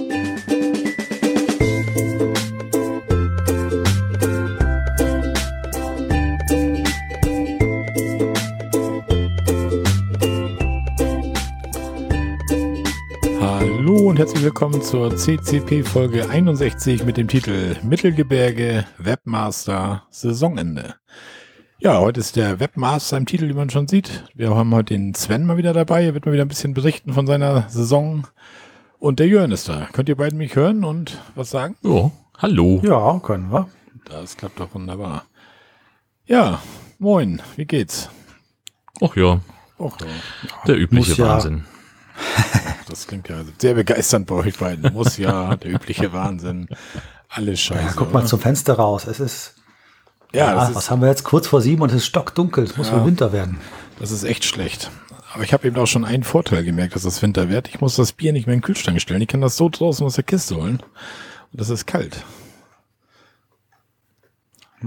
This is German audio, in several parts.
Hallo und herzlich willkommen zur CCP Folge 61 mit dem Titel Mittelgebirge Webmaster Saisonende. Ja, heute ist der Webmaster im Titel, wie man schon sieht. Wir haben heute den Sven mal wieder dabei. Er wird mal wieder ein bisschen berichten von seiner Saison. Und der Jörn ist da. Könnt ihr beiden mich hören und was sagen? Ja, hallo. Ja, können wir. Das klappt doch wunderbar. Ja, moin, wie geht's? Ach ja, Och, ja. der übliche muss ja- Wahnsinn. Das klingt ja sehr begeisternd bei euch beiden. Muss ja, der übliche Wahnsinn. Alles scheiße. Ja, guck mal oder? zum Fenster raus. Es ist, ja, ja, das was ist, haben wir jetzt? Kurz vor sieben und es ist stockdunkel. Es muss Ja. wohl Winter werden. das ist echt schlecht. Aber ich habe eben auch schon einen Vorteil gemerkt, dass es Winter wird. Ich muss das Bier nicht mehr in den Kühlschrank stellen. Ich kann das so draußen aus der Kiste holen. Und das ist kalt.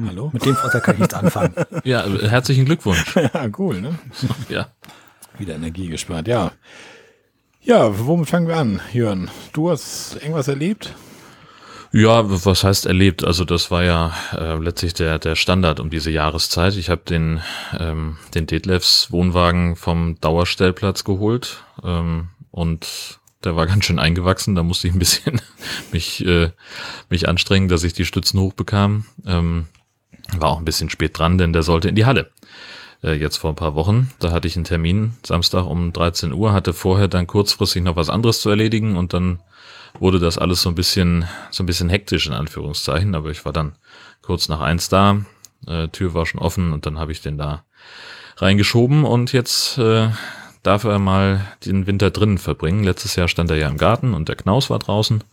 Hallo? Mit dem Vorteil kann ich nichts anfangen. Ja, äh, herzlichen Glückwunsch. Ja, cool, ne? Ja. Wieder Energie gespart, ja. Ja, womit fangen wir an, Jörn? Du hast irgendwas erlebt? Ja, was heißt erlebt? Also das war ja äh, letztlich der, der Standard um diese Jahreszeit. Ich habe den, ähm, den Detlefs Wohnwagen vom Dauerstellplatz geholt ähm, und der war ganz schön eingewachsen. Da musste ich ein bisschen mich, äh, mich anstrengen, dass ich die Stützen hochbekam. Ähm, war auch ein bisschen spät dran, denn der sollte in die Halle. Äh, jetzt vor ein paar Wochen. Da hatte ich einen Termin, Samstag um 13 Uhr, hatte vorher dann kurzfristig noch was anderes zu erledigen und dann wurde das alles so ein bisschen, so ein bisschen hektisch in Anführungszeichen, aber ich war dann kurz nach eins da, äh, Tür war schon offen und dann habe ich den da reingeschoben und jetzt äh, darf er mal den Winter drinnen verbringen. Letztes Jahr stand er ja im Garten und der Knaus war draußen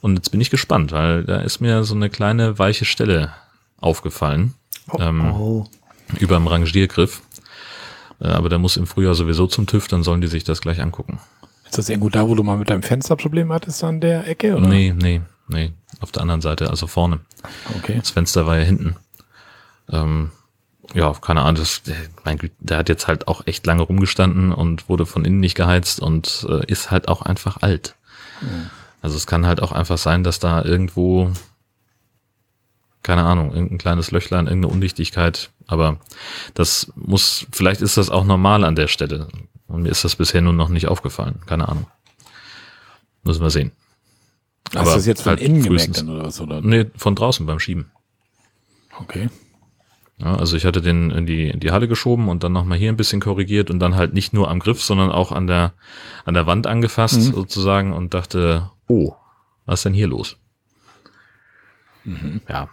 und jetzt bin ich gespannt, weil da ist mir so eine kleine weiche Stelle aufgefallen ähm, Oh, überm Rangiergriff. Äh, aber der muss im Frühjahr sowieso zum TÜV, dann sollen die sich das gleich angucken. Ist das irgendwo da, wo du mal mit deinem Fenster Probleme hattest an der Ecke? Oder? Nee, nee, nee. Auf der anderen Seite, also vorne. Okay. Das Fenster war ja hinten. Ähm, ja, keine Ahnung, das, der- mein Güte, der hat jetzt halt auch echt lange rumgestanden und wurde von innen nicht geheizt und äh, ist halt auch einfach alt. Also es kann halt auch einfach sein, dass da irgendwo, keine Ahnung, irgendein kleines Löchlein, irgendeine Undichtigkeit, aber das muss, vielleicht ist das auch normal an der Stelle. Und mir ist das bisher nur noch nicht aufgefallen. Keine Ahnung. Müssen wir sehen. Hast Aber du das jetzt von halt innen gemerkt dann oder was? Oder? Nee, von draußen beim Schieben. Okay. Ja, also ich hatte den in die, in die Halle geschoben und dann nochmal hier ein bisschen korrigiert und dann halt nicht nur am Griff, sondern auch an der, an der Wand angefasst Mhm. sozusagen und dachte, oh, was ist denn hier los? Mhm. Ja,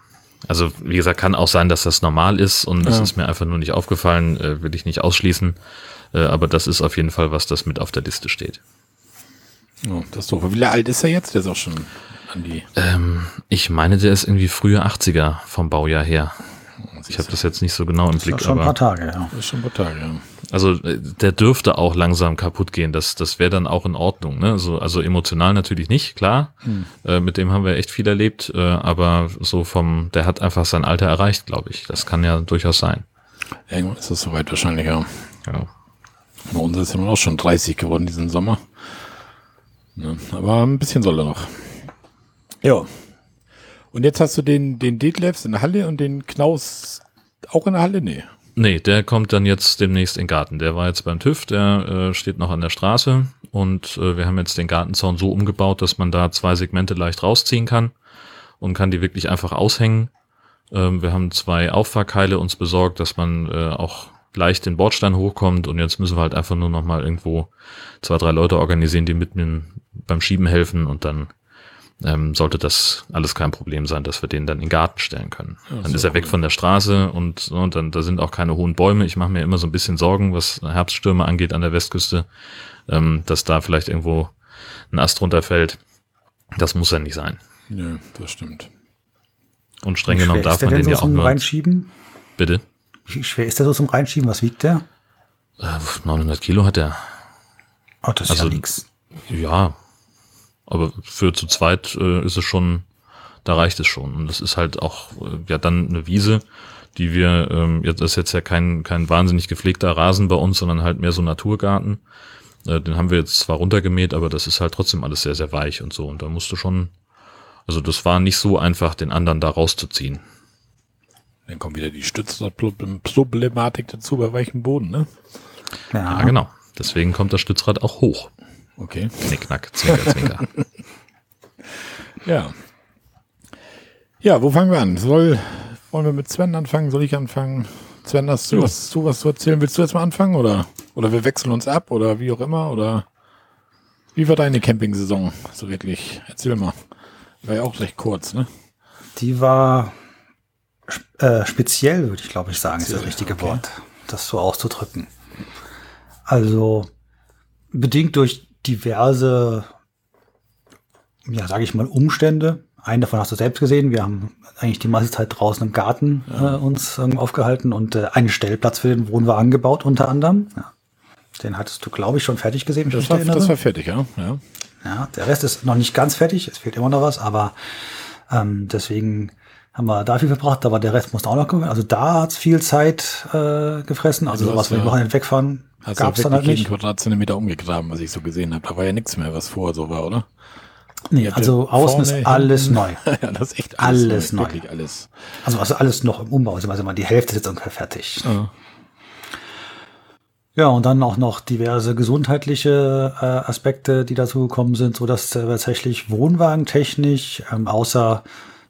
also wie gesagt, kann auch sein, dass das normal ist und es Ja. ist mir einfach nur nicht aufgefallen, äh, will ich nicht ausschließen. Äh, aber das ist auf jeden Fall was, das mit auf der Liste steht. Oh, das ist doof. Wie alt ist er jetzt? Der ist auch schon an die. Ähm, ich meine, der ist irgendwie frühe 80er vom Baujahr her. Ich habe das jetzt nicht so genau im das Blick, ist schon ein aber paar Tage, ja. Das ist schon ein paar Tage, ja. Also äh, der dürfte auch langsam kaputt gehen. Das, das wäre dann auch in Ordnung. Ne? So, also emotional natürlich nicht, klar. Äh, mit dem haben wir echt viel erlebt. Äh, aber so vom, der hat einfach sein Alter erreicht, glaube ich. Das kann ja durchaus sein. Irgendwann ist das soweit wahrscheinlich, ja. Ja. Bei uns ist ja nun auch schon 30 geworden diesen Sommer. Ja, aber ein bisschen soll er noch. Ja. Und jetzt hast du den, den Detlefs in der Halle und den Knaus auch in der Halle? Nee. Nee, der kommt dann jetzt demnächst in den Garten. Der war jetzt beim TÜV, der äh, steht noch an der Straße und äh, wir haben jetzt den Gartenzaun so umgebaut, dass man da zwei Segmente leicht rausziehen kann und kann die wirklich einfach aushängen. Ähm, wir haben zwei Auffahrkeile uns besorgt, dass man äh, auch leicht den Bordstein hochkommt und jetzt müssen wir halt einfach nur noch mal irgendwo zwei, drei Leute organisieren, die mit mir beim Schieben helfen und dann ähm, sollte das alles kein Problem sein, dass wir den dann in den Garten stellen können. dann ist er weg von der Straße und, und dann da sind auch keine hohen Bäume. Ich mache mir immer so ein bisschen Sorgen, was Herbststürme angeht an der Westküste, ähm, dass da vielleicht irgendwo ein Ast runterfällt. Das muss ja nicht sein. Nö, das stimmt. Und streng Wie genommen darf man den so ja auch zum nur. Reinschieben? Bitte. Wie schwer ist der so zum Reinschieben? Was wiegt der? Äh, 900 Kilo hat er. Oh, das ist Also- ja nix. Ja, aber für zu zweit äh, ist es schon, da reicht es schon. Und das ist halt auch äh, ja dann eine Wiese, die wir, ähm, jetzt das ist jetzt ja kein, kein wahnsinnig gepflegter Rasen bei uns, sondern halt mehr so Naturgarten. Äh, den haben wir jetzt zwar runtergemäht, aber das ist halt trotzdem alles sehr, sehr weich und so. Und da musst du schon, also das war nicht so einfach, den anderen da rauszuziehen. Dann kommt wieder die Stützrad-Problematik dazu bei weichem Boden, ne? Ja. ja, genau. Deswegen kommt das Stützrad auch hoch. Okay. Knickknack, zwinker, zwinker. ja. Ja, wo fangen wir an? Soll, wollen wir mit Sven anfangen? Soll ich anfangen? Sven, hast du, was, du was zu erzählen? Willst du jetzt mal anfangen oder, oder wir wechseln uns ab oder wie auch immer? Oder wie war deine Camping-Saison so wirklich? Erzähl mal. War ja auch recht kurz, ne? Die war äh, speziell, würde ich glaube ich sagen, speziell, ist das richtige okay. Wort, das so auszudrücken. Also bedingt durch diverse, ja, sage ich mal, Umstände. Einen davon hast du selbst gesehen. Wir haben eigentlich die meiste Zeit draußen im Garten ja. äh, uns ähm, aufgehalten und äh, einen Stellplatz für den Wohnwagen gebaut, unter anderem. Ja. Den hattest du, glaube ich, schon fertig gesehen. Das war, das war fertig, ja. ja. Ja, der Rest ist noch nicht ganz fertig. Es fehlt immer noch was, aber ähm, deswegen haben wir da viel verbracht, aber der Rest musste auch noch kommen. Also da hat's viel Zeit äh, gefressen. Also, also sowas, wenn wir Wochenende wegfahren, gab's dann halt nicht. Quadratzentimeter umgegraben, was ich so gesehen habe. Da war ja nichts mehr, was vorher so war, oder? Nee, also außen ist alles neu. ja, das ist echt alles, alles neu. Wirklich alles. Also, also alles noch im Umbau. Also mal die Hälfte ist jetzt ungefähr fertig. Ja. Ja, und dann auch noch diverse gesundheitliche äh, Aspekte, die dazu gekommen sind, so dass äh, tatsächlich wohnwagentechnisch, ähm, außer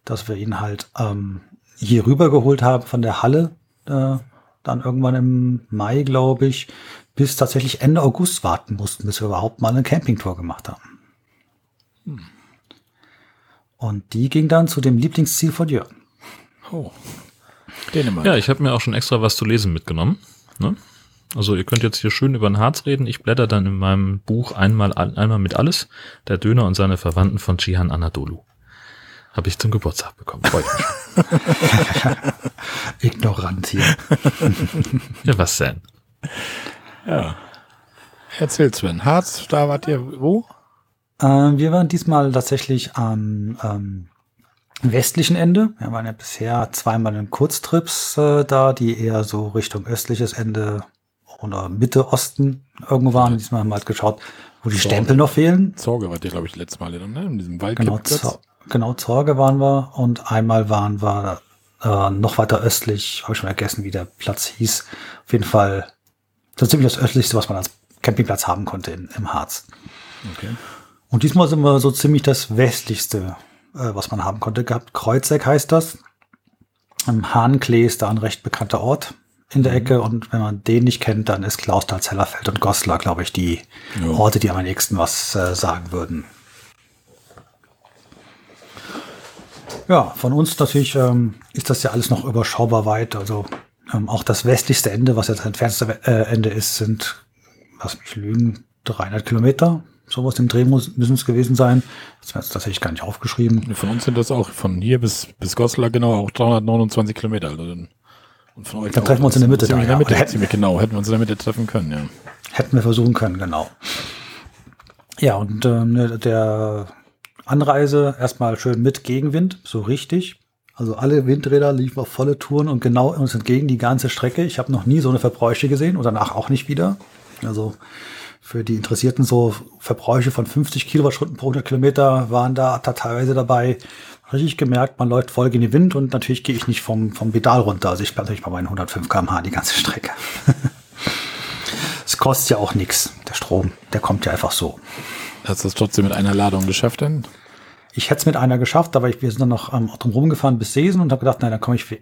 dass wir ihn halt ähm, hier rübergeholt haben von der Halle, äh, dann irgendwann im Mai, glaube ich, bis tatsächlich Ende August warten mussten, bis wir überhaupt mal eine Campingtour gemacht haben. Hm. Und die ging dann zu dem Lieblingsziel von Jörn. Oh. Dänemark. Ja, ich habe mir auch schon extra was zu lesen mitgenommen. Ne? Also ihr könnt jetzt hier schön über den Harz reden. Ich blätter dann in meinem Buch einmal, einmal mit alles. Der Döner und seine Verwandten von Chihan Anadolu. Habe ich zum Geburtstag bekommen. Freut mich. Ignorant hier. ja, was denn? Ja. Erzähl Sven. Harz, da wart ihr wo? Ähm, wir waren diesmal tatsächlich am ähm, westlichen Ende. Wir waren ja bisher zweimal in Kurztrips äh, da, die eher so Richtung östliches Ende oder Mitte Osten irgendwo waren. Diesmal haben wir halt geschaut, wo die Zorge. Stempel noch fehlen. Zorge war ihr, glaube ich, letztes Mal, ne? In diesem Wald. Genau, Zor genau, Zorge waren wir und einmal waren wir äh, noch weiter östlich, habe ich schon vergessen, wie der Platz hieß. Auf jeden Fall so ziemlich das östlichste, was man als Campingplatz haben konnte in, im Harz. Okay. Und diesmal sind wir so ziemlich das westlichste, äh, was man haben konnte, gehabt. Kreuzeck heißt das. Im Hahnklee ist da ein recht bekannter Ort in der mhm. Ecke. Und wenn man den nicht kennt, dann ist Klausthal, Zellerfeld und Goslar, glaube ich, die ja. Orte, die am nächsten was äh, sagen würden. Ja, von uns natürlich ähm, ist das ja alles noch überschaubar weit. Also ähm, auch das westlichste Ende, was jetzt entfernteste äh, Ende ist, sind, lass mich lügen, 300 Kilometer. Sowas im Dreh muss, müssen es gewesen sein. Das wäre jetzt tatsächlich gar nicht aufgeschrieben. Von uns sind das auch von hier bis, bis Goslar genau auch 329 Kilometer. Also dann, und von euch dann treffen wir uns in der Mitte. Da, in der Mitte ja. hätten wir, genau, hätten wir uns in der Mitte treffen können, ja. Hätten wir versuchen können, genau. Ja, und ähm, der Anreise erstmal schön mit Gegenwind, so richtig. Also alle Windräder liefen auf volle Touren und genau uns entgegen die ganze Strecke. Ich habe noch nie so eine Verbräuche gesehen und danach auch nicht wieder. Also für die Interessierten so Verbräuche von 50 Kilowattstunden pro 100 Kilometer waren da teilweise dabei. Richtig gemerkt, man läuft voll gegen den Wind und natürlich gehe ich nicht vom, vom Pedal runter. Also ich bleibe natürlich bei meinen 105 km/h die ganze Strecke. Es kostet ja auch nichts, der Strom. Der kommt ja einfach so. Hast du es trotzdem mit einer Ladung geschafft denn? Ich hätte es mit einer geschafft, aber ich, wir sind dann noch ähm, drum rumgefahren bis Seesen und habe gedacht, nein, dann komme ich äh,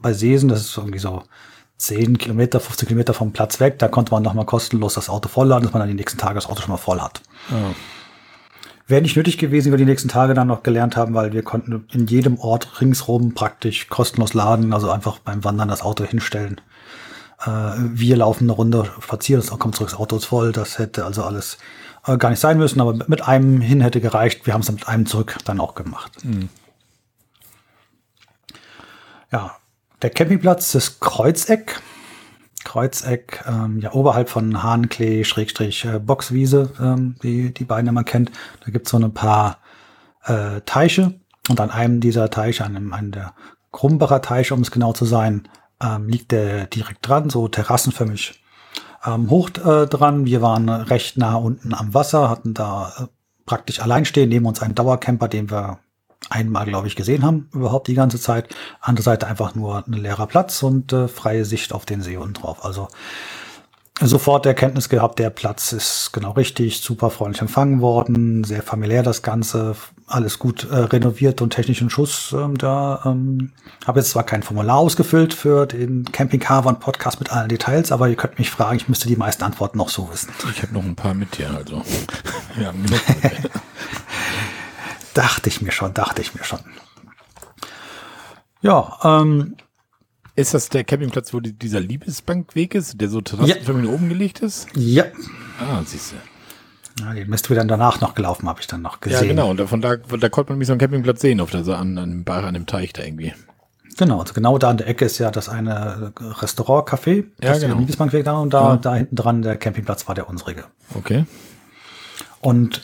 bei Seesen, das ist irgendwie so 10 Kilometer, 15 Kilometer vom Platz weg, da konnte man nochmal kostenlos das Auto vollladen, dass man dann die nächsten Tage das Auto schon mal voll hat. Oh. Wäre nicht nötig gewesen, wir die nächsten Tage dann noch gelernt haben, weil wir konnten in jedem Ort ringsrum praktisch kostenlos laden, also einfach beim Wandern das Auto hinstellen. Äh, wir laufen eine Runde spazieren, das kommt zurück, das Auto ist voll, das hätte also alles äh, gar nicht sein müssen, aber mit einem hin hätte gereicht. Wir haben es mit einem zurück dann auch gemacht. Mhm. Ja, der Campingplatz ist Kreuzeck. Kreuzeck, ähm, ja, oberhalb von Hahnklee, Schrägstrich, äh, Boxwiese, ähm, die die beiden immer kennt. Da gibt's so ein paar äh, Teiche. Und an einem dieser Teiche, an einem, einem der Krumbacher Teiche, um es genau zu sein, ähm, liegt der direkt dran, so terrassenförmig ähm, hoch äh, dran. Wir waren recht nah unten am Wasser, hatten da äh, praktisch allein stehen, neben uns einen Dauercamper, den wir einmal, glaube ich, gesehen haben, überhaupt die ganze Zeit. Andere Seite einfach nur ein leerer Platz und äh, freie Sicht auf den See unten drauf. Also sofort Erkenntnis gehabt, der Platz ist genau richtig, super freundlich empfangen worden, sehr familiär das Ganze, alles gut äh, renoviert und technischen Schuss. Ähm, da ähm, habe jetzt zwar kein Formular ausgefüllt für den Camping Caravan Podcast mit allen Details, aber ihr könnt mich fragen, ich müsste die meisten Antworten noch so wissen. Ich habe noch ein paar mit dir, also. ja, dachte ich mir schon, dachte ich mir schon. Ja, ähm, ist das der Campingplatz, wo die, dieser Liebesbankweg ist, der so terrassenförmig ja. oben gelegt ist? Ja. Ah, siehst du. Ja, den bist du dann danach noch gelaufen, habe ich dann noch gesehen. Ja, genau. Und von da, da konnte man mich so einen Campingplatz sehen, auf der, so an, an, Bar, an dem Teich da irgendwie. Genau, also genau da an der Ecke ist ja das eine Restaurant, Café. Ja, das genau. Liebesbankweg da und da, ja. da hinten dran der Campingplatz war der unsrige. Okay. Und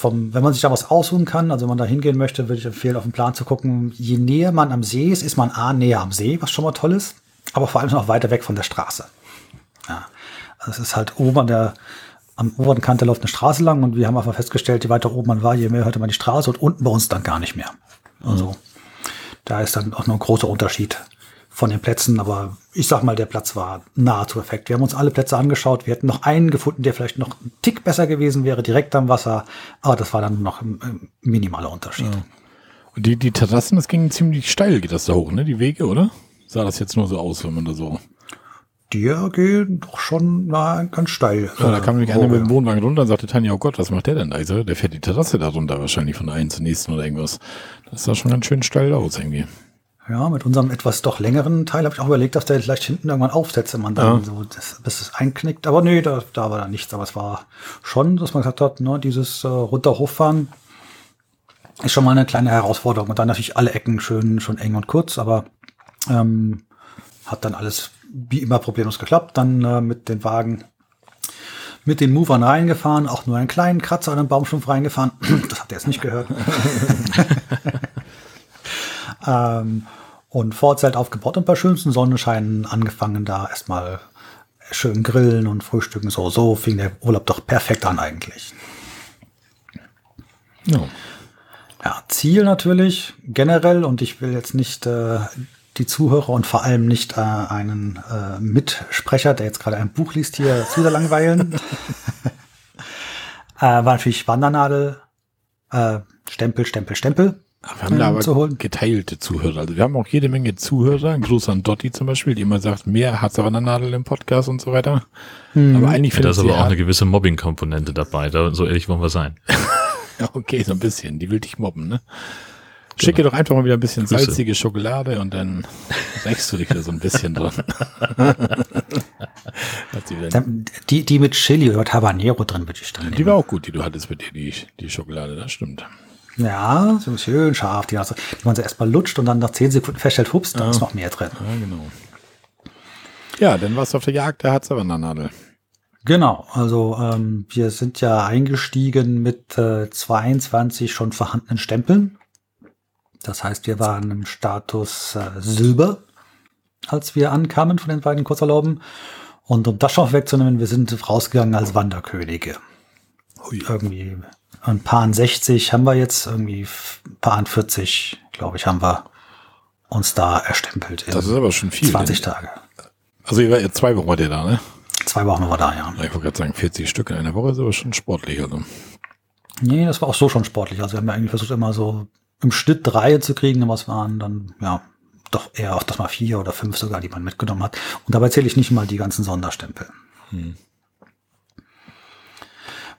vom, wenn man sich da was aussuchen kann, also wenn man da hingehen möchte, würde ich empfehlen, auf den Plan zu gucken. Je näher man am See ist, ist man A, näher am See, was schon mal toll ist, aber vor allem noch weiter weg von der Straße. Ja. Also es ist halt oben an der, am oberen Kante läuft eine Straße lang und wir haben einfach festgestellt, je weiter oben man war, je mehr hörte man die Straße und unten bei uns dann gar nicht mehr. Also da ist dann auch noch ein großer Unterschied von den Plätzen, aber ich sag mal, der Platz war nahezu perfekt. Wir haben uns alle Plätze angeschaut. Wir hätten noch einen gefunden, der vielleicht noch ein Tick besser gewesen wäre, direkt am Wasser. Aber das war dann noch ein, minimaler Unterschied. Ja. Und die, die Terrassen, das ging ziemlich steil, geht das da hoch, ne? Die Wege, oder? Sah das jetzt nur so aus, wenn man da so. Die gehen doch schon na, ganz steil. Ja, da kam nämlich einer mit dem Wohnwagen runter und sagte Tanja, oh Gott, was macht der denn da? Ich sag, der fährt die Terrasse da runter wahrscheinlich von einem zum nächsten oder irgendwas. Das sah schon ganz schön steil aus irgendwie. Ja, mit unserem etwas doch längeren Teil habe ich auch überlegt, dass der vielleicht hinten irgendwann aufsetzt, wenn man dann ja. so, das, bis es einknickt. Aber nee, da, da war da nichts. Aber es war schon, dass man gesagt hat, ne, dieses äh, runter hochfahren ist schon mal eine kleine Herausforderung. Und dann natürlich alle Ecken schön, schon eng und kurz, aber ähm, hat dann alles wie immer problemlos geklappt. Dann äh, mit den Wagen mit den Movern reingefahren, auch nur einen kleinen Kratzer an den Baumstumpf reingefahren. das habt ihr jetzt nicht gehört. ähm, und Vorzelt aufgebaut und bei schönsten Sonnenscheinen angefangen, da erstmal schön grillen und frühstücken. So, so fing der Urlaub doch perfekt an eigentlich. Ja. ja Ziel natürlich generell und ich will jetzt nicht äh, die Zuhörer und vor allem nicht äh, einen äh, Mitsprecher, der jetzt gerade ein Buch liest, hier zu sehr langweilen. äh, war natürlich Wandernadel, äh, Stempel, Stempel, Stempel. Wir haben da aber zu geteilte Zuhörer. Also wir haben auch jede Menge Zuhörer. Ein Gruß an Dotti zum Beispiel, die immer sagt, mehr Harz an der Nadel im Podcast und so weiter. Mhm. Aber eigentlich ja, da ist aber auch eine gewisse Mobbing-Komponente dabei. Da, so ehrlich wollen wir sein. okay, so ein bisschen. Die will dich mobben, ne? Schicke genau. doch einfach mal wieder ein bisschen Grüße. salzige Schokolade und dann rächst du dich da so ein bisschen dran. die, die mit Chili oder Habanero drin würde ich dann nehmen. Die war auch gut, die du hattest mit dir, die, die Schokolade, das stimmt. Ja, so schön scharf. Die, also, die man so erstmal lutscht und dann nach 10 Sekunden feststellt, hups, da ja. ist noch mehr drin. Ja, genau. Ja, dann warst du auf der Jagd der Harzavernadel. Genau, also ähm, wir sind ja eingestiegen mit äh, 22 schon vorhandenen Stempeln. Das heißt, wir waren im Status äh, Silber, als wir ankamen von den beiden Kurzerlauben. Und um das schon wegzunehmen, wir sind rausgegangen als Wanderkönige. Ui. Irgendwie ein paar 60 haben wir jetzt, irgendwie ein paar 40, glaube ich, haben wir uns da erstempelt. Das ist aber schon viel. 20 denn. Tage. Also ihr war, zwei Wochen war der da, ne? Zwei Wochen war da, ja. Ich wollte gerade sagen, 40 Stück in einer Woche ist aber schon sportlich. Also. Nee, das war auch so schon sportlich. Also wir haben ja eigentlich versucht, immer so im Schnitt drei zu kriegen, aber es waren dann, ja, doch eher auch das mal vier oder fünf sogar, die man mitgenommen hat. Und dabei zähle ich nicht mal die ganzen Sonderstempel. Hm.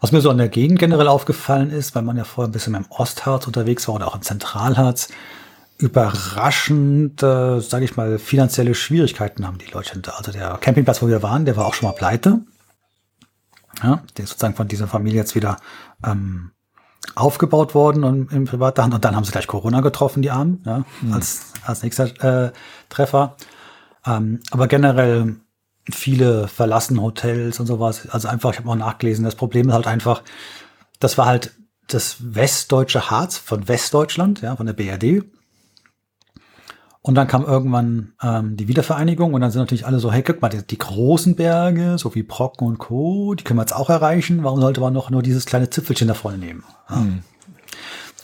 Was mir so an der Gegend generell aufgefallen ist, weil man ja vorher ein bisschen im Ostharz unterwegs war oder auch im Zentralharz, überraschend, äh, sage ich mal, finanzielle Schwierigkeiten haben die Leute hinter. Also der Campingplatz, wo wir waren, der war auch schon mal pleite. Ja, der ist sozusagen von dieser Familie jetzt wieder ähm, aufgebaut worden und in privater Hand. Und dann haben sie gleich Corona getroffen, die Armen, ja, mhm. als, als nächster äh, Treffer. Ähm, aber generell viele verlassen Hotels und sowas. Also einfach, ich habe auch nachgelesen, das Problem ist halt einfach, das war halt das westdeutsche Harz von Westdeutschland, ja, von der BRD. Und dann kam irgendwann ähm, die Wiedervereinigung und dann sind natürlich alle so, hey, guck mal, die, die großen Berge, so wie Brocken und Co., die können wir jetzt auch erreichen. Warum sollte man noch nur dieses kleine Zipfelchen da vorne nehmen? Ja. Hm.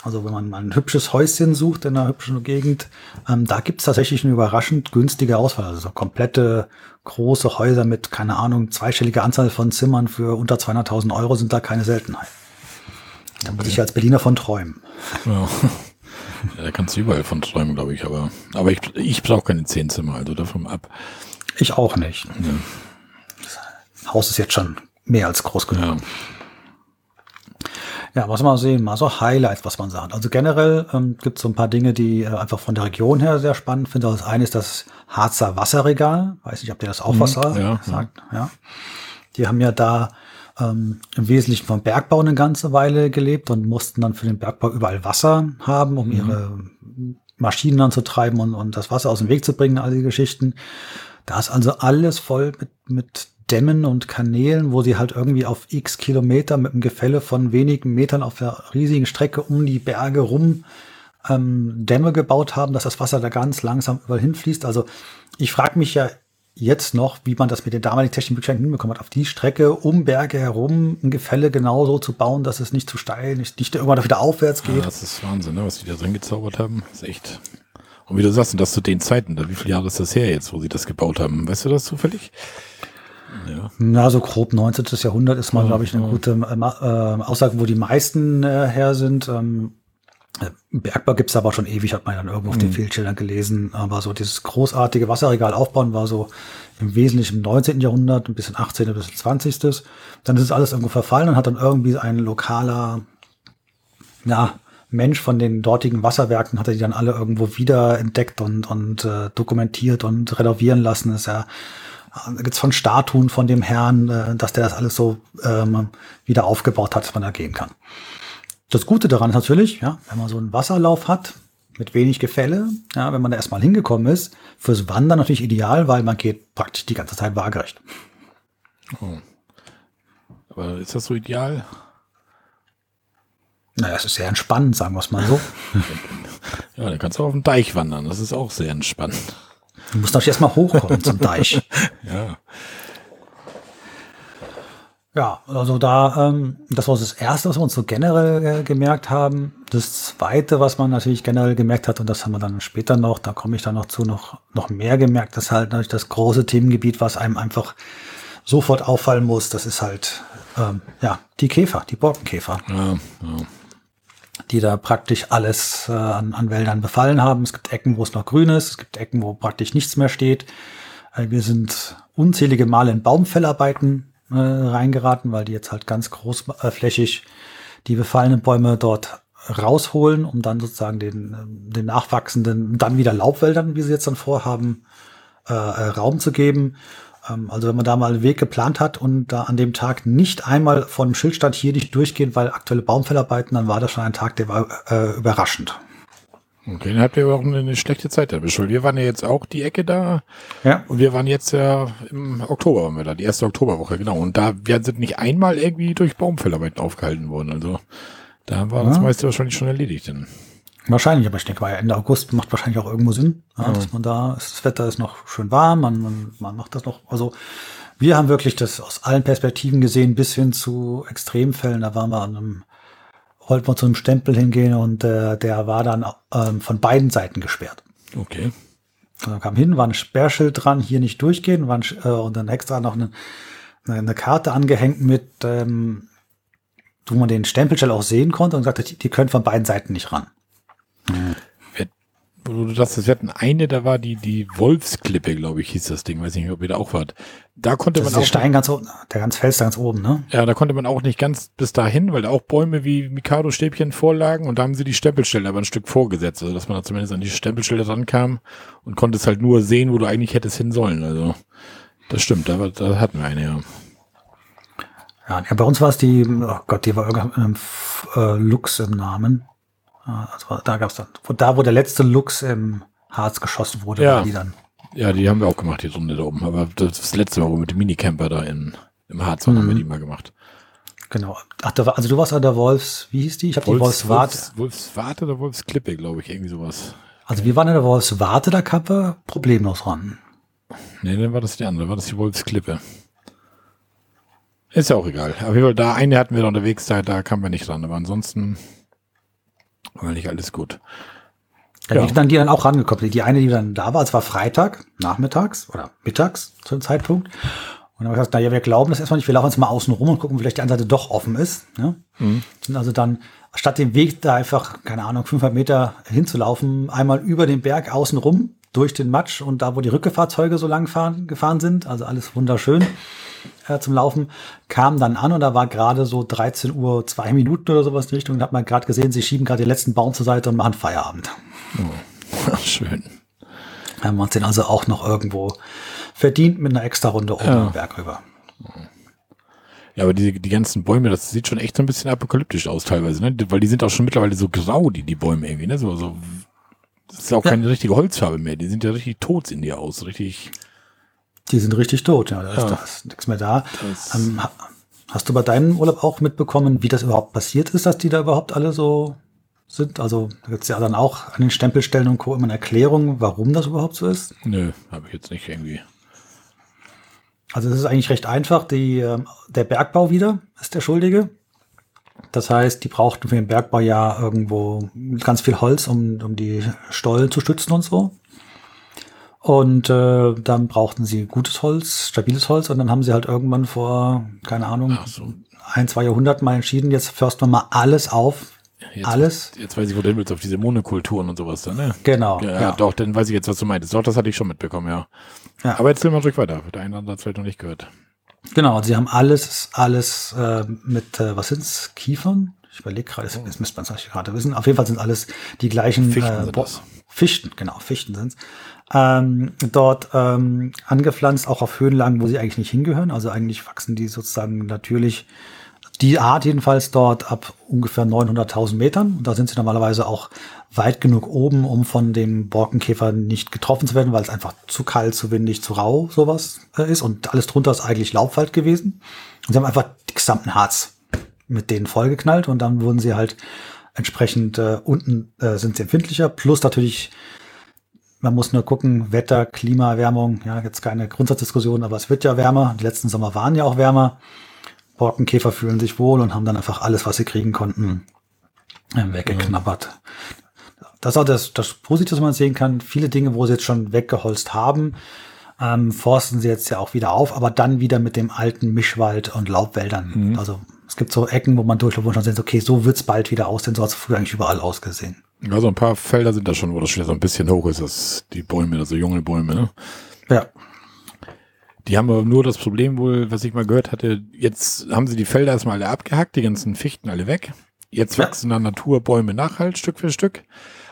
Also wenn man mal ein hübsches Häuschen sucht in einer hübschen Gegend, ähm, da gibt's tatsächlich eine überraschend günstige Auswahl. Also so komplette große Häuser mit, keine Ahnung, zweistellige Anzahl von Zimmern für unter 200.000 Euro sind da keine Seltenheit. Da muss ich als Berliner von träumen. Ja. ja da kannst du überall von träumen, glaube ich. Aber, aber ich, ich brauche keine zehn Zimmer, also davon ab. Ich auch nicht. Ja. Das Haus ist jetzt schon mehr als groß genug. Ja. Ja, was mal sehen, mal so Highlights, was man sagt. Also generell ähm, gibt es so ein paar Dinge, die äh, einfach von der Region her sehr spannend finde. Das eine ist das Harzer Wasserregal. Weiß nicht, ob ihr das auch was Mhm, ja, sagt. Ja. Die haben ja da ähm, im Wesentlichen vom Bergbau eine ganze Weile gelebt und mussten dann für den Bergbau überall Wasser haben, Mhm. um ihre Maschinen anzutreiben und, und das Wasser aus dem Weg zu bringen, all die Geschichten. Da ist also alles voll mit, mit Dämmen und Kanälen, wo sie halt irgendwie auf x Kilometer mit einem Gefälle von wenigen Metern auf der riesigen Strecke um die Berge rum ähm, Dämme gebaut haben, dass das Wasser da ganz langsam überall hinfließt. Also ich frage mich ja jetzt noch, wie man das mit den damaligen Möglichkeiten hinbekommen hat, auf die Strecke um Berge herum ein Gefälle genauso zu bauen, dass es nicht zu steil, nicht, nicht irgendwann wieder aufwärts Ja, geht. das ist Wahnsinn, ne, was die da drin gezaubert haben. Das ist echt. Und wie du sagst, und das zu den Zeiten, da, wie viele Jahre ist das her jetzt, wo sie das gebaut haben? Weißt du das zufällig? Ja. Na, so grob 19. Jahrhundert ist mal, Ja, glaube ich, eine ja. gute äh, äh, Aussage, wo die meisten äh, her sind. Ähm, äh, Bergbau gibt's aber schon ewig, hat man dann irgendwo auf den Feldschildern gelesen. Aber so dieses großartige Wasserregal aufbauen war so im Wesentlichen im 19. Jahrhundert, ein bisschen 18., ein bisschen 20. Dann ist es alles irgendwo verfallen und hat dann irgendwie ein lokaler, ja, Mensch von den dortigen Wasserwerken hat er die dann alle irgendwo wieder entdeckt und, und äh, dokumentiert und renovieren lassen. Das ist ja da gibt's von Statuen von dem Herrn, äh, dass der das alles so ähm, wieder aufgebaut hat, dass man da gehen kann. Das Gute daran ist natürlich, ja, wenn man so einen Wasserlauf hat mit wenig Gefälle, ja, wenn man da erstmal hingekommen ist, fürs Wandern natürlich ideal, weil man geht praktisch die ganze Zeit waagerecht. Oh. Aber ist das so ideal? Naja, es ist sehr entspannend, sagen wir es mal so. Ja, dann kannst du auf dem Deich wandern. Das ist auch sehr entspannend. Du musst natürlich erstmal hochkommen zum Deich. Ja. Ja, also da, ähm, das war das Erste, was wir uns so generell äh, gemerkt haben. Das Zweite, was man natürlich generell gemerkt hat, und das haben wir dann später noch, da komme ich dann noch zu, noch, noch mehr gemerkt, dass halt natürlich das große Themengebiet, was einem einfach sofort auffallen muss, das ist halt, ähm, ja, die Käfer, die Borkenkäfer, Ja, ja. Die da praktisch alles äh, an, an Wäldern befallen haben. Es gibt Ecken, wo es noch grün ist, es gibt Ecken, wo praktisch nichts mehr steht. Äh, wir sind unzählige Male in Baumfellarbeiten äh, reingeraten, weil die jetzt halt ganz großflächig die befallenen Bäume dort rausholen, um dann sozusagen den, ähm, den nachwachsenden, dann wieder Laubwäldern, wie sie jetzt dann vorhaben, äh, äh, Raum zu geben. Ähm, also wenn man da mal einen Weg geplant hat und da an dem Tag nicht einmal von dem Schild stand, hier nicht durchgehen, weil aktuelle Baumfellarbeiten, dann war das schon ein Tag, der war äh, überraschend. Okay, dann habt ihr aber auch eine, schlechte Zeit erwischt. weil Wir waren ja jetzt auch die Ecke da Ja. und wir waren jetzt ja im Oktober waren wir da, die erste Oktoberwoche, genau. Und da wir sind nicht einmal irgendwie durch Baumfellarbeiten aufgehalten worden. Also da war das Ja. meiste wahrscheinlich schon erledigt. Denn. Wahrscheinlich, aber ich denke mal, Ende August macht wahrscheinlich auch irgendwo Sinn, ja, dass man da, das Wetter ist noch schön warm, man, man, man macht das noch, also wir haben wirklich das aus allen Perspektiven gesehen, bis hin zu Extremfällen, da waren wir an einem, wollten wir zu einem Stempel hingehen und äh, der war dann ähm, von beiden Seiten gesperrt. Okay. Und dann kam hin, war ein Sperrschild dran, hier nicht durchgehen, war ein, äh, und dann extra noch eine, eine, Karte angehängt mit, ähm, wo man den Stempelstelle auch sehen konnte und sagte, die, die können von beiden Seiten nicht ran. Wo du das, wir hatten eine, da war die, die Wolfsklippe, glaube ich, hieß das Ding. Weiß nicht, ob ihr da auch wart. Da konnte Das man ist der auch. Stein ganz oben, der ganz Fels ganz oben, ne? Ja, da konnte man auch nicht ganz bis dahin, weil da auch Bäume wie Mikado-Stäbchen vorlagen und da haben sie die Stempelstelle aber ein Stück vorgesetzt, also dass man da zumindest an die Stempelstelle rankam und konnte es halt nur sehen, wo du eigentlich hättest hin sollen. Also das stimmt, da, war- da hatten wir eine, ja. Ja, bei uns war es die, oh Gott, die war irgendein äh, Lux im Namen. Also da gab's dann, wo, da wo der letzte Lux im Harz geschossen wurde, Ja. die dann. Ja, die haben wir auch gemacht, die Runde da oben. Aber das, das letzte Mal, wo wir mit dem Minicamper da in, im Harz waren, haben wir die mal gemacht. Genau. Ach, da war, also du warst an der Wolfs, wie hieß die? Ich habe die Wolfswart. Wolfs, Wolfswarte oder Wolfsklippe, glaube ich, irgendwie sowas. Also wir waren in der Wolfswarte, da kamen wir problemlos ran. Nee, dann war das die andere, war das die Wolfsklippe. Ist ja auch egal. Auf jeden Fall, da eine hatten wir da unterwegs, da, da kamen wir nicht ran, aber ansonsten nicht alles gut. Ja. ja. dann die dann auch rangekommen. Die eine, die dann da war, es war Freitag, nachmittags oder mittags zu dem Zeitpunkt. Und dann habe ich gesagt, naja, wir glauben das erstmal nicht, wir laufen jetzt mal außen rum und gucken, vielleicht die andere Seite doch offen ist. Ne? Sind also dann, statt den Weg da einfach, keine Ahnung, 500 Meter hinzulaufen, einmal über den Berg außen rum, durch den Matsch und da, wo die Rückgefahrzeuge so lang fahren, gefahren sind, also alles wunderschön äh, zum Laufen, kam dann an und da war gerade so 13 Uhr, zwei Minuten oder sowas in die Richtung. Und hat man gerade gesehen, sie schieben gerade den letzten Baum zur Seite und machen Feierabend. Schön. Haben wir uns den also auch noch irgendwo verdient mit einer extra Runde oben Ja. Berg rüber. Ja, aber die, die ganzen Bäume, das sieht schon echt so ein bisschen apokalyptisch aus teilweise, ne? Weil die sind auch schon mittlerweile so grau, die, die Bäume irgendwie, ne? So, so, das ist ja auch Ja. keine richtige Holzfarbe mehr. Die sind ja richtig tot in dir aus, richtig. Die sind richtig tot, ja, da ist, Ja. da ist nichts mehr da. Ähm, ha- hast du bei deinem Urlaub auch mitbekommen, wie das überhaupt passiert ist, dass die da überhaupt alle so sind? Also da gibt es ja dann auch an den Stempelstellen und Co. immer eine Erklärung, warum das überhaupt so ist. Nö, habe ich jetzt nicht irgendwie. Also es ist eigentlich recht einfach. Die, ähm, der Bergbau wieder ist der Schuldige. Das heißt, die brauchten für den Bergbau ja irgendwo ganz viel Holz, um, um die Stollen zu stützen und so. Und äh, dann brauchten sie gutes Holz, stabiles Holz. Und dann haben sie halt irgendwann vor, keine Ahnung, so. ein, zwei Jahrhunderten mal entschieden, jetzt försten wir mal alles auf. Jetzt, alles? Jetzt weiß ich, wo du hin willst, auf diese Monokulturen und sowas da, ne? Genau. Ja, ja, doch, dann weiß ich jetzt, was du meintest. Doch, das hatte ich schon mitbekommen, ja. Ja. Aber erzähl mal ruhig weiter. Der eine hat vielleicht noch nicht gehört. Genau, sie haben alles, alles äh, mit, äh, was sind's, Kiefern? Ich überlege gerade, das, das müsste man eigentlich gerade wissen. Auf jeden Fall sind alles die gleichen Fichten äh, sind. Fichten, genau, Fichten sind's. Ähm, dort ähm, angepflanzt, auch auf Höhenlagen, wo sie eigentlich nicht hingehören. Also eigentlich wachsen die sozusagen natürlich, die Art jedenfalls dort ab ungefähr 900.000 Metern. Und da sind sie normalerweise auch weit genug oben, um von dem Borkenkäfer nicht getroffen zu werden, weil es einfach zu kalt, zu windig, zu rau sowas äh, ist. Und alles drunter ist eigentlich Laubwald gewesen. Und sie haben einfach die gesamten Harz mit denen vollgeknallt und dann wurden sie halt entsprechend äh, unten äh, sind sie empfindlicher. Plus natürlich, man muss nur gucken, Wetter, Klima, Erwärmung, ja, jetzt keine Grundsatzdiskussion, aber es wird ja wärmer. Die letzten Sommer waren ja auch wärmer. Borkenkäfer fühlen sich wohl und haben dann einfach alles, was sie kriegen konnten, äh, weggeknabbert. Das ist auch das, das Positive, was man sehen kann. Viele Dinge, wo sie jetzt schon weggeholzt haben, ähm, forsten sie jetzt ja auch wieder auf, aber dann wieder mit dem alten Mischwald und Laubwäldern. Also es gibt so Ecken, wo man durchläuft, man schon sieht, okay, so wird's bald wieder aussehen, so hat's früher eigentlich überall ausgesehen. Ja, so ein paar Felder sind da schon, wo das schon so ein bisschen hoch ist, das, die Bäume, also junge Bäume, ne? Ja, Die haben aber nur das Problem wohl, was ich mal gehört hatte, jetzt haben sie die Felder erstmal alle abgehackt, die ganzen Fichten alle weg. Jetzt Ja. wachsen da Naturbäume nach halt, Stück für Stück.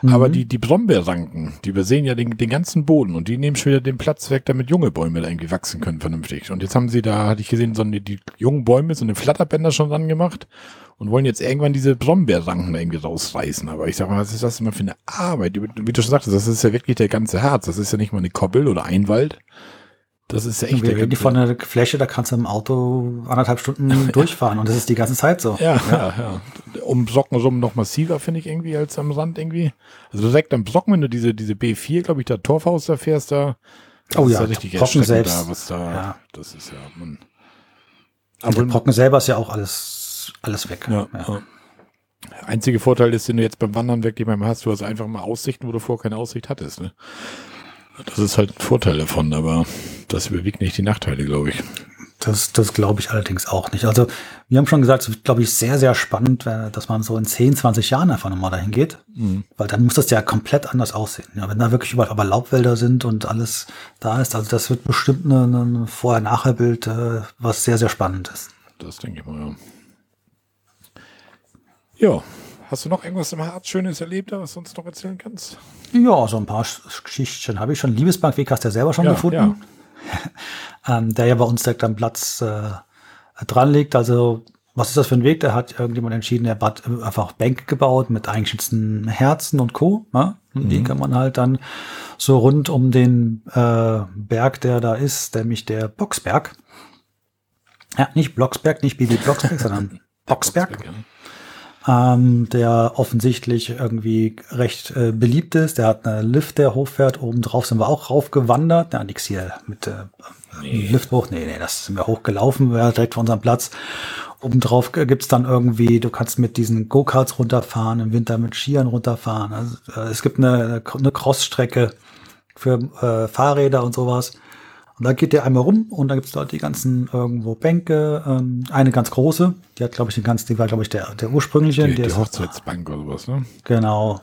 Aber die, die Brombeerranken, die übersehen ja den, den ganzen Boden und die nehmen schon wieder den Platz weg, damit junge Bäume da irgendwie wachsen können vernünftig. Und jetzt haben sie da, hatte ich gesehen, so eine, die jungen Bäume, so eine Flatterbänder schon dran gemacht und wollen jetzt irgendwann diese Brombeerranken irgendwie rausreißen. Aber ich sag mal, was ist das immer für eine Arbeit? Wie du schon sagtest, das ist ja wirklich der ganze Herz. Das ist ja nicht mal eine Koppel oder ein Wald. Das ist ja echt wir reden die von einer Fläche, da kannst du im Auto anderthalb Stunden durchfahren und das ist die ganze Zeit so. Ja, ja, ja. Um Socken rum noch massiver, finde ich irgendwie, als am Rand irgendwie. Also direkt am Brocken, wenn du diese, diese B4, glaube ich, da Torfhaus da fährst, da. das Oh ist ja, richtig Brocken selbst. Da, was da, Ja. Das ist ja, man. Aber, Brocken selber ist ja auch alles, alles weg. ja, ja. Einzige Vorteil ist, den du jetzt beim Wandern wirklich mal hast, du hast einfach mal Aussichten, wo du vorher keine Aussicht hattest. Ne? Das ist halt ein Vorteil davon, aber das überwiegt nicht die Nachteile, glaube ich. Das, das glaube ich allerdings auch nicht. Also, wir haben schon gesagt, es wird, glaube ich, sehr, sehr spannend, wenn- dass man so in 10, 20 Jahren einfach nochmal dahin geht. Weil dann muss das ja komplett anders aussehen. Ja, wenn da wirklich überall aber Laubwälder sind und alles da ist, also das wird bestimmt ein Vorher-Nachher-Bild, äh, was sehr, sehr spannend ist. Das denke ich mal, ja. Ja. Hast du noch irgendwas im Harz Schönes erlebt, was du uns noch erzählen kannst? Ja, so ein paar Sch- Geschichten habe ich schon. Liebesbankweg hast du ja selber schon Ja, gefunden. ähm, der ja bei uns direkt am Platz äh, dran liegt. Also, was ist das für ein Weg? Da hat irgendjemand entschieden, er hat einfach Bänke gebaut mit eingeschnitzten Herzen und Co. Ne? Und die kann man halt dann so rund um den äh, Berg, der da ist, nämlich der Boxberg. Ja, nicht Blocksberg, nicht Bibi Blocksberg, sondern Boxberg. Ja. Ähm, der offensichtlich irgendwie recht äh, beliebt ist. Der hat einen Lift, der hochfährt. Oben drauf sind wir auch raufgewandert. Ja, nix hier mit äh, nee. Lift hoch. Nee, nee, das sind wir hochgelaufen, wir direkt von unserem Platz. Obendrauf gibt's dann irgendwie, du kannst mit diesen Go-Karts runterfahren, im Winter mit Skiern runterfahren. Also, äh, es gibt eine, eine Crossstrecke für äh, Fahrräder und sowas. Und da geht der einmal rum und dann gibt's dort die ganzen irgendwo Bänke. Ähm, eine ganz große, die hat, glaube ich, den ganzen, die war, glaube ich, der, der ursprüngliche. Die, die Hochzeitsbank oder sowas, ne? Genau.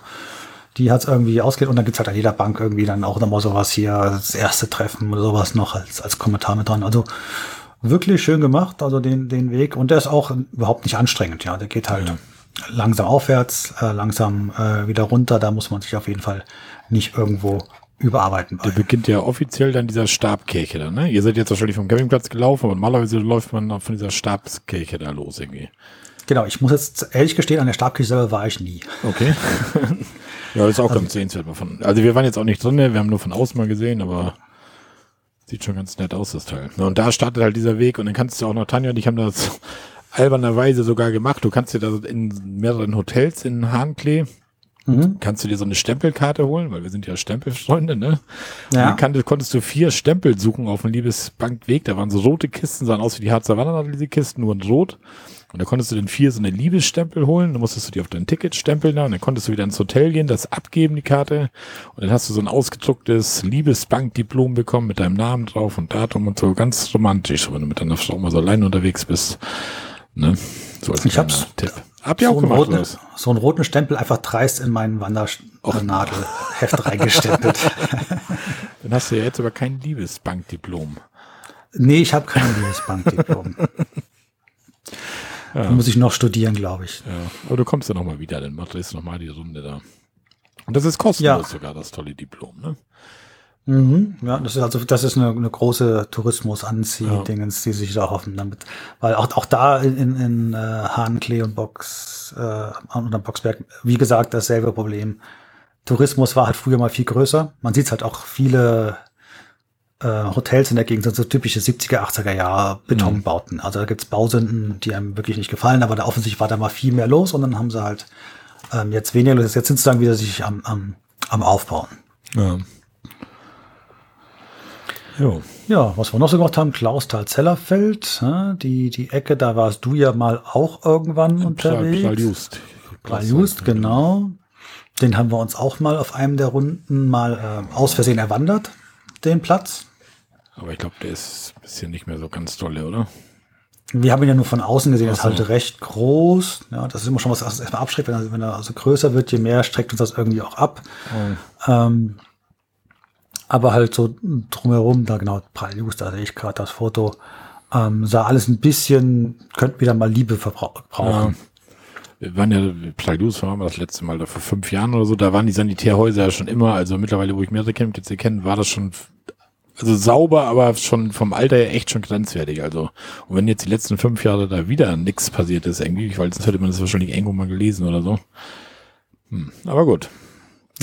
Die hat's irgendwie ausgeht und dann gibt's halt an jeder Bank irgendwie dann auch nochmal sowas hier, das erste Treffen oder sowas noch als, als Kommentar mit dran. Also wirklich schön gemacht, also den, den Weg. Und der ist auch überhaupt nicht anstrengend, ja. Der geht halt ja. langsam aufwärts, äh, langsam äh, wieder runter. Da muss man sich auf jeden Fall nicht irgendwo überarbeiten. Der beginnt ja offiziell dann dieser Stabkirche da, ne? Ihr seid jetzt wahrscheinlich vom Campingplatz gelaufen, aber normalerweise läuft man von dieser Stabskirche da los irgendwie. Genau, ich muss jetzt ehrlich gestehen, an der Stabkirche selber war ich nie. Okay. ja, das ist auch also, ganz sehenswert. Also wir waren jetzt auch nicht drin, wir haben nur von außen mal gesehen, aber sieht schon ganz nett aus, das Teil. Und da startet halt dieser Weg und dann kannst du auch noch, Tanja und ich haben das albernerweise sogar gemacht. Du kannst dir da in mehreren Hotels in Hahnklee Mhm. Kannst du dir so eine Stempelkarte holen, weil wir sind ja Stempelfreunde, ne? Ja. Und dann konntest du vier Stempel suchen auf dem Liebesbankweg. Da waren so rote Kisten, sahen aus wie die Harzer Wanderer, diese Kisten, nur in rot. Und da konntest du dann vier so eine Liebesstempel holen, dann musstest du die auf dein Ticket stempeln da und dann konntest du wieder ins Hotel gehen, das abgeben, die Karte. Und dann hast du so ein ausgedrucktes Liebesbankdiplom bekommen mit deinem Namen drauf und Datum und so. Ganz romantisch, wenn du mit deiner Frau mal so allein unterwegs bist. Ne? So als ich hab's, Tipp. Hab ich so auch gemacht, roten, So einen roten Stempel einfach dreist in meinen Wandernadelheft reingestempelt. Dann hast du ja jetzt aber kein Liebesbankdiplom. Nee, ich habe kein Liebesbankdiplom. ja. Da muss ich noch studieren, glaube ich. Ja. Aber du kommst ja noch mal wieder, dann machst du noch mal die Runde da. Und das ist kostenlos ja. sogar, das tolle Diplom, ne? Mhm, ja, das ist also das ist eine, eine große Tourismus-Anzieh-Dingens, ja. die sich da hoffen damit. Weil auch, auch da in, in äh, Hahnklee und Box äh, und Boxberg, wie gesagt, dasselbe Problem. Tourismus war halt früher mal viel größer. Man sieht halt auch viele äh, Hotels in der Gegend, sind so typische 70er, 80er Jahre Betonbauten. Mhm. Also da gibt's Bausünden, die einem wirklich nicht gefallen, aber da offensichtlich war da mal viel mehr los und dann haben sie halt ähm, jetzt weniger los. Jetzt sind sie dann wieder sich am, am, am Aufbauen. Ja. Jo. Ja, was wir noch so gemacht haben, Klausthal-Zellerfeld, ne? die, die Ecke, da warst du ja mal auch irgendwann In unterwegs. Plaljust. Plaljust, genau. Den haben wir uns auch mal auf einem der Runden mal äh, aus Versehen erwandert, den Platz. Aber ich glaube, der ist ein bisschen nicht mehr so ganz toll, oder? Wir haben ihn ja nur von außen gesehen, er ist halt recht groß. Ja, das ist immer schon was, was erstmal abschreckt, wenn er, wenn er also größer wird, je mehr streckt uns das irgendwie auch ab. Oh. Ähm, aber halt so drumherum, da genau, Praljus, da sehe ich gerade das Foto, ähm, sah alles ein bisschen, könnte wieder mal Liebe verbrauchen. Wir waren ja, Praljus waren wir das letzte Mal da vor fünf Jahren oder so, da waren die Sanitärhäuser ja schon immer, also mittlerweile, wo ich mehrere Campingplätze kenne, war das schon also sauber, aber schon vom Alter her echt schon grenzwertig. Also, und wenn jetzt die letzten fünf Jahre da wieder nichts passiert ist, irgendwie, weil sonst hätte man das wahrscheinlich irgendwo mal gelesen oder so. Hm, aber gut.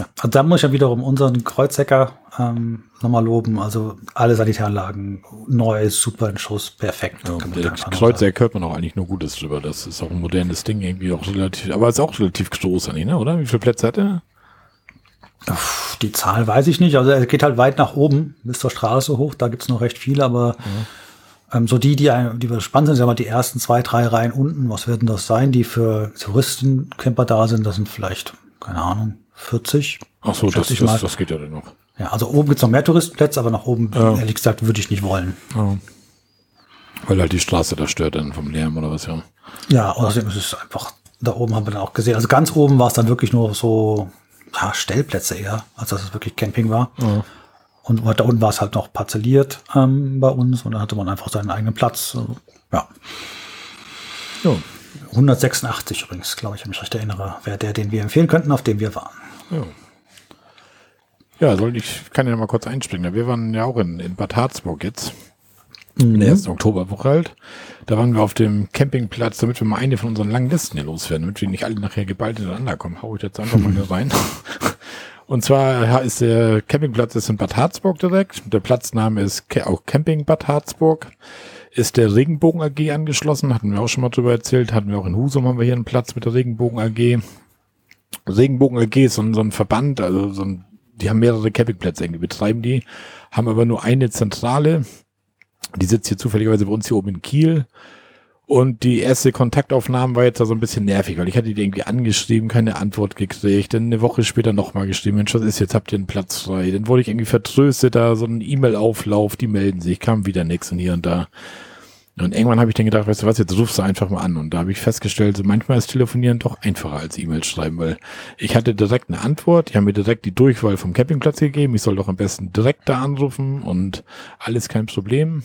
Ja, also da muss ich ja wiederum unseren Kreuzhecker ähm, nochmal loben. Also alle Sanitäranlagen neu, super in Schuss, perfekt. Ja, der hört man auch eigentlich nur Gutes drüber. Das ist auch ein modernes Ding, irgendwie auch relativ, aber ist auch relativ groß eigentlich, ne? oder? Wie viele Plätze hat er? Die Zahl weiß ich nicht. Also er geht halt weit nach oben, bis zur Straße hoch. Da gibt's noch recht viele, aber ja. ähm, so die, die, die spannend sind, wir mal, die ersten zwei, drei Reihen unten, was werden das sein, die für Touristencamper da sind, das sind vielleicht, keine Ahnung, 40. Ach so, das, das, das, geht ja dann noch. Ja, also oben gibt's noch mehr Touristenplätze, aber nach oben, ja. ehrlich gesagt, würde ich nicht wollen. Ja. Weil halt die Straße da stört dann vom Lärm oder was, ja. Ja, außerdem ist es einfach, da oben haben wir dann auch gesehen. Also ganz oben war es dann wirklich nur so ja, Stellplätze eher, als dass es wirklich Camping war. Ja. Und da unten war es halt noch parzelliert ähm, bei uns und dann hatte man einfach seinen eigenen Platz. Also, ja. Jo. 186 übrigens, glaube ich, wenn ich mich recht erinnere, wäre der, den wir empfehlen könnten, auf dem wir waren. Ja. Ja, soll ich kann ja mal kurz einspringen. Wir waren ja auch in, in Bad Harzburg jetzt. Mhm. In der ersten Oktoberwoche halt. Da waren wir auf dem Campingplatz, damit wir mal eine von unseren langen Listen hier loswerden, damit wir nicht alle nachher geballt hintereinander kommen. Hau ich jetzt einfach mal hier rein. Und zwar ist der Campingplatz ist in Bad Harzburg direkt. Der Platzname ist auch Camping Bad Harzburg. ist der Regenbogen AG angeschlossen. Hatten wir auch schon mal drüber erzählt. Hatten wir auch in Husum haben wir hier einen Platz mit der Regenbogen AG. Regenbogen AG ist so ein, so ein Verband, also so ein, die haben mehrere Campingplätze irgendwie betreiben die, haben aber nur eine Zentrale. Die sitzt hier zufälligerweise bei uns hier oben in Kiel. Und die erste Kontaktaufnahme war jetzt da so ein bisschen nervig, weil ich hatte die irgendwie angeschrieben, keine Antwort gekriegt. Dann eine Woche später nochmal geschrieben, Mensch, was ist jetzt, habt ihr einen Platz frei? Dann wurde ich irgendwie vertröstet, da so ein E-Mail-Auflauf, die melden sich, kam wieder nix und hier und da. Und irgendwann habe ich dann gedacht, weißt du was, jetzt rufst du einfach mal an. Und da habe ich festgestellt, so manchmal ist Telefonieren doch einfacher als E-Mail schreiben, weil ich hatte direkt eine Antwort, die haben mir direkt die Durchwahl vom Campingplatz gegeben, ich soll doch am besten direkt da anrufen und alles kein Problem.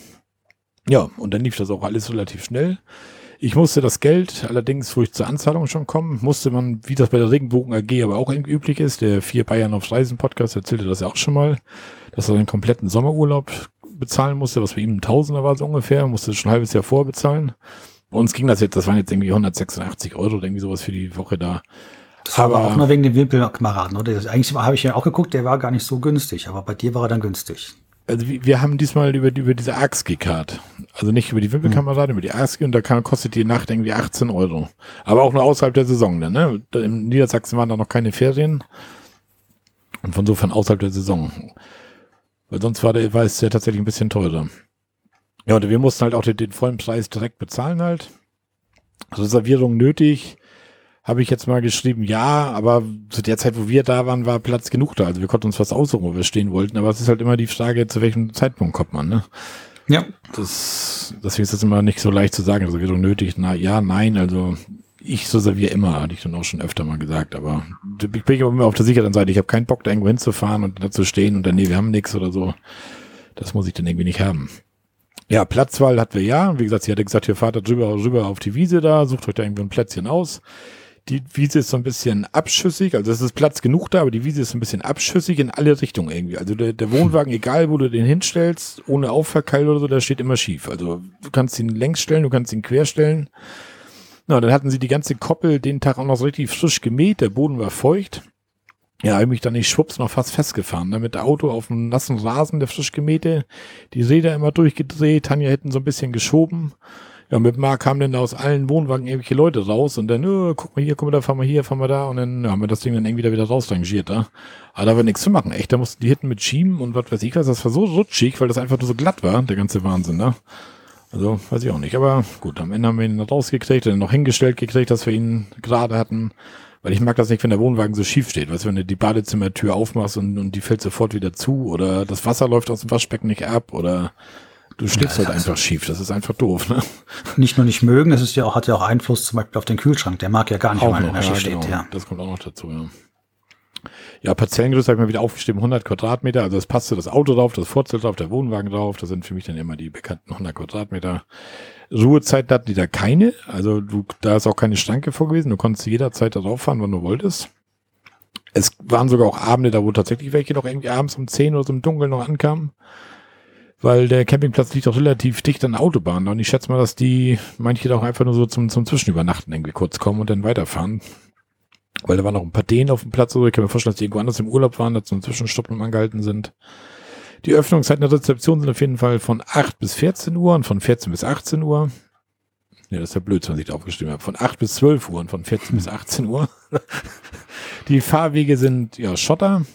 Ja, und dann lief das auch alles relativ schnell. Ich musste das Geld allerdings, wo ich zur Anzahlung schon komme, musste man, wie das bei der Regenbogen AG aber auch irgendwie üblich ist, der vier Bayern aufs Reisen Podcast erzählte das ja auch schon mal, dass er den kompletten Sommerurlaub bezahlen musste, was bei ihm ein Tausender war so ungefähr, musste schon ein halbes Jahr vorbezahlen. Bei uns ging das jetzt, das waren jetzt irgendwie 186 Euro irgendwie sowas für die Woche da. Das aber auch nur wegen dem Wimpelkameraden, oder? Eigentlich habe ich ja auch geguckt, der war gar nicht so günstig, aber bei dir war er dann günstig also wir haben diesmal über, über diese AXG-Card. Also nicht über die Wimpelkamera, mhm. über die AXG und da kann, kostet die Nacht irgendwie 18 Euro. Aber auch nur außerhalb der Saison dann, ne? In Niedersachsen waren da noch keine Ferien. Und von sofern außerhalb der Saison. Weil sonst war, der, war es ja tatsächlich ein bisschen teurer. Ja, und wir mussten halt auch den, den vollen Preis direkt bezahlen halt. Reservierung nötig habe ich jetzt mal geschrieben, ja, aber zu der Zeit, wo wir da waren, war Platz genug da. Also wir konnten uns was aussuchen, wo wir stehen wollten. Aber es ist halt immer die Frage, zu welchem Zeitpunkt kommt man, ne? Ja. Das, deswegen ist das immer nicht so leicht zu sagen. Also wäre nötig, na ja, nein, also ich reserviere immer, hatte ich dann auch schon öfter mal gesagt, aber ich bin immer auf der sicheren Seite. Ich habe keinen Bock, da irgendwo hinzufahren und da zu stehen und dann, nee, wir haben nichts oder so. Das muss ich dann irgendwie nicht haben. Ja, Platzwahl hatten wir ja. Wie gesagt, sie hatte gesagt, hier fahrt da drüber, rüber auf die Wiese da, sucht euch da irgendwie ein Plätzchen aus. Die Wiese ist so ein bisschen abschüssig, also es ist Platz genug da, aber die Wiese ist so ein bisschen abschüssig in alle Richtungen irgendwie. Also der, der Wohnwagen, egal wo du den hinstellst, ohne Aufverkeil oder so, der steht immer schief. Also du kannst ihn längs stellen, du kannst ihn quer stellen. Na, dann hatten sie die ganze Koppel den Tag auch noch so richtig frisch gemäht, der Boden war feucht. Ja, habe mich dann nicht schwupps noch fast festgefahren. Damit der Auto auf dem nassen Rasen, der frisch gemähte, die Räder immer durchgedreht, Tanja hätten so ein bisschen geschoben. Ja, mit Marc kamen dann aus allen Wohnwagen irgendwelche Leute raus und dann, oh, guck mal hier, guck mal da, fahren wir hier, fahren wir da und dann ja, haben wir das Ding dann irgendwie da wieder rausrangiert, da. Aber da war nichts zu machen, echt. Da mussten die hinten mit schieben und was weiß ich was. Das war so rutschig, weil das einfach nur so glatt war, der ganze Wahnsinn, ne? Also, weiß ich auch nicht. Aber gut, am Ende haben wir ihn rausgekriegt, dann noch hingestellt gekriegt, dass wir ihn gerade hatten. Weil ich mag das nicht, wenn der Wohnwagen so schief steht. Weißt du, wenn du die Badezimmertür aufmachst und, und die fällt sofort wieder zu oder das Wasser läuft aus dem Waschbecken nicht ab oder Du stehst halt einfach schief, das ist einfach doof, ne? Nicht nur nicht mögen, es ist ja auch, hat ja auch Einfluss zum Beispiel auf den Kühlschrank. Der mag ja gar nicht, auch wenn er schief steht, genau. ja. Das kommt auch noch dazu, ja. Ja, Parzellengröße habe ich mal wieder aufgeschrieben, 100 Quadratmeter, also es passte das Auto drauf, das Vorzelt drauf, der Wohnwagen drauf, das sind für mich dann immer die bekannten 100 Quadratmeter. Ruhezeit hatten die da keine, also du, da ist auch keine Schranke vor gewesen, du konntest jederzeit da drauf fahren, wann du wolltest. Es waren sogar auch Abende, da wo tatsächlich welche noch irgendwie abends um 10 oder so im Dunkeln noch ankamen weil der Campingplatz liegt auch relativ dicht an der Autobahn. Und ich schätze mal, dass die manche doch einfach nur so zum, zum Zwischenübernachten irgendwie kurz kommen und dann weiterfahren. Weil da waren noch ein paar Dänen auf dem Platz. Also ich kann mir vorstellen, dass die irgendwo anders im Urlaub waren, da zum Zwischenstopp und angehalten sind. Die Öffnungszeiten der Rezeption sind auf jeden Fall von 8 bis 14 Uhr und von 14 bis 18 Uhr. Ja, das ist ja blöd, wenn ich da aufgeschrieben habe. Von 8 bis 12 Uhr und von 14 bis 18 Uhr. Die Fahrwege sind ja Schotter.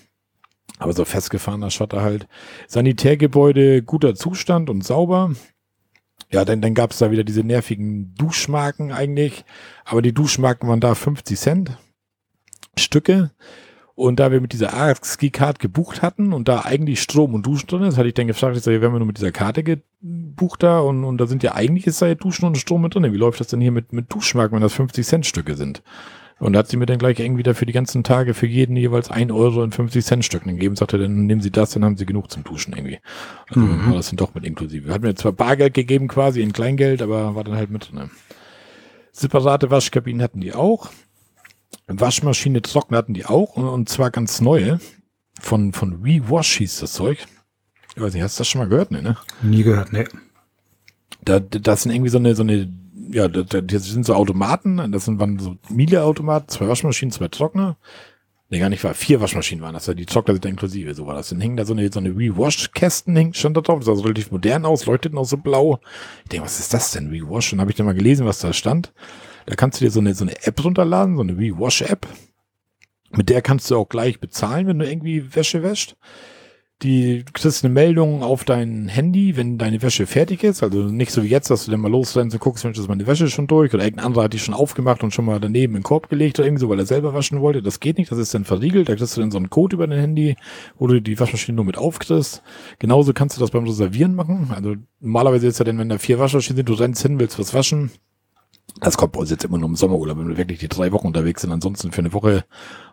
Aber so festgefahrener Schotter halt. Sanitärgebäude, guter Zustand und sauber. Ja, dann, dann gab es da wieder diese nervigen Duschmarken eigentlich. Aber die Duschmarken waren da 50 Cent Stücke. Und da wir mit dieser ASCII-Card gebucht hatten und da eigentlich Strom und Duschen drin ist, hatte ich dann gefragt, ich sage, wir haben nur mit dieser Karte gebucht da und, und da sind ja eigentlich ist da ja Duschen und Strom mit drin. Wie läuft das denn hier mit, mit Duschmarken, wenn das 50 Cent Stücke sind? Und da hat sie mir dann gleich irgendwie wieder für die ganzen Tage für jeden jeweils ein Euro und 50 Cent Stück gegeben. Sagte, dann nehmen Sie das, dann haben Sie genug zum Duschen irgendwie. Also mhm. war das dann doch mit inklusive. Hat mir zwar Bargeld gegeben quasi in Kleingeld, aber war dann halt mit drin. Separate Waschkabinen hatten die auch. Waschmaschine trocken hatten die auch und, und zwar ganz neue. Von, von WeWash hieß das Zeug. Ich weiß nicht, hast du das schon mal gehört? Nee, ne? Nie gehört, ne. Da, das sind irgendwie so eine, so eine ja, das, das sind so Automaten, das sind waren so Miele-Automaten, zwei Waschmaschinen, zwei Trockner. Nee, gar nicht wahr. Vier Waschmaschinen waren das ja. Die Zockler sind da inklusive. So war das. Dann hingen da so eine, so eine Rewash-Kästen, hing schon da drauf. Das sah so relativ modern aus, leuchteten auch so blau. Ich denke, was ist das denn? Rewash? Und habe ich dann mal gelesen, was da stand. Da kannst du dir so eine, so eine App runterladen, so eine Rewash-App. Mit der kannst du auch gleich bezahlen, wenn du irgendwie Wäsche wäscht die du kriegst eine Meldung auf dein Handy, wenn deine Wäsche fertig ist. Also nicht so wie jetzt, dass du dann mal losrennst und guckst, Mensch, ist meine Wäsche schon durch oder irgendein anderer hat die schon aufgemacht und schon mal daneben in den Korb gelegt oder irgendwie so, weil er selber waschen wollte. Das geht nicht, das ist dann verriegelt. Da kriegst du dann so einen Code über dein Handy, wo du die Waschmaschine nur mit aufkriegst. Genauso kannst du das beim Reservieren machen. Also normalerweise ist ja dann, wenn da vier Waschmaschinen sind, du rennst hin, willst was waschen, das kommt bei uns jetzt immer nur im Sommerurlaub, wenn wir wirklich die drei Wochen unterwegs sind. Ansonsten für eine Woche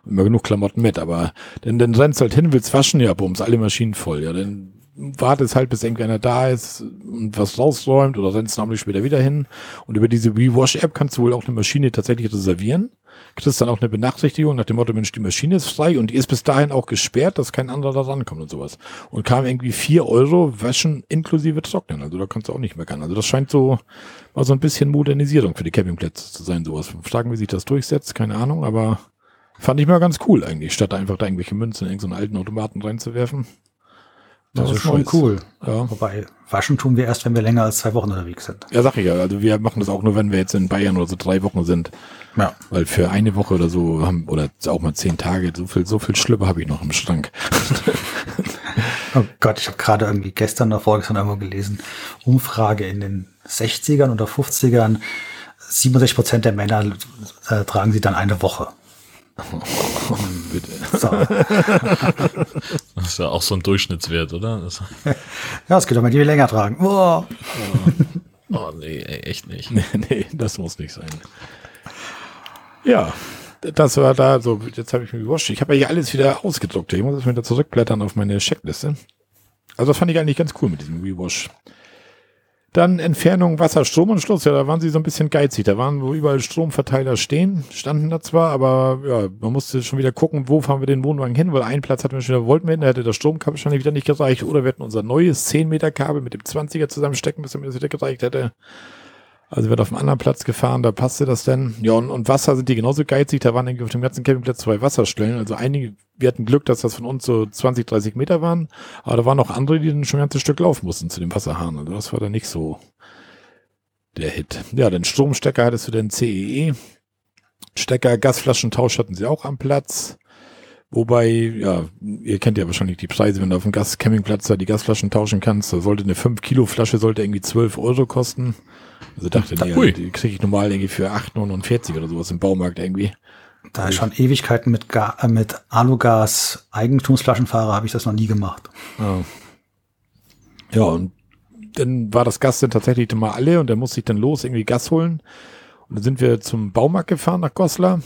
immer genug Klamotten mit. Aber dann, dann rennst halt hin, willst waschen, ja, bums, alle Maschinen voll. Ja, dann wartest halt, bis irgendeiner da ist und was rausräumt oder rennst namentlich später wieder hin. Und über diese WeWash-App kannst du wohl auch eine Maschine tatsächlich reservieren kriegst dann auch eine Benachrichtigung nach dem Motto, Mensch, die Maschine ist frei und die ist bis dahin auch gesperrt, dass kein anderer da rankommt und sowas. Und kam irgendwie vier Euro Waschen inklusive Trocknen. Also da kannst du auch nicht meckern. Also das scheint so, war so ein bisschen Modernisierung für die Campingplätze zu sein, sowas. Fragen, wie sich das durchsetzt, keine Ahnung, aber fand ich mal ganz cool eigentlich, statt einfach da irgendwelche Münzen in irgendeinen alten Automaten reinzuwerfen. Das, das ist schon cool. Ja. Wobei, waschen tun wir erst, wenn wir länger als zwei Wochen unterwegs sind. Ja, sag ich ja. Also wir machen das auch nur, wenn wir jetzt in Bayern oder so drei Wochen sind. Ja. Weil für eine Woche oder so haben, oder auch mal zehn Tage, so viel, so viel Schlüpper habe ich noch im Schrank. oh Gott, ich habe gerade irgendwie gestern oder vorgestern irgendwo gelesen, Umfrage in den 60ern oder 50ern, 67 Prozent der Männer äh, tragen sie dann eine Woche. Bitte. So. das ist ja auch so ein Durchschnittswert, oder? Das ja, es geht doch mal die länger tragen. Oh. oh. oh nee, echt nicht. Nee, nee, das muss nicht sein. Ja, das war da so, jetzt habe ich mir gewusst, ich habe ja hier alles wieder ausgedruckt. Ich muss jetzt wieder zurückblättern auf meine Checkliste. Also das fand ich eigentlich ganz cool mit diesem Rewash. Dann Entfernung Wasser, Strom und Schluss. Ja, da waren sie so ein bisschen geizig. Da waren wo überall Stromverteiler stehen, standen da zwar, aber ja, man musste schon wieder gucken, wo fahren wir den Wohnwagen hin, weil einen Platz hatten wir schon wieder, wollten wir hin, da hätte das Stromkabel wahrscheinlich wieder nicht gereicht. Oder wir hätten unser neues 10 Meter Kabel mit dem 20er zusammenstecken müssen, damit es wieder gereicht hätte. Also wird auf einem anderen Platz gefahren, da passte das denn. Ja, und, und Wasser sind die genauso geizig. Da waren auf dem ganzen Campingplatz zwei Wasserstellen. Also einige, wir hatten Glück, dass das von uns so 20, 30 Meter waren. Aber da waren auch andere, die dann schon ein ganzes Stück laufen mussten zu dem Wasserhahn. Also das war dann nicht so der Hit. Ja, den Stromstecker hattest du den CEE. E. Stecker, Gasflaschentausch hatten sie auch am Platz. Wobei, ja, ihr kennt ja wahrscheinlich die Preise, wenn du auf dem Gas-Campingplatz da die Gasflaschen tauschen kannst. Da sollte eine 5-Kilo-Flasche sollte irgendwie 12 Euro kosten. Also dachte, nee, also die kriege ich normal irgendwie für 8,49 oder sowas im Baumarkt irgendwie. Da ist schon Ewigkeiten mit, Ga äh, mit Alugas Eigentumsflaschenfahrer habe ich das noch nie gemacht. Ja. ja, und dann war das Gas dann tatsächlich mal alle und dann musste ich dann los irgendwie Gas holen. Und dann sind wir zum Baumarkt gefahren nach Goslar.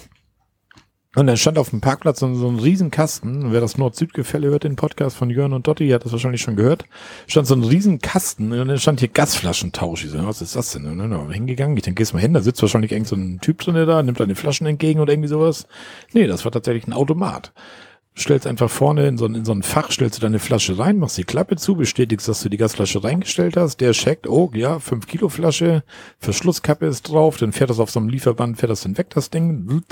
Und dann stand auf dem Parkplatz so, ein Riesenkasten. Wer das Nord-Süd-Gefälle hört, den Podcast von Jörn und Dotti, hat das wahrscheinlich schon gehört. Stand so ein Riesenkasten und dann stand hier Gasflaschentausch. Ich so, was ist das denn? Und dann hingegangen. Ich denke, gehst mal hin, da sitzt wahrscheinlich irgend so ein Typ drin da, nimmt deine Flaschen entgegen oder irgendwie sowas. Nee, das war tatsächlich ein Automat stellst einfach vorne in so, in so ein Fach, stellst du deine Flasche rein, machst die Klappe zu, bestätigst, dass du die Gasflasche reingestellt hast, der checkt, oh ja, 5 Kilo Flasche, Verschlusskappe ist drauf, dann fährt das auf so einem Lieferband, fährt das dann weg, das Ding.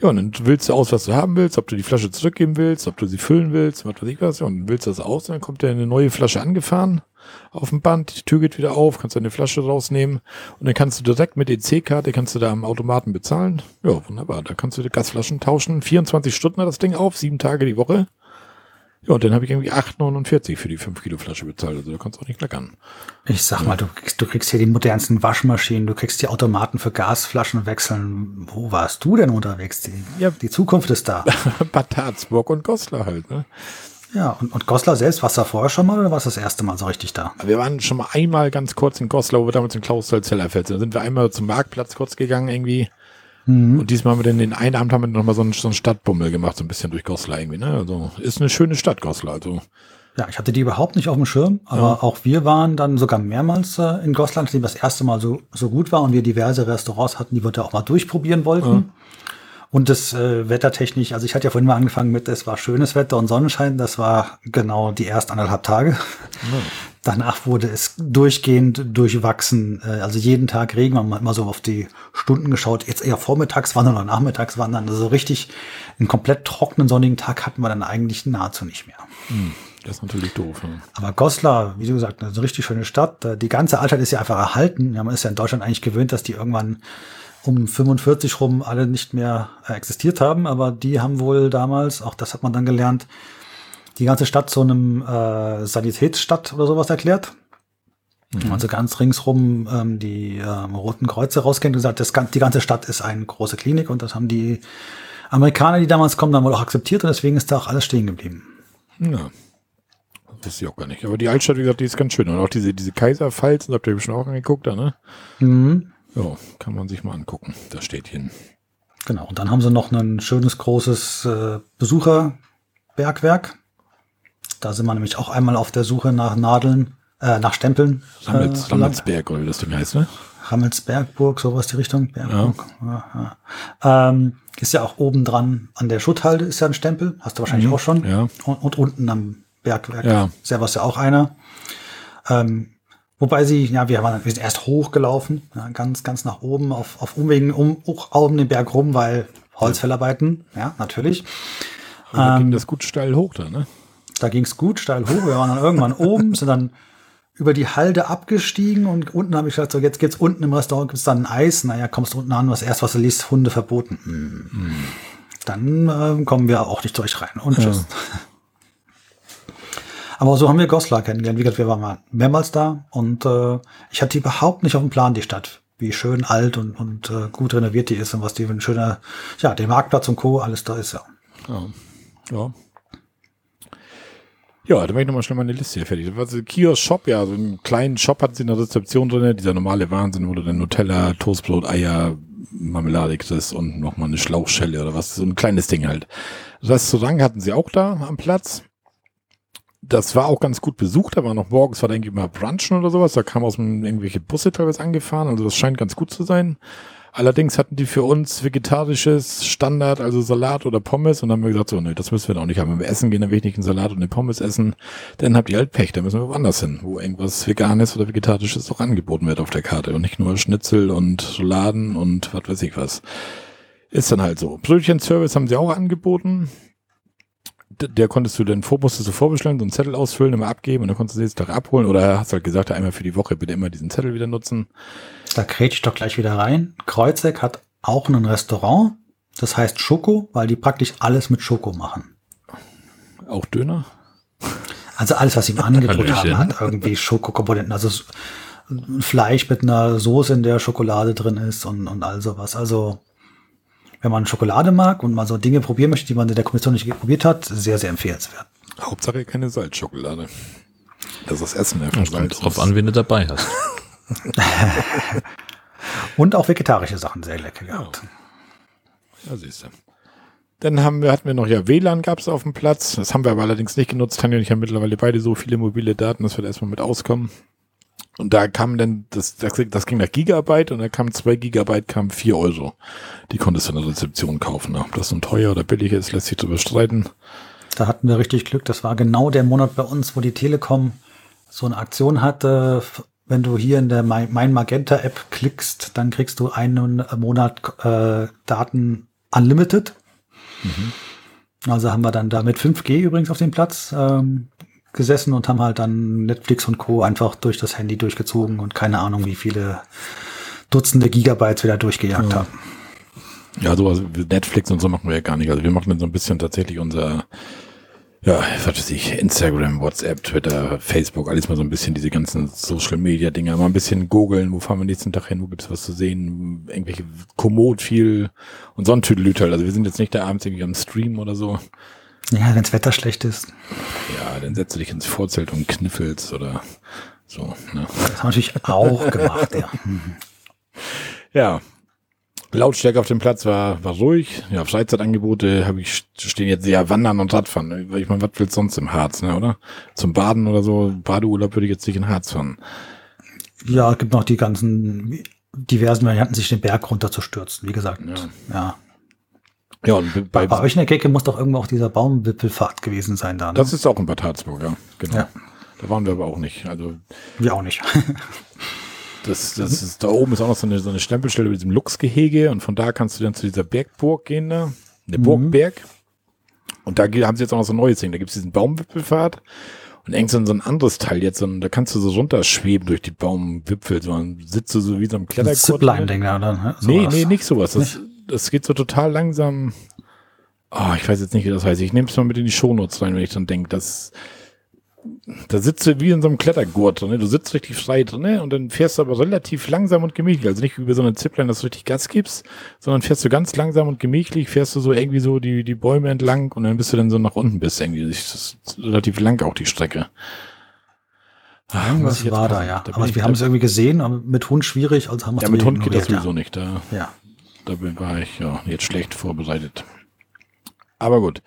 Ja, und dann willst du aus, was du haben willst, ob du die Flasche zurückgeben willst, ob du sie füllen willst, was weiß ich was, und willst du das aus, und dann kommt dir eine neue Flasche angefahren auf dem Band, die Tür geht wieder auf, kannst deine Flasche rausnehmen und dann kannst du direkt mit EC-Karte, kannst du da am Automaten bezahlen. Ja, wunderbar. Da kannst du die Gasflaschen tauschen. 24 Stunden hat das Ding auf, sieben Tage die Woche. Ja, und dann habe ich irgendwie 8,49 für die 5 Kilo Flasche bezahlt. Also da kannst du auch nicht meckern. Ich sag mal, du kriegst, du kriegst hier die modernsten Waschmaschinen, du kriegst die Automaten für Gasflaschen wechseln. Wo warst du denn unterwegs? Die, ja, die Zukunft ist da. Bad Tarzburg und Goslar halt, ne? Ja, und, und Goslar selbst, warst du da vorher schon mal oder warst du das erste Mal so richtig da? Wir waren schon mal einmal ganz kurz in Goslar, wo wir damals in Klausthal-Zellerfeld sind. Da sind wir einmal zum Marktplatz kurz gegangen irgendwie. Mhm. Und diesmal haben wir dann den einen Abend haben wir nochmal so einen, so einen Stadtbummel gemacht, so ein bisschen durch Goslar irgendwie. Ne? Also ist eine schöne Stadt, Goslar. Also. Ja, ich hatte die überhaupt nicht auf dem Schirm, aber ja. auch wir waren dann sogar mehrmals äh, in Goslar, nachdem das erste Mal so, so gut war und wir diverse Restaurants hatten, die wir da auch mal durchprobieren wollten. Ja. Und das äh, wettertechnisch, also ich hatte ja vorhin mal angefangen mit, es war schönes Wetter und Sonnenschein, das war genau die ersten anderthalb Tage. Ja. danach wurde es durchgehend durchwachsen. Äh, also jeden Tag Regen. Man hat mal so auf die Stunden geschaut. Jetzt eher vormittags wandern oder nachmittags wandern. Also richtig einen komplett trockenen, sonnigen Tag hatten wir dann eigentlich nahezu nicht mehr. Hm, das ist natürlich doof. Ja. Aber Goslar, wie du gesagt, eine richtig schöne Stadt. Äh, die ganze Altstadt ist ja einfach erhalten. Ja, man ist ja in Deutschland eigentlich gewöhnt, dass die irgendwann um 45 rum alle nicht mehr äh, existiert haben. Aber die haben wohl damals, auch das hat man dann gelernt, die ganze Stadt zu einem äh, Sanitätsstadt oder sowas erklärt. Mhm. Also ganz ringsrum ähm, die ähm, Roten Kreuze rauskennt und gesagt, das, die ganze Stadt ist eine große Klinik und das haben die Amerikaner, die damals kommen, dann wohl auch akzeptiert und deswegen ist da auch alles stehen geblieben. Ja. Das ich auch gar nicht. Aber die Altstadt, wie gesagt, die ist ganz schön. Und auch diese, diese Kaiserpfalz, habt ihr schon auch angeguckt, da, ne? Mhm. Ja, kann man sich mal angucken. Da steht hin. Genau. Und dann haben sie noch ein schönes, großes äh, Besucherbergwerk. Da sind wir nämlich auch einmal auf der Suche nach Nadeln, äh, nach Stempeln. Rammels, äh, Rammelsberg oder wie das Ding heißt, ne? Rammelsbergburg, sowas die Richtung. Bergburg. Ja. Ja, ja. Ähm, ist ja auch oben dran an der Schutthalde ist ja ein Stempel. Hast du wahrscheinlich mhm. auch schon. Ja. Und, und, unten am Bergwerk ja. selber ist ja auch einer. Ähm, wobei sie, ja, wir, waren, wir sind erst hochgelaufen, ja, ganz, ganz nach oben, auf, auf Umwegen um, um den Berg rum, weil Holzfällarbeiten, ja, natürlich. Und da ähm, ging das gut steil hoch da, ne? Da ging es gut steil hoch. Wir waren dann irgendwann oben, sind dann über die Halde abgestiegen und unten habe ich gesagt, so jetzt geht's unten im Restaurant, gibt's dann ein Eis. Naja, kommst du unten an, was erst, was du liest, Hunde verboten. Hm. Dann äh, kommen wir auch nicht durch rein. Und tschüss. Ja. Aber so haben wir Goslar kennengelernt. Wie gesagt, wir waren mal mehrmals da und äh, ich hatte überhaupt nicht auf dem Plan, die Stadt. Wie schön alt und, und äh, gut renoviert die ist und was die für ein schöner, ja, der Marktplatz und Co., alles da ist, ja. Ja, ja ja, dann mache ich nochmal schnell meine Liste hier fertig. Also Kiosk Shop, ja, so einen kleinen Shop hat sie in der Rezeption drin, dieser normale Wahnsinn, wo du dann Nutella, Toastbrot, Eier, Marmelade kriegst und nochmal eine Schlauchschelle oder was, so ein kleines Ding halt. Restaurant hatten sie auch da am Platz. Das war auch ganz gut besucht, da war noch morgens, war da irgendwie mal Brunchen oder sowas, da kam aus dem irgendwelche Busse teilweise angefahren, also das scheint ganz gut zu sein. Allerdings hatten die für uns vegetarisches Standard, also Salat oder Pommes. Und dann haben wir gesagt, so, nee, das müssen wir doch nicht haben. Wenn wir essen gehen, dann will ich nicht einen Salat und eine Pommes essen. Dann habt ihr halt Pech, dann müssen wir woanders hin, wo irgendwas Veganes oder Vegetarisches auch angeboten wird auf der Karte. Und nicht nur Schnitzel und Rouladen und was weiß ich was. Ist dann halt so. Brötchen-Service haben sie auch angeboten der konntest du dann vor, musstest du vorbestellen, so einen Zettel ausfüllen, immer abgeben und dann konntest du den Tag abholen oder hast halt gesagt, einmal für die Woche bitte immer diesen Zettel wieder nutzen. Da kräht ich doch gleich wieder rein. Kreuzeck hat auch ein Restaurant, das heißt Schoko, weil die praktisch alles mit Schoko machen. Auch Döner? Also alles, was sie im Angebot haben, hat irgendwie Schokokomponenten. Also Fleisch mit einer Soße, in der Schokolade drin ist und, und all sowas. Also wenn man Schokolade mag und mal so Dinge probieren möchte, die man in der Kommission nicht probiert hat, sehr, sehr empfehlenswert. Hauptsache keine Salzschokolade. Das ist das Essen einfach das kommt drauf an, wen du dabei hast. und auch vegetarische Sachen sehr lecker gehabt. Ja, ja siehst du. Dann haben wir, hatten wir noch, ja, WLAN gab es auf dem Platz. Das haben wir aber allerdings nicht genutzt. Tanja und ich haben mittlerweile beide so viele mobile Daten, dass wir da erstmal mit auskommen. Und da kam dann, das, das, das ging nach Gigabyte und da kam zwei Gigabyte, kam vier Euro. Die konntest du in der Rezeption kaufen. Ne? Ob das nun teuer oder billig ist, lässt sich zu bestreiten. Da hatten wir richtig Glück. Das war genau der Monat bei uns, wo die Telekom so eine Aktion hatte. Wenn du hier in der Mein Magenta App klickst, dann kriegst du einen Monat äh, Daten unlimited. Mhm. Also haben wir dann da mit 5G übrigens auf dem Platz ähm, gesessen und haben halt dann Netflix und Co. einfach durch das Handy durchgezogen und keine Ahnung, wie viele Dutzende Gigabytes wir da durchgejagt ja. haben. Ja, sowas wie Netflix und so machen wir ja gar nicht. Also wir machen dann so ein bisschen tatsächlich unser, ja, was weiß ich, Instagram, WhatsApp, Twitter, Facebook, alles mal so ein bisschen diese ganzen Social Media Dinge, mal ein bisschen googeln, wo fahren wir nächsten Tag hin, wo gibt's was zu sehen, irgendwelche Komoot viel und so ein Tüdelütel. Also wir sind jetzt nicht da abends irgendwie am Stream oder so. Ja, wenns Wetter schlecht ist. Ja, dann setzt du dich ins Vorzelt und kniffelst oder so. Ne? Das haben wir natürlich auch gemacht, ja. Ja. Lautstärke auf dem Platz war, war ruhig. Ja, Freizeitangebote habe ich stehen jetzt ja Wandern und Radfahren. Ich meine, was willst du sonst im Harz, ne, oder? Zum Baden oder so, Badeurlaub würde ich jetzt nicht in Harz fahren. Ja, es gibt noch die ganzen diversen Varianten, sich den Berg runter zu stürzen, wie gesagt. Ja. ja. Ja, und bei, bei euch in der Kecke muss doch irgendwo auch dieser Baumwipfelfahrt gewesen sein da. Ne? Das ist auch in Bad Harzburg, ja. Genau. Ja. Da waren wir aber auch nicht. Also Wir auch nicht. das, das ist, da oben ist auch noch so eine, so eine Stempelstelle mit diesem Luchsgehege und von da kannst du dann zu dieser Bergburg gehen da. Der Burgberg. Und da haben sie jetzt auch noch so ein neues Ding. Da gibt es diesen Baumwipfelfahrt und irgend so ein anderes Teil jetzt. Und da kannst du so runterschweben durch die Baumwipfel. So, dann sitzt du so wie so ein Das Klettergurt. Zipline-Ding da, oder? ne? Nee, nee, nicht sowas. Das, das geht so total langsam. Oh, ich weiß jetzt nicht, wie das heißt. Ich nehme es mal mit in die Shownotes rein, wenn ich dann denke, dass da sitzt du wie in so einem Klettergurt drin. Ne? Du sitzt richtig frei drin ne? und dann fährst du aber relativ langsam und gemächlich. Also nicht bei so einer Zipline, dass du richtig Gas gibst, sondern fährst du ganz langsam und gemächlich, fährst du so irgendwie so die, die Bäume entlang und dann bist du dann so nach unten bist irgendwie. Das ist relativ lang auch die Strecke. Ich Irgendwas war da, ja. bin Aber wir haben es irgendwie gesehen, aber mit Hund schwierig, also haben wir es Ja, mit Hund geht das sowieso nicht. Da Ja. Da war ich ja jetzt schlecht vorbereitet. Aber gut.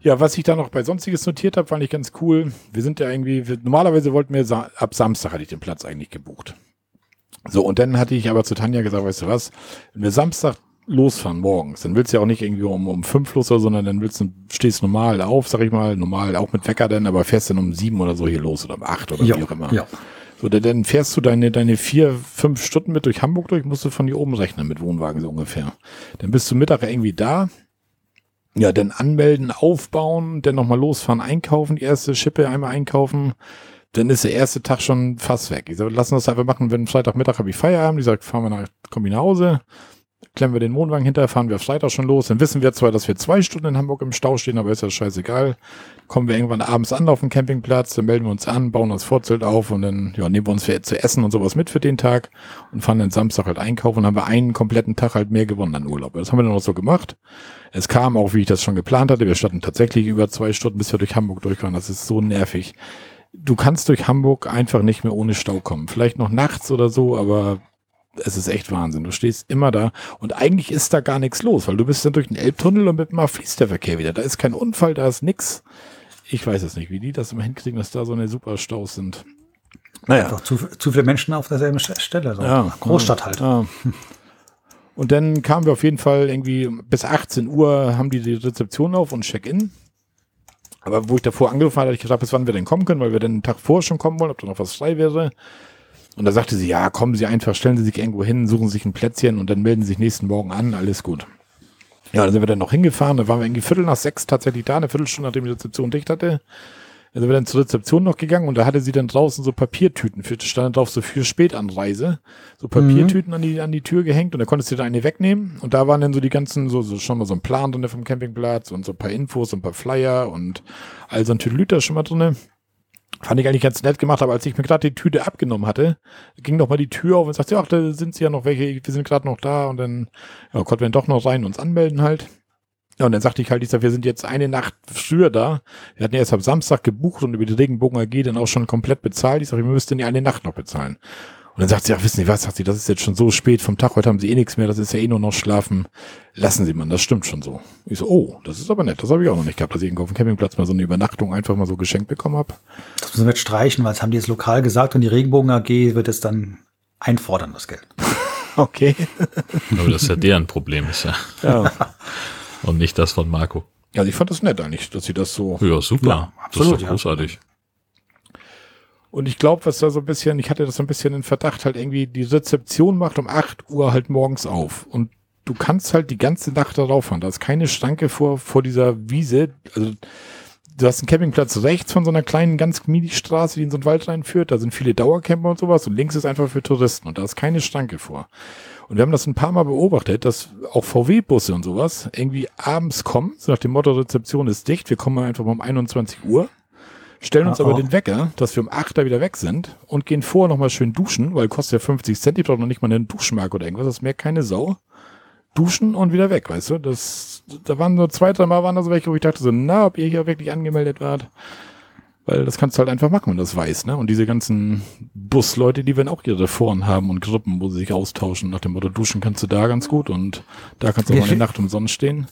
Ja, was ich da noch bei Sonstiges notiert habe, fand ich ganz cool. Wir sind ja irgendwie, wir, normalerweise wollten wir, sa ab Samstag hatte ich den Platz eigentlich gebucht. So, und dann hatte ich aber zu Tanja gesagt, weißt du was, wenn wir Samstag losfahren morgens, dann willst du ja auch nicht irgendwie um, um fünf los oder, sondern dann willst du, stehst normal auf, sag ich mal, normal auch mit Wecker dann, aber fährst dann um sieben oder so hier los oder um acht oder Ja, wie auch immer. ja. So, dann- fährst du deine, deine vier, fünf Stunden mit durch Hamburg durch, musst du von hier oben rechnen mit Wohnwagen so ungefähr. Dann bist du Mittag irgendwie da. Ja, dann anmelden, aufbauen, dann nochmal losfahren, einkaufen, die erste Schippe einmal einkaufen. Dann ist der erste Tag schon fast weg. Ich sage, lass uns das einfach machen, wenn Freitagmittag habe ich Feierabend. Ich sage, fahren wir nach, kommen wir nach Hause, klemmen wir den Wohnwagen hinter, fahren wir auf Freitag schon los. Dann wissen wir zwar, dass wir zwei Stunden in Hamburg im Stau stehen, aber ist ja scheißegal. Kommen wir irgendwann abends an auf dem Campingplatz, dann melden wir uns an, bauen das Vorzelt auf und dann ja, nehmen wir uns für, zu essen und sowas mit für den Tag und fahren dann Samstag halt einkaufen und haben wir einen kompletten Tag halt mehr gewonnen an Urlaub. Das haben wir dann auch so gemacht. Es kam auch, wie ich das schon geplant hatte. Wir standen tatsächlich über zwei Stunden, bis wir durch Hamburg durchkamen. Das ist so nervig. Du kannst durch Hamburg einfach nicht mehr ohne Stau kommen. Vielleicht noch nachts oder so, aber es ist echt Wahnsinn. Du stehst immer da und eigentlich ist da gar nichts los, weil du bist dann durch den Elbtunnel und mit mal fließt der Verkehr wieder. Da ist kein Unfall, da ist nix. Ich weiß es nicht, wie die das immer hinkriegen, dass da so eine super Staus sind. Naja. Einfach zu, zu viele Menschen auf derselben St- Stelle. So. Ja, Großstadt halt. Ja. Und dann kamen wir auf jeden Fall irgendwie bis 18 Uhr haben die die Rezeption auf und Check-in. Aber wo ich davor angerufen hatte, hatte ich gefragt, bis wann wir denn kommen können, weil wir dann einen Tag vorher schon kommen wollen, ob da noch was frei wäre. Und da sagte sie, ja, kommen Sie einfach, stellen Sie sich irgendwo hin, suchen sich ein Plätzchen und dann melden Sie sich nächsten Morgen an, alles gut. Ja, dann sind wir dann noch hingefahren, da waren wir irgendwie Viertel nach sechs tatsächlich da, eine Viertelstunde, nachdem die Rezeption dicht hatte. Dann sind wir dann zur Rezeption noch gegangen und da hatte sie dann draußen so Papiertüten, für, stand drauf so für Spätanreise, so Papiertüten an, die, an die Tür gehängt und da konntest du da eine wegnehmen und da waren dann so die ganzen, so, so schon mal so ein Plan drin vom Campingplatz und so ein paar Infos und ein paar Flyer und all so ein Tüdelüter schon mal drinne. Fand ich eigentlich ganz nett gemacht, aber als ich mir gerade die Tüte abgenommen hatte, ging noch mal die Tür auf und sagte, ach, da sind sie ja noch welche, wir sind gerade noch da und dann ja, konnten wir doch noch rein und uns anmelden halt. Ja, und dann sagte ich halt, ich sag, wir sind jetzt eine Nacht früher da. Wir hatten ja erst am Samstag gebucht und über die Regenbogen AG dann auch schon komplett bezahlt. Ich sag, wir müssten ja eine Nacht noch bezahlen. Und dann sagt sie, ach, wissen Sie was, sagt sie, das ist jetzt schon so spät vom Tag, heute haben Sie eh nichts mehr, das ist ja eh nur noch schlafen. Lassen Sie mal, das stimmt schon so. Ich so, oh, das ist aber nett, das habe ich auch noch nicht gehabt, dass ich irgendwo auf dem Campingplatz mal so eine Übernachtung einfach mal so geschenkt bekommen habe. Das müssen wir jetzt streichen, weil das haben die jetzt lokal gesagt und die Regenbogen AG wird es dann einfordern, das Geld. Okay. Aber das ist ja deren Problem, ist ja. Ja. Und nicht das von Marco. Also ich fand das nett eigentlich, dass sie das so Ja, super. Ja, das absolut, ist ja. doch großartig. Und ich glaube, was da so ein bisschen, ich hatte das so ein bisschen in Verdacht, halt irgendwie, die Rezeption macht um 8 Uhr halt morgens auf. Und du kannst halt die ganze Nacht darauf fahren. Da ist keine Stanke vor, vor dieser Wiese. Also, du hast einen Campingplatz rechts von so einer kleinen, ganz Mini-Straße, die in so einen Wald reinführt. Da sind viele Dauercamper und sowas. Und links ist einfach für Touristen. Und da ist keine Stanke vor. Und wir haben das ein paar Mal beobachtet, dass auch VW-Busse und sowas irgendwie abends kommen, so nach dem Motto, Rezeption ist dicht, wir kommen einfach mal um 21 Uhr, stellen uns Ah, aber auch. den Wecker, dass wir um 8 da wieder weg sind und gehen vorher nochmal schön duschen, weil kostet ja 50 Cent, ich brauche noch nicht mal einen Duschmark oder irgendwas, das merkt keine Sau. Duschen und wieder weg, weißt du? Das, da waren so zwei, drei Mal waren da so welche, wo ich dachte so, na, ob ihr hier wirklich angemeldet wart. Weil das kannst du halt einfach machen, wenn du das weißt, ne? Und diese ganzen Busleute, die werden auch ihre Foren haben und Gruppen, wo sie sich austauschen. Nach dem Motto, duschen kannst du da ganz gut und da kannst du auch mal eine Nacht umsonst stehen.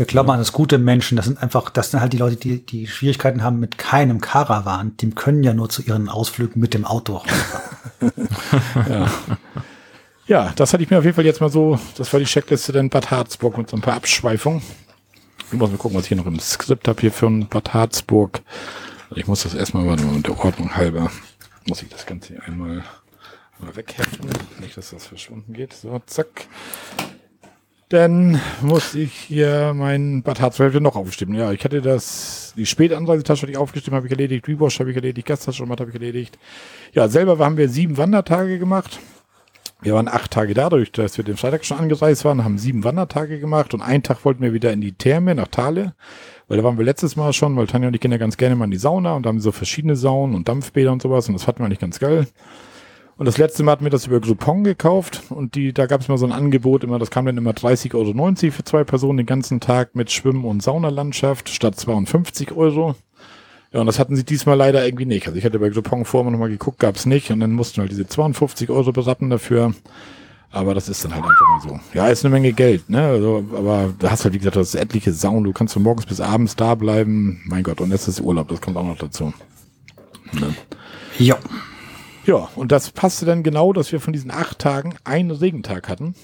Wir glauben an das gute Menschen. Das sind einfach, das sind halt die Leute, die, die Schwierigkeiten haben mit keinem Caravan. Die können ja nur zu ihren Ausflügen mit dem Auto. Ja, das hatte ich mir auf jeden Fall jetzt mal so, das war die Checkliste dann Bad Harzburg mit so ein paar Abschweifungen. Ich muss mal gucken, was ich hier noch im Skript habe hier für ein Bad Harzburg. Ich muss das erstmal, mal, der Ordnung halber, muss ich das Ganze hier einmal mal wegheften. Nicht, dass das verschwunden geht. So, zack. Dann muss ich hier mein Bad Harzfeld noch aufstimmen. Ja, ich hatte das, die Spätanreisetasche hatte ich aufgestimmt, habe ich erledigt, Rewash habe ich erledigt, Gastasche habe ich erledigt. Ja, selber haben wir sieben Wandertage gemacht. Wir waren acht Tage da, dadurch, dass wir den Freitag schon angereist waren, haben sieben Wandertage gemacht und einen Tag wollten wir wieder in die Therme nach Thale, weil da waren wir letztes Mal schon, weil Tanja und ich gehen ja ganz gerne mal in die Sauna und da haben so verschiedene Saunen und Dampfbäder und sowas und das fanden wir nicht ganz geil. Und das letzte Mal hatten wir das über Groupon gekauft und die, da gab es mal so ein Angebot, immer, das kam dann immer 30,90 Euro für zwei Personen den ganzen Tag mit Schwimmen und Saunalandschaft statt 52 Euro. Ja, und das hatten sie diesmal leider irgendwie nicht. Also ich hatte bei Groupon vorher nochmal geguckt, gab's nicht. Und dann mussten wir halt diese 52 Euro berappen dafür. Aber das ist dann halt einfach mal so. Ja, ist eine Menge Geld, ne? Also, aber du hast halt, wie gesagt, das ist etliche Saunen. Du kannst von morgens bis abends da bleiben. Mein Gott, und jetzt ist Urlaub, das kommt auch noch dazu. Ne? Ja. Ja, und das passte dann genau, dass wir von diesen acht Tagen einen Regentag hatten.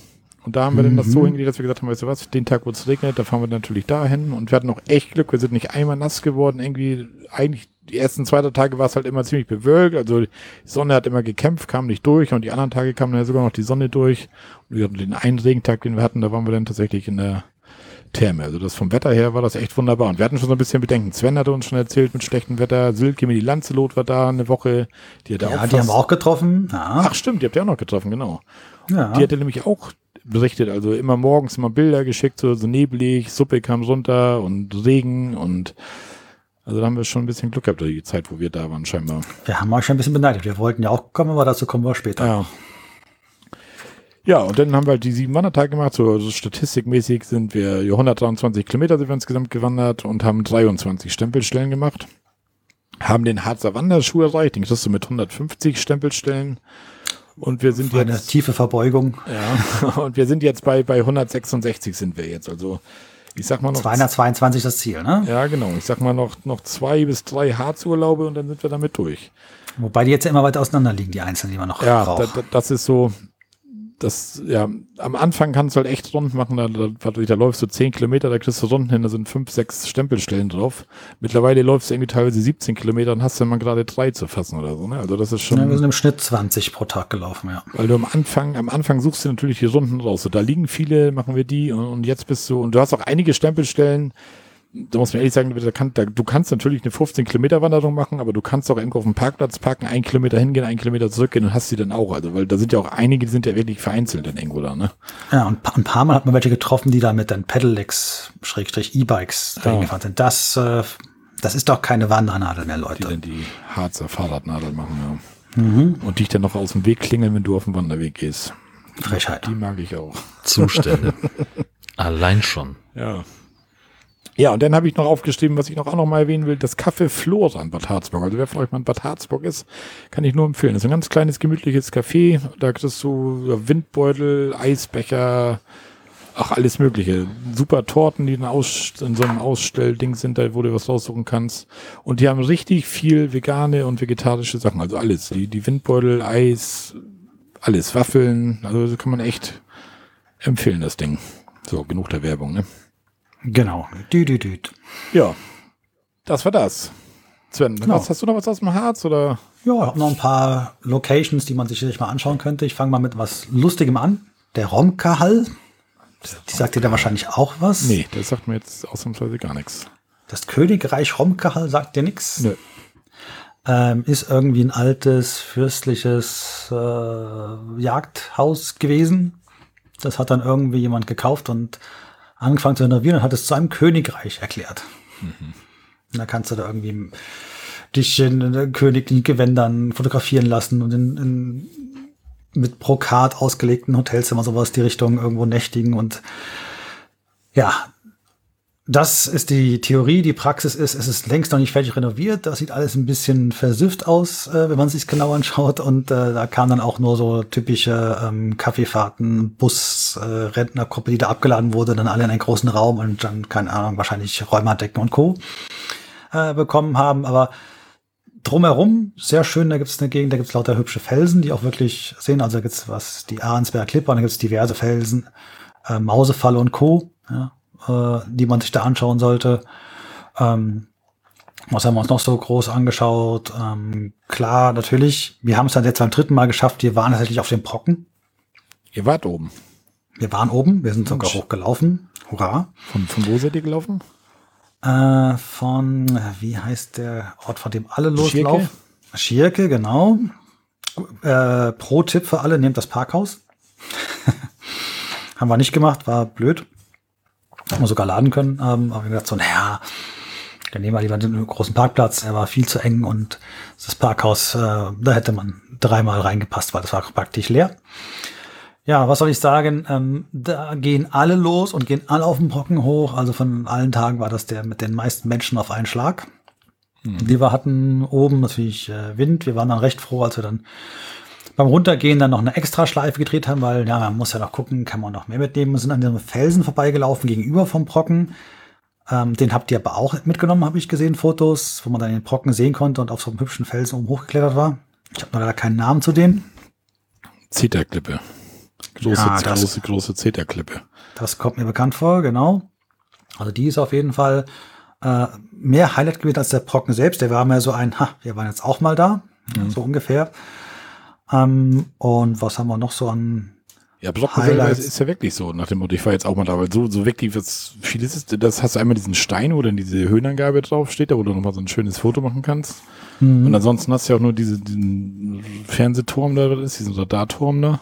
Und da haben wir mhm. dann das so hingelegt, dass wir gesagt haben, weißt du was, den Tag, wo es regnet, da fahren wir natürlich dahin. Und wir hatten auch echt Glück, wir sind nicht einmal nass geworden. Irgendwie, eigentlich, die ersten zwei Tage war es halt immer ziemlich bewölkt. Also die Sonne hat immer gekämpft, kam nicht durch. Und die anderen Tage kam dann sogar noch die Sonne durch. Und wir hatten den einen Regentag, den wir hatten, da waren wir dann tatsächlich in der Therme. Also das vom Wetter her war das echt wunderbar. Und wir hatten schon so ein bisschen Bedenken. Sven hatte uns schon erzählt mit schlechtem Wetter. Silke mit die Lanzelot war da eine Woche. Die hat ja, die haben wir auch getroffen. Ja. Ach stimmt, die habt ihr auch noch getroffen, genau. Ja. Die hatte nämlich auch berichtet. Also immer morgens immer Bilder geschickt, so, so neblig, Suppe kam runter und Regen und also da haben wir schon ein bisschen Glück gehabt, die Zeit, wo wir da waren, scheinbar. Wir haben euch schon ein bisschen beneidet. Wir wollten ja auch kommen, aber dazu kommen wir später. Ja. Ja, und dann haben wir halt die sieben Wandertage gemacht. So, so statistikmäßig sind wir 123 Kilometer sind wir insgesamt gewandert und haben 23 Stempelstellen gemacht. Haben den Harzer Wanderschuh erreicht. Den kriegst du mit 150 Stempelstellen. Und wir sind jetzt. Eine tiefe Verbeugung. Ja. Und wir sind jetzt bei, bei 166 sind wir jetzt. Also, ich sag mal noch. 222 das Ziel, ne? Ja, genau. Ich sag mal noch, noch zwei bis drei Harzurlaube und dann sind wir damit durch. Wobei die jetzt ja immer weiter auseinander liegen, die einzelnen, die man noch ja, braucht. Ja, das ist so, das, ja, am Anfang kannst du halt echt rund machen, da, da, da läufst du 10 Kilometer, da kriegst du Runden hin, da sind 5, 6 Stempelstellen drauf. Mittlerweile läufst du irgendwie teilweise 17 Kilometer und hast dann mal gerade drei zu fassen oder so, ne? Also das ist schon. Ja, wir sind im Schnitt 20 pro Tag gelaufen, ja. Weil du am Anfang, am Anfang suchst du natürlich die Runden raus. So, da liegen viele, machen wir die und, und jetzt bist du, und du hast auch einige Stempelstellen, da muss man ehrlich sagen, da kann, da, du kannst natürlich eine 15 Kilometer Wanderung machen, aber du kannst auch irgendwo auf dem Parkplatz parken, einen Kilometer hingehen, einen Kilometer zurückgehen und hast sie dann auch. Also, weil da sind ja auch einige, die sind ja wirklich vereinzelt dann irgendwo da, ne? Ja, und ein paar Mal hat man welche getroffen, die da mit den Pedelecs, Schrägstrich E-Bikes ja. gefahren sind. Das, äh, das ist doch keine Wandernadel mehr, Leute. Die dann die Harzer Fahrradnadel machen, ja. Mhm. Und dich dann noch aus dem Weg klingeln, wenn du auf dem Wanderweg gehst. Frechheit. Die mag ich auch. Zustände. Allein schon. Ja. Ja, und dann habe ich noch aufgeschrieben, was ich noch auch noch mal erwähnen will, das Café Flora in Bad Harzburg. Also wer von euch mal in Bad Harzburg ist, kann ich nur empfehlen. Das ist ein ganz kleines, gemütliches Café. Da kriegst du Windbeutel, Eisbecher, ach, alles mögliche. Super Torten, die in, Aus in so einem Ausstellding sind, da wo du was raussuchen kannst. Und die haben richtig viel vegane und vegetarische Sachen. Also alles. Die, die Windbeutel, Eis, alles. Waffeln. Also kann man echt empfehlen, das Ding. So, genug der Werbung, ne? Genau. Dü, dü, dü. Ja, das war das. Sven, genau. was, hast du noch was aus dem Harz oder? Ja, ich habe noch ein paar Locations, die man sich sicherlich mal anschauen könnte. Ich fange mal mit was Lustigem an. Der Romka-Hall. Die sagt dir da wahrscheinlich auch was. Nee, das sagt mir jetzt ausnahmsweise gar nichts. Das Königreich Romka-Hall sagt dir nichts? Nö. Ähm, ist irgendwie ein altes fürstliches äh, Jagdhaus gewesen. Das hat dann irgendwie jemand gekauft und angefangen zu renovieren und hat es zu einem Königreich erklärt. Mhm. Da kannst du da irgendwie dich in königlichen Gewändern fotografieren lassen und in, in mit Brokat ausgelegten Hotelzimmer sowas die Richtung irgendwo nächtigen und ja, das ist die Theorie. Die Praxis ist, es ist längst noch nicht fertig renoviert. Das sieht alles ein bisschen versüfft aus, äh, wenn man sich genau anschaut. Und äh, da kamen dann auch nur so typische ähm, Kaffeefahrten, Bus, äh, Rentnergruppe, die da abgeladen wurde, dann alle in einen großen Raum und dann, keine Ahnung, wahrscheinlich Räumerdecken und Co. Äh, bekommen haben. Aber drumherum sehr schön, da gibt es eine Gegend, da gibt es lauter hübsche Felsen, die auch wirklich sehen. Also da gibt es was, die Ahrensberg Klipper, da gibt es diverse Felsen, äh, Mausefalle und Co. Ja, äh, die man sich da anschauen sollte. Ähm, Was haben wir uns noch so groß angeschaut? Ähm, klar, natürlich, wir haben es dann jetzt beim dritten Mal geschafft, wir waren tatsächlich auf dem Brocken. Ihr wart oben. Wir waren oben, wir sind sogar Mensch. hochgelaufen. Hurra. Von, von wo seid ihr gelaufen? Äh, von, wie heißt der Ort, von dem alle Schierke? loslaufen? Schierke, genau. Äh, Pro-Tipp für alle, nehmt das Parkhaus. Haben wir nicht gemacht, war blöd. Haben wir sogar laden können. Ähm, aber wir gedacht so, naja, dann nehmen wir lieber den großen Parkplatz. Er war viel zu eng und das Parkhaus, äh, da hätte man dreimal reingepasst, weil das war praktisch leer. Ja, was soll ich sagen? Ähm, da gehen alle los und gehen alle auf den Brocken hoch. Also von allen Tagen war das der mit den meisten Menschen auf einen Schlag. Die wir hatten oben natürlich äh, Wind. Wir waren dann recht froh, als wir dann beim Runtergehen dann noch eine Extraschleife gedreht haben, weil ja, man muss ja noch gucken, kann man noch mehr mitnehmen. Wir sind an dem Felsen vorbeigelaufen gegenüber vom Brocken. Ähm, den habt ihr aber auch mitgenommen, habe ich gesehen, Fotos, wo man dann den Brocken sehen konnte und auf so einem hübschen Felsen oben hochgeklettert war. Ich habe noch leider keinen Namen zu dem. Zeterklippe. Große, Ja, das- große, große Zeterklippe. Das kommt mir bekannt vor, genau. Also die ist auf jeden Fall äh, mehr Highlight gewesen als der Brocken selbst. Der war mehr so ein, ha, wir waren jetzt auch mal da, so ungefähr. Ähm, und was haben wir noch so an Ja, Highlights. ist, ja wirklich so, nach dem Motto, ich war jetzt auch mal da, weil so, so wirklich, was viel ist es, das hast du einmal diesen Stein, wo dann diese Höhenangabe drauf steht, da wo du nochmal so ein schönes Foto machen kannst. Mhm. Und ansonsten hast du ja auch nur diese, diesen Fernsehturm da, ist, diesen Radarturm da.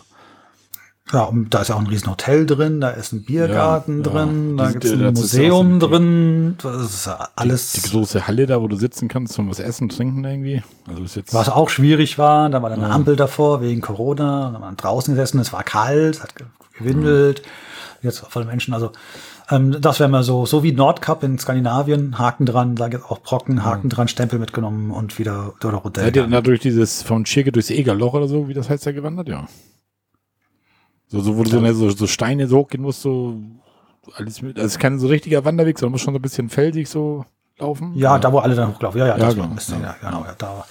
Ja, und da ist ja auch ein riesen Hotel drin, da ist ein Biergarten Ja, ja. drin, da Die- gibt es ein Museum die- drin, das ist ja alles, Die große Halle da, wo du sitzen kannst und was essen, trinken irgendwie. Also ist jetzt. was auch schwierig war, da war dann eine. Ampel davor wegen Corona, da waren draußen gesessen, es war kalt, es hat ge- gewindelt, jetzt voll Menschen, also ähm, das wäre mal so, so wie Nordkap in Skandinavien, Haken dran, da jetzt auch Brocken, Haken dran, Stempel mitgenommen und wieder durch Hotel. Seid ihr dann da durch dieses, von Schirke durchs Egerloch oder so, wie das heißt, da gewandert? Ja. So, so, wo du so, eine- so, so Steine so hochgehen musst, so alles mit. Also es ist kein so richtiger Wanderweg, sondern muss schon so ein bisschen felsig so laufen. Ja, da wo alle dann hochlaufen. Ja, ja, das Ja, war genau. Mist, ja, genau. Ja, da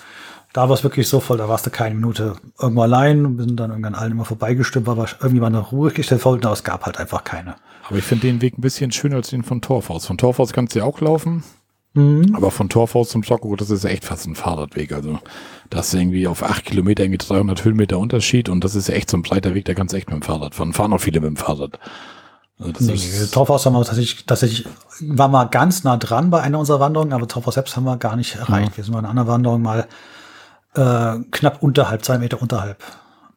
da war es wirklich so voll, da warst du keine Minute irgendwo allein und wir sind dann irgendwann allen immer vorbeigestimmt, irgendwie mal eine Ruhe gestellt wollten, aber es gab halt einfach keine. Aber ich finde den Weg ein bisschen schöner als den von Torfhaus. Von Torfhaus kannst du ja auch laufen, Mhm. aber von Torfhaus zum Socko, das ist ja echt fast ein Fahrradweg. Also das ist irgendwie auf acht Kilometer irgendwie 300 Höhenmeter Unterschied und das ist ja echt so ein breiter Weg, da kannst du echt mit dem Fahrrad fahren. Fahren auch viele mit dem Fahrrad. Also Nee, Torfhaus haben wir tatsächlich, tatsächlich, war mal ganz nah dran bei einer unserer Wanderungen, aber Torfhaus selbst haben wir gar nicht erreicht. Wir sind bei einer anderen Wanderung mal äh, knapp unterhalb, zwei Meter unterhalb.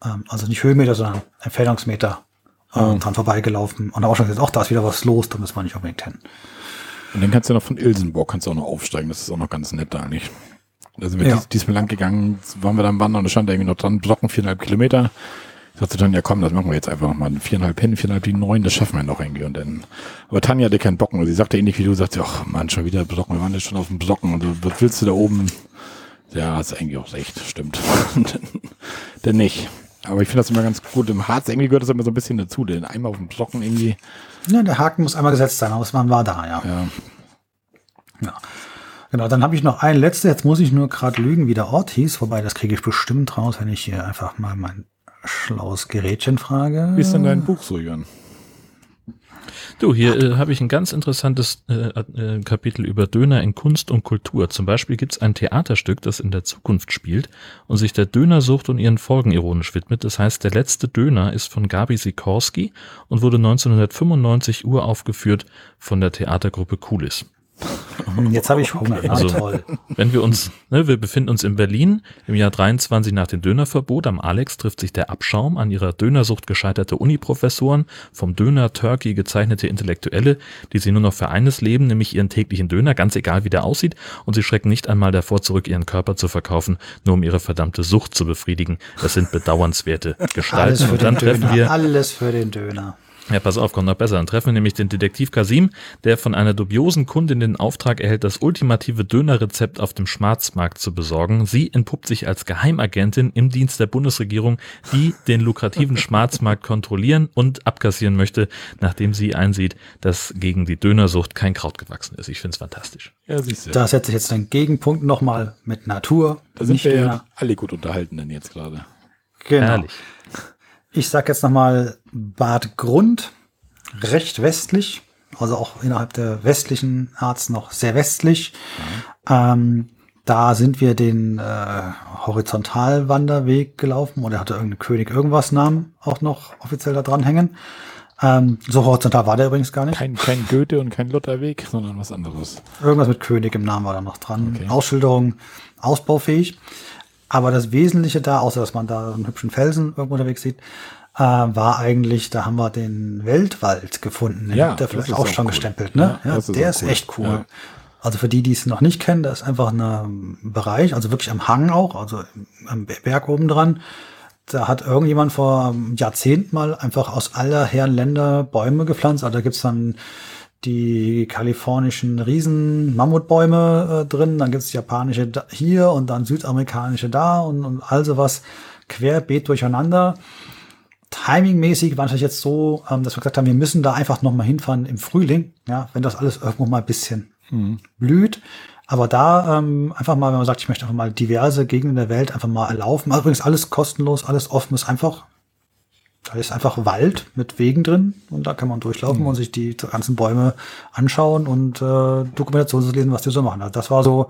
Ähm, also nicht Höhenmeter, sondern Entfernungsmeter äh, Ah. dran vorbeigelaufen. Und auch schon gesagt, auch da ist wieder was los, da müssen wir nicht unbedingt hin. Und dann kannst du noch von Ilsenburg kannst du auch noch aufsteigen. Das ist auch noch ganz nett da eigentlich. Da sind wir Ja. dies, diesmal lang gegangen, waren wir dann wandern und da stand da irgendwie noch dran, Blocken viereinhalb Kilometer. Ich sagte dann, ja komm, das machen wir jetzt einfach nochmal. Viereinhalb hin, viereinhalb die neun, das schaffen wir noch irgendwie. Und dann, aber Tanja hatte keinen Bocken. Und sie sagte ähnlich wie du, sagte, ach Mann, schon wieder Blocken, wir waren jetzt schon auf dem Blocken. Und du, was willst du da oben? Ja, hast eigentlich auch recht, stimmt. dann nicht. Aber ich finde das immer ganz gut. Im Harz irgendwie gehört das immer so ein bisschen dazu, denn einmal auf dem Blocken irgendwie, Ja, der Haken muss einmal gesetzt sein, aber man war da, ja. ja. Ja. Genau, dann habe ich noch einen letzten. Jetzt muss ich nur gerade lügen, wie der Ort hieß. Wobei, das kriege ich bestimmt raus, wenn ich hier einfach mal mein schlaues Gerätchen frage. Wie ist denn dein Buch so, Jörn? Du, hier äh, habe ich ein ganz interessantes äh, äh, Kapitel über Döner in Kunst und Kultur. Zum Beispiel gibt es ein Theaterstück, das in der Zukunft spielt und sich der Dönersucht und ihren Folgen ironisch widmet. Das heißt, der letzte Döner ist von Gabi Sikorski und wurde 1995 uraufgeführt von der Theatergruppe Kulis. Hm, Jetzt habe ich Hunger. Na, Also- toll. Wenn wir uns, ne, wir befinden uns in Berlin im Jahr 23 nach dem Dönerverbot. Am Alex trifft sich der Abschaum an ihrer Dönersucht gescheiterte Uniprofessoren, vom Döner Turkey gezeichnete Intellektuelle, die sie nur noch für eines leben, nämlich ihren täglichen Döner, ganz egal wie der aussieht, und sie schrecken nicht einmal davor zurück, ihren Körper zu verkaufen, nur um ihre verdammte Sucht zu befriedigen. Das sind bedauernswerte Alles Gestalten. für Und dann treffen Döner. wir Alles für den Döner. Ja, pass auf, kommt noch besser. Dann treffen wir nämlich den Detektiv Kasim, der von einer dubiosen Kundin den Auftrag erhält, das ultimative Dönerrezept auf dem Schwarzmarkt zu besorgen. Sie entpuppt sich als Geheimagentin im Dienst der Bundesregierung, die den lukrativen Schwarzmarkt kontrollieren und abkassieren möchte, nachdem sie einsieht, dass gegen die Dönersucht kein Kraut gewachsen ist. Ich find's fantastisch. Ja, siehst du. Da setze ich jetzt den Gegenpunkt nochmal mit Natur. Da sind nicht wir ja alle gut unterhalten denn jetzt gerade. Genau. Herrlich. Ich sag jetzt nochmal Bad Grund, recht westlich. also auch innerhalb der westlichen Harz noch sehr westlich. Ähm, da sind wir den äh, Horizontalwanderweg gelaufen oder hatte irgendein König irgendwas Namen auch noch offiziell da dranhängen. Ähm, so horizontal war der übrigens gar nicht. Kein, kein Goethe und kein Lutherweg, sondern was anderes. Irgendwas mit König im Namen war da noch dran. Okay. Ausschilderung, ausbaufähig. Aber das Wesentliche da, außer dass man da einen hübschen Felsen irgendwo unterwegs sieht, äh, war eigentlich, da haben wir den Weltwald gefunden. Den Ja, das vielleicht auch auch schon cool. gestempelt, ne? Ja, Ja, ist der ist cool. echt cool. Ja. Also für die, die es noch nicht kennen, da ist einfach ein Bereich, also wirklich am Hang auch, also am Berg oben dran. Da hat irgendjemand vor Jahrzehnten mal einfach aus aller Herren Länder Bäume gepflanzt. Also da gibt's dann die kalifornischen Riesen-Mammutbäume äh, drin, dann gibt's japanische da, hier und dann südamerikanische da und, und all sowas querbeet durcheinander. Timingmäßig war es jetzt so, ähm, dass wir gesagt haben, wir müssen da einfach noch mal hinfahren im Frühling, ja, wenn das alles irgendwo mal ein bisschen blüht. Aber da ähm, einfach mal, wenn man sagt, ich möchte einfach mal diverse Gegenden der Welt einfach mal erlaufen. Übrigens alles kostenlos, alles offen, ist einfach, da ist einfach Wald mit Wegen drin und da kann man durchlaufen und sich die ganzen Bäume anschauen und äh, Dokumentation zu lesen, was die so machen. Also das war so,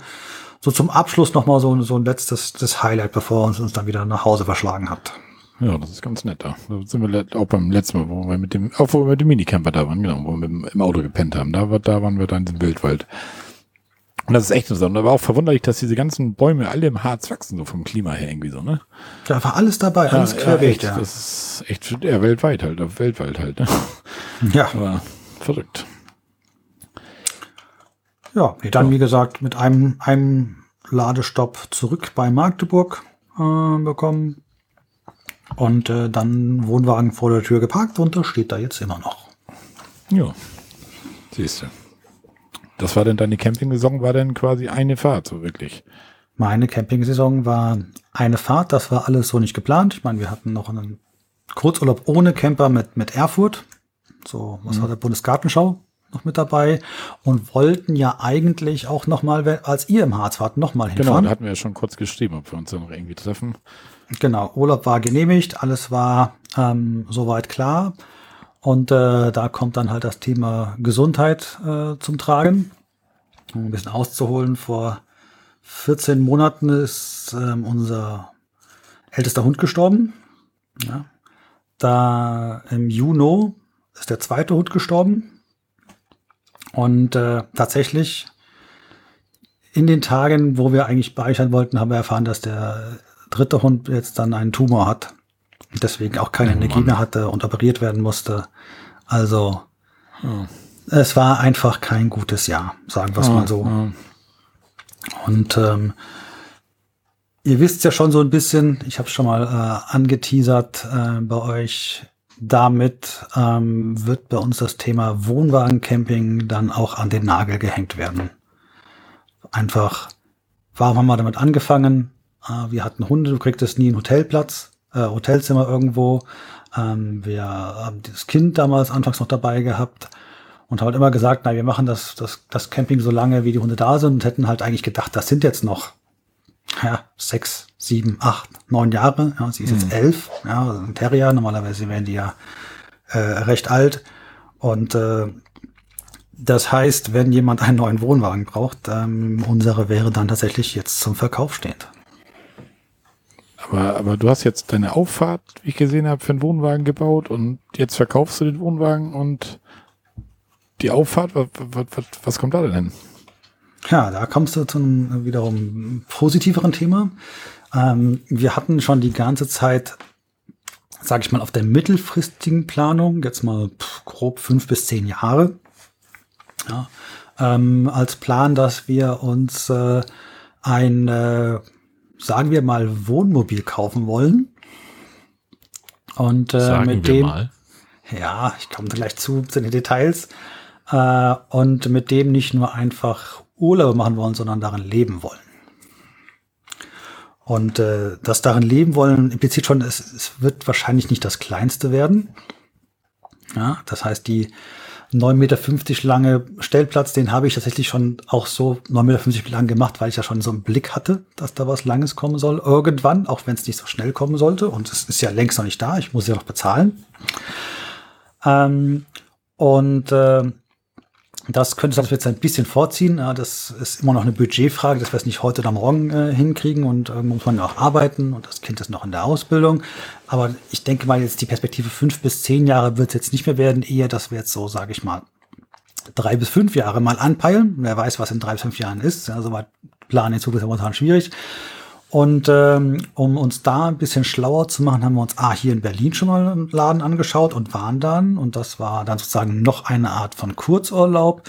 so zum Abschluss nochmal so, so ein letztes das Highlight, bevor uns uns dann wieder nach Hause verschlagen hat. Ja, das ist ganz nett da. Da sind wir auch beim letzten Mal, wo wir mit dem, auch wo wir mit dem Minicamper da waren, genau, wo wir im, im Auto gepennt haben. Da, war, da waren wir dann in diesem Wildwald. Und das ist echt da war auch verwunderlich, dass diese ganzen Bäume alle im Harz wachsen, so vom Klima her irgendwie so, ne? Da war alles dabei, alles ja, querbeet, echt, ja. Das ist echt, ja, weltweit halt, auf Weltwald halt, ne? Ja, Aber verrückt. ja. Dann, wie gesagt, mit einem, einem Ladestopp zurück bei Magdeburg äh, bekommen. Und äh, dann Wohnwagen vor der Tür geparkt und das steht da jetzt immer noch. Ja. Siehst du. Das war denn deine Campingsaison, war denn quasi eine Fahrt, so wirklich. Meine Campingsaison war eine Fahrt, das war alles so nicht geplant. Ich meine, wir hatten noch einen Kurzurlaub ohne Camper mit, mit Erfurt. So, was war der Bundesgartenschau noch mit dabei und wollten ja eigentlich auch noch mal, als ihr im Harz wart, noch mal Genau, hinfahren. da hatten wir ja schon kurz geschrieben, ob wir uns dann noch irgendwie treffen. Genau, Urlaub war genehmigt, alles war ähm, soweit klar. Und äh, da kommt dann halt das Thema Gesundheit äh, zum Tragen. Um ein bisschen auszuholen, vor 14 Monaten ist ähm, unser ältester Hund gestorben. Ja. Da im Juni ist der zweite Hund gestorben. Und äh, tatsächlich in den Tagen, wo wir eigentlich speichern wollten, haben wir erfahren, dass der dritte Hund jetzt dann einen Tumor hat. Deswegen auch keine Oh Energie Mann. mehr hatte und operiert werden musste. Also es war einfach kein gutes Jahr, sagen wir es mal so. Und ähm, ihr wisst ja schon so ein bisschen, ich habe schon mal äh, angeteasert äh, bei euch, damit ähm, wird bei uns das Thema Wohnwagencamping dann auch an den Nagel gehängt werden. Einfach, warum haben wir damit angefangen? Äh, wir hatten Hunde, du kriegtest nie einen Hotelplatz, äh, Hotelzimmer irgendwo. Ähm, wir haben das Kind damals anfangs noch dabei gehabt und haben halt immer gesagt, na, wir machen das, das, das Camping so lange, wie die Hunde da sind und hätten halt eigentlich gedacht, das sind jetzt noch ja, sechs, sieben, acht, neun Jahre. Ja, sie ist jetzt elf. Ja, also ein Terrier. Normalerweise werden die ja äh, recht alt. Und äh, das heißt, wenn jemand einen neuen Wohnwagen braucht, ähm, unsere wäre dann tatsächlich jetzt zum Verkauf stehend. Aber, aber du hast jetzt deine Auffahrt, wie ich gesehen habe, für einen Wohnwagen gebaut und jetzt verkaufst du den Wohnwagen und die Auffahrt, was, was, was, kommt da denn hin? Ja, da kommst du zu einem wiederum positiveren Thema. Ähm, wir hatten schon die ganze Zeit, sage ich mal, auf der mittelfristigen Planung, jetzt mal pff, grob fünf bis zehn Jahre, ja, ähm, als Plan, dass wir uns äh, ein, äh, sagen wir mal, Wohnmobil kaufen wollen. Und äh, Sagen mit dem, mal. ja, ich komme gleich zu, zu den Details. Äh, und mit dem nicht nur einfach Urlaub machen wollen, sondern darin leben wollen. Und äh, das darin leben wollen impliziert schon, es, es wird wahrscheinlich nicht das kleinste werden. Ja, das heißt, die 9,50 Meter lange Stellplatz, den habe ich tatsächlich schon auch so 9,50 Meter lang gemacht, weil ich ja schon so einen Blick hatte, dass da was Langes kommen soll. Irgendwann, auch wenn es nicht so schnell kommen sollte. Und es ist ja längst noch nicht da. Ich muss ja noch bezahlen. Ähm, und äh, Das könnte das jetzt ein bisschen vorziehen. Das ist immer noch eine Budgetfrage, dass wir es nicht heute oder morgen äh, hinkriegen und äh, muss man auch arbeiten und das Kind ist noch in der Ausbildung. Aber ich denke mal, jetzt die Perspektive fünf bis zehn Jahre wird es jetzt nicht mehr werden, eher, dass wir jetzt so, sage ich mal, drei bis fünf Jahre mal anpeilen. Wer weiß, was in drei bis fünf Jahren ist. Ja, soweit planen in Zukunft ist momentan schwierig. Und ähm, um uns da ein bisschen schlauer zu machen, haben wir uns ah, hier in Berlin schon mal einen Laden angeschaut und waren dann, und das war dann sozusagen noch eine Art von Kurzurlaub,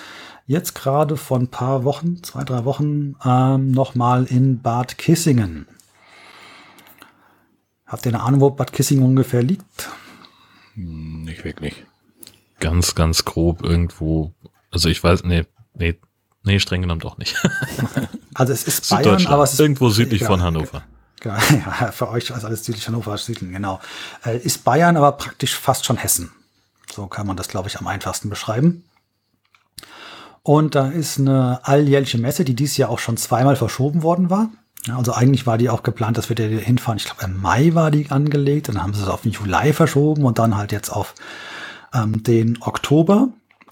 jetzt gerade vor ein paar Wochen, zwei, drei Wochen, ähm, nochmal in Bad Kissingen. Habt ihr eine Ahnung, wo Bad Kissingen ungefähr liegt? Hm, nicht wirklich. Ganz, ganz grob irgendwo. Also ich weiß, nee, nee, Nee, streng genommen doch nicht. also es ist Bayern, aber es ist irgendwo südlich ja, von Hannover. Genau, ja, für euch ist alles südlich Hannover, Süden, genau. Äh, ist Bayern aber praktisch fast schon Hessen. So kann man das, glaube ich, am einfachsten beschreiben. Und da ist eine alljährliche Messe, die dieses Jahr auch schon zweimal verschoben worden war. Ja, also eigentlich war die auch geplant, dass wir da hinfahren. Ich glaube, im Mai war die angelegt. Dann haben sie es auf den Juli verschoben und dann halt jetzt auf ähm, den Oktober.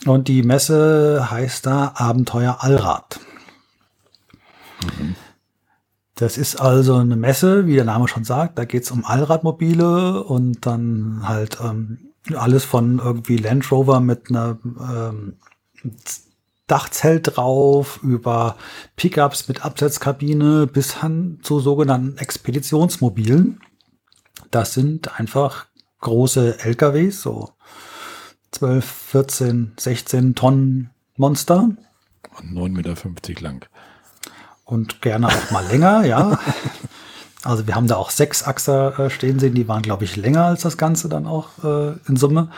Und die Messe heißt da Abenteuer Allrad. Mhm. Das ist also eine Messe, wie der Name schon sagt. Da geht es um Allradmobile und dann halt ähm, alles von irgendwie Land Rover mit einer ähm, Dachzelt drauf, über Pickups mit Absetzkabine bis hin zu sogenannten Expeditionsmobilen. Das sind einfach große LKWs, so 12, 14, 16 Tonnen Monster. Und 9,50 Meter lang. Und gerne auch mal länger, ja. Also wir haben da auch sechs Achser äh, stehen sehen, die waren, glaube ich, länger als das Ganze dann auch äh, in Summe.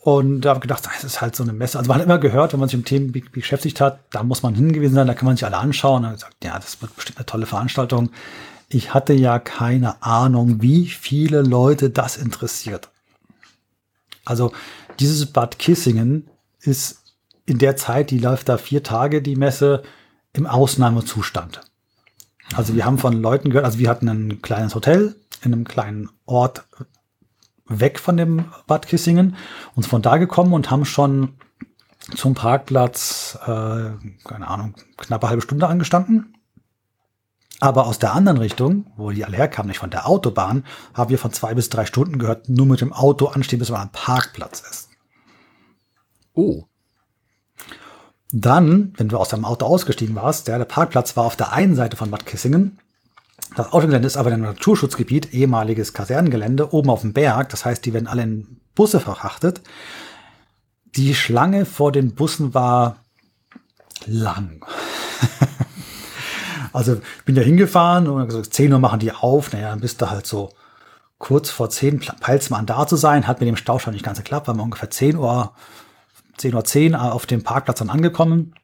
Und da habe ich gedacht, das ist halt so eine Messe. Also man hat immer gehört, wenn man sich im Themen beschäftigt hat, da muss man hingewiesen sein, da kann man sich alle anschauen. Und gesagt, ja, das wird bestimmt eine tolle Veranstaltung. Ich hatte ja keine Ahnung, wie viele Leute das interessiert. Also dieses Bad Kissingen ist in der Zeit, die läuft da vier Tage, die Messe, im Ausnahmezustand. Also wir haben von Leuten gehört, also wir hatten ein kleines Hotel in einem kleinen Ort weg von dem Bad Kissingen, uns von da gekommen und haben schon zum Parkplatz, äh, keine Ahnung, knappe halbe Stunde angestanden. Aber aus der anderen Richtung, wo die alle herkamen, nicht von der Autobahn, haben wir von zwei bis drei Stunden gehört, nur mit dem Auto anstehen, bis man am Parkplatz ist. Oh. Dann, wenn du aus deinem Auto ausgestiegen warst, der, der Parkplatz war auf der einen Seite von Bad Kissingen. Das Autogelände ist aber ein Naturschutzgebiet, ehemaliges Kasernengelände, oben auf dem Berg. Das heißt, die werden alle in Busse verhachtet. Die Schlange vor den Bussen war lang. Also bin ja hingefahren und gesagt, 10 Uhr machen die auf. Naja, dann bist du halt so kurz vor 10, peilst mal da zu sein. Hat mit dem Stau schon nicht ganz geklappt, weil wir ungefähr 10 Uhr, 10 Uhr 10 auf dem Parkplatz dann angekommen.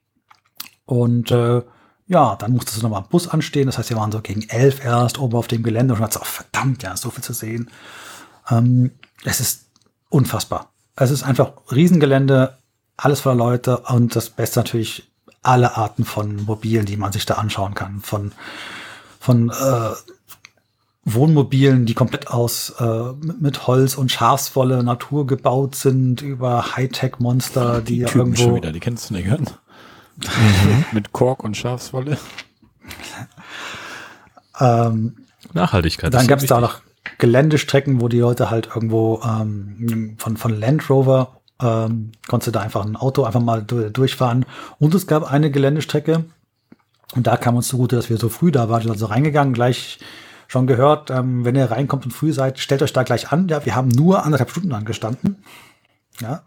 Und äh, ja, dann musstest du nochmal am Bus anstehen. Das heißt, wir waren so gegen 11 erst oben auf dem Gelände und hat so, oh, verdammt, ja, so viel zu sehen. Ähm, es ist unfassbar. Es ist einfach Riesengelände, alles voller Leute und das Beste natürlich alle Arten von Mobilen, die man sich da anschauen kann. Von, von äh, Wohnmobilen, die komplett aus äh, mit Holz und Schafswolle Natur gebaut sind, über Hightech-Monster, die, die ja irgendwo schon wieder, die kennst du nicht, gell? Mhm. mit Kork und Schafswolle. ähm, Nachhaltigkeit. Dann gab es da noch Geländestrecken, wo die Leute halt irgendwo ähm, von, von Land Rover ähm, konntest du da einfach ein Auto einfach mal durchfahren. Und es gab eine Geländestrecke, und da kam uns zugute, dass wir so früh da waren, wir sind also reingegangen, gleich schon gehört, ähm, wenn ihr reinkommt und früh seid, stellt euch da gleich an. Ja, wir haben nur anderthalb Stunden angestanden. Ja,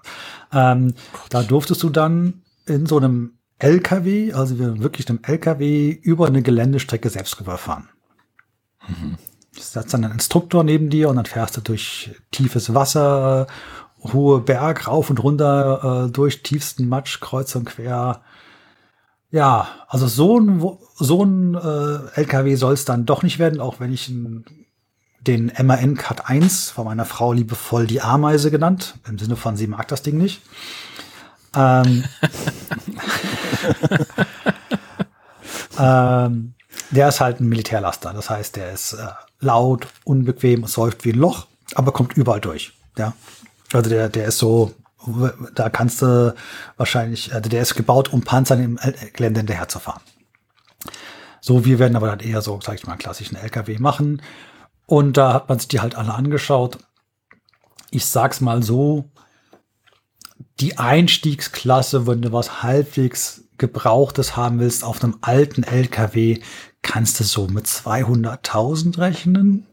ähm, da durftest du dann in so einem LKW, also wir wirklich einem LKW über eine Geländestrecke selbst fahren. Mhm. Da sitzt dann ein Instruktor neben dir und dann fährst du durch tiefes Wasser hohe Berg rauf und runter äh, durch tiefsten Matsch, kreuz und quer. Ja, also so ein, so ein äh, LKW soll es dann doch nicht werden, auch wenn ich n, den MAN Cut 1 von meiner Frau liebevoll die Ameise genannt, im Sinne von sie mag das Ding nicht. Ähm, ähm, der ist halt ein Militärlaster, das heißt, der ist äh, laut, unbequem, säuft wie ein Loch, aber kommt überall durch. Ja, also der, der ist so da kannst du wahrscheinlich, also der ist gebaut, um Panzern im Gelände hinterher zu fahren. So, wir werden aber dann eher so, sag ich mal, klassischen LKW machen. Und da hat man sich die halt alle angeschaut. Ich sag's mal so, die Einstiegsklasse, wenn du was halbwegs Gebrauchtes haben willst auf einem alten LKW, kannst du so mit 200.000 rechnen.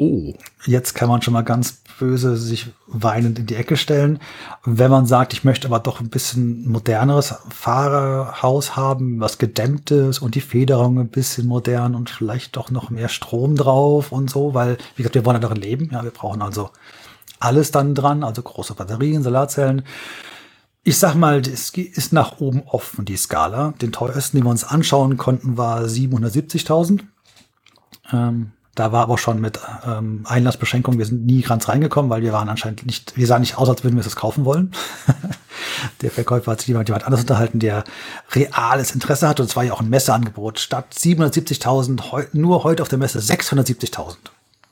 Oh. Jetzt kann man schon mal ganz böse sich weinend in die Ecke stellen. Wenn man sagt, ich möchte aber doch ein bisschen moderneres Fahrerhaus haben, was gedämmtes und die Federung ein bisschen modern und vielleicht doch noch mehr Strom drauf und so, weil, wie gesagt, wir wollen ja darin leben. Ja, wir brauchen also alles dann dran, also große Batterien, Solarzellen. Ich sag mal, es ist nach oben offen, die Skala. Den teuersten, den wir uns anschauen konnten, war 770.000. Ähm, da war aber schon mit ähm, Einlassbeschränkung, wir sind nie ganz reingekommen, weil wir waren anscheinend nicht, wir sahen nicht aus, als würden wir es kaufen wollen. der Verkäufer hat sich jemand, jemand anders unterhalten, der reales Interesse hatte. Und es war ja auch ein Messeangebot. Statt 770.000, heu, nur heute auf der Messe 670.000.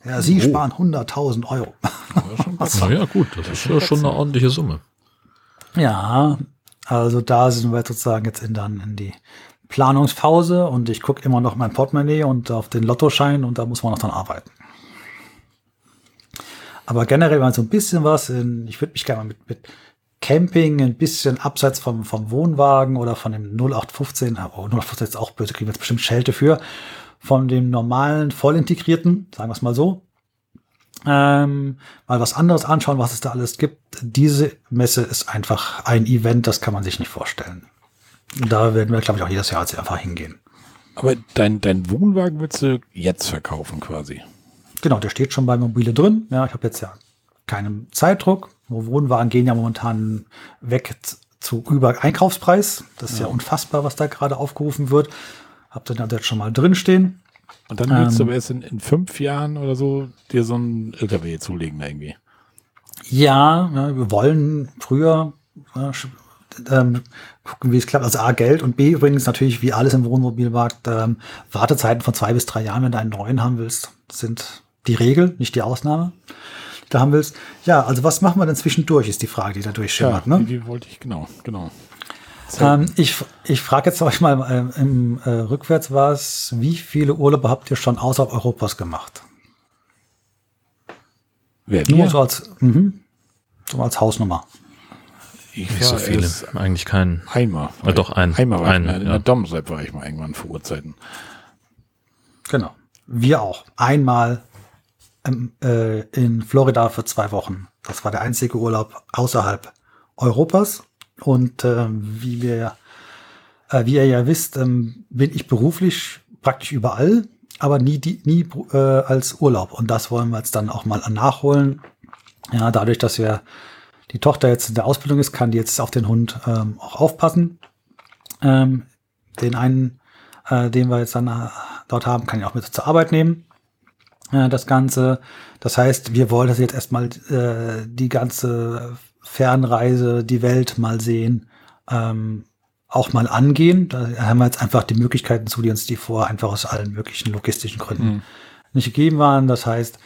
Ja, Sie oh. sparen 100.000 Euro. Ja, ja, gut, das ist ja schon eine ordentliche Summe. Ja, also da sind wir sozusagen jetzt in dann in die Planungspause und ich gucke immer noch mein Portemonnaie und auf den Lottoschein und da muss man noch dran arbeiten. Aber generell mal so ein bisschen was in, ich würde mich gerne mal mit, mit Camping ein bisschen abseits vom, vom Wohnwagen oder von dem 0815, oh, 0815 ist auch böse, kriegen wir jetzt bestimmt Schelte für, von dem normalen, voll integrierten, sagen wir es mal so, ähm, mal was anderes anschauen, was es da alles gibt. Diese Messe ist einfach ein Event, das kann man sich nicht vorstellen. Da werden wir, glaube ich, auch jedes Jahr einfach hingehen. Aber dein, dein Wohnwagen willst du jetzt verkaufen quasi? Genau, der steht schon bei Mobile drin. Ja, ich habe jetzt ja keinen Zeitdruck. Wohnwagen gehen ja momentan weg zu über Einkaufspreis. Das ist ja, ja unfassbar, was da gerade aufgerufen wird. Hab dann jetzt schon mal drin stehen. Und dann willst ähm, du aber erst in, in, fünf Jahren oder so dir so einen LKW zulegen irgendwie. Ja, ja wir wollen früher ja, ähm, gucken, wie es klappt. Also A, Geld und B, übrigens natürlich, wie alles im Wohnmobilmarkt, ähm, Wartezeiten von zwei bis drei Jahren, wenn du einen neuen haben willst, sind die Regel, nicht die Ausnahme. Da haben willst. Ja, also was machen wir denn zwischendurch, ist die Frage, die da durchschimmert. Ja, ne? die, die wollte ich, genau, genau. Ähm, ich ich frage jetzt euch mal äh, im äh, Rückwärts was, wie viele Urlaube habt ihr schon außerhalb Europas gemacht? Wer, Nur so als, mh, so als Hausnummer. Ich Nicht so viele, eigentlich keinen. Einmal. Ja, doch, ein. Einmal war ein, ich, in ja. der Domsep war ich mal irgendwann vor Urzeiten. Genau. Wir auch. Einmal ähm, äh, in Florida für zwei Wochen. Das war der einzige Urlaub außerhalb Europas. Und äh, wie wir, äh, wie ihr ja wisst, ähm, bin ich beruflich praktisch überall, aber nie, die, nie äh, als Urlaub. Und das wollen wir jetzt dann auch mal nachholen. Ja, dadurch, dass wir die Tochter jetzt in der Ausbildung ist, kann die jetzt auf den Hund ähm, auch aufpassen. Ähm, den einen, äh, den wir jetzt dann äh, dort haben, kann ich auch mit zur Arbeit nehmen. Äh, das Ganze. Das heißt, wir wollen das jetzt erstmal äh, die ganze Fernreise, die Welt mal sehen, ähm, auch mal angehen. Da haben wir jetzt einfach die Möglichkeiten zu, die uns die vor einfach aus allen möglichen logistischen Gründen mhm. nicht gegeben waren. Das heißt,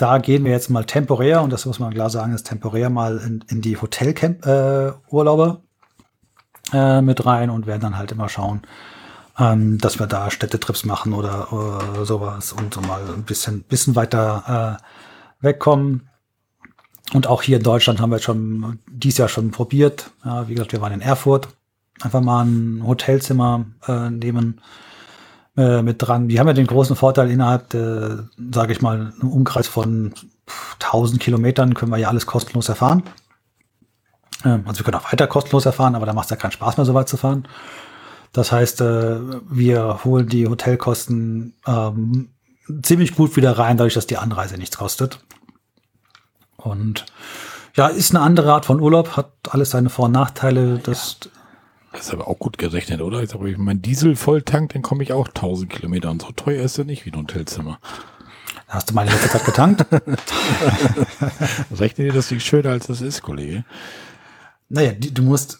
da gehen wir jetzt mal temporär, und das muss man klar sagen, ist temporär mal in, in die Hotelcamp-Urlaube äh, äh, mit rein und werden dann halt immer schauen, ähm, dass wir da Städtetrips machen oder, oder sowas und so mal ein bisschen, bisschen weiter äh, wegkommen. Und auch hier in Deutschland haben wir schon dies Jahr schon probiert. Ja, wie gesagt, wir waren in Erfurt. Einfach mal ein Hotelzimmer äh, nehmen äh, mit dran. Die haben ja den großen Vorteil innerhalb sage ich mal, einem Umkreis von 1000 Kilometern können wir ja alles kostenlos erfahren. Ähm, also wir können auch weiter kostenlos erfahren, aber da macht es ja keinen Spaß mehr, so weit zu fahren. Das heißt, äh, wir holen die Hotelkosten ähm, ziemlich gut wieder rein, dadurch, dass die Anreise nichts kostet. Und ja, ist eine andere Art von Urlaub, hat alles seine Vor- und Nachteile. Das, ja. Das ist aber auch gut gerechnet, oder? Jetzt habe ich meinen Diesel voll tankt, dann komme ich auch 1000 Kilometer. Und so teuer ist er nicht wie ein Hotelzimmer. Hast du meine letzte Zeit getankt? Rechne dir das nicht schöner, als das ist, Kollege. Naja, die, du musst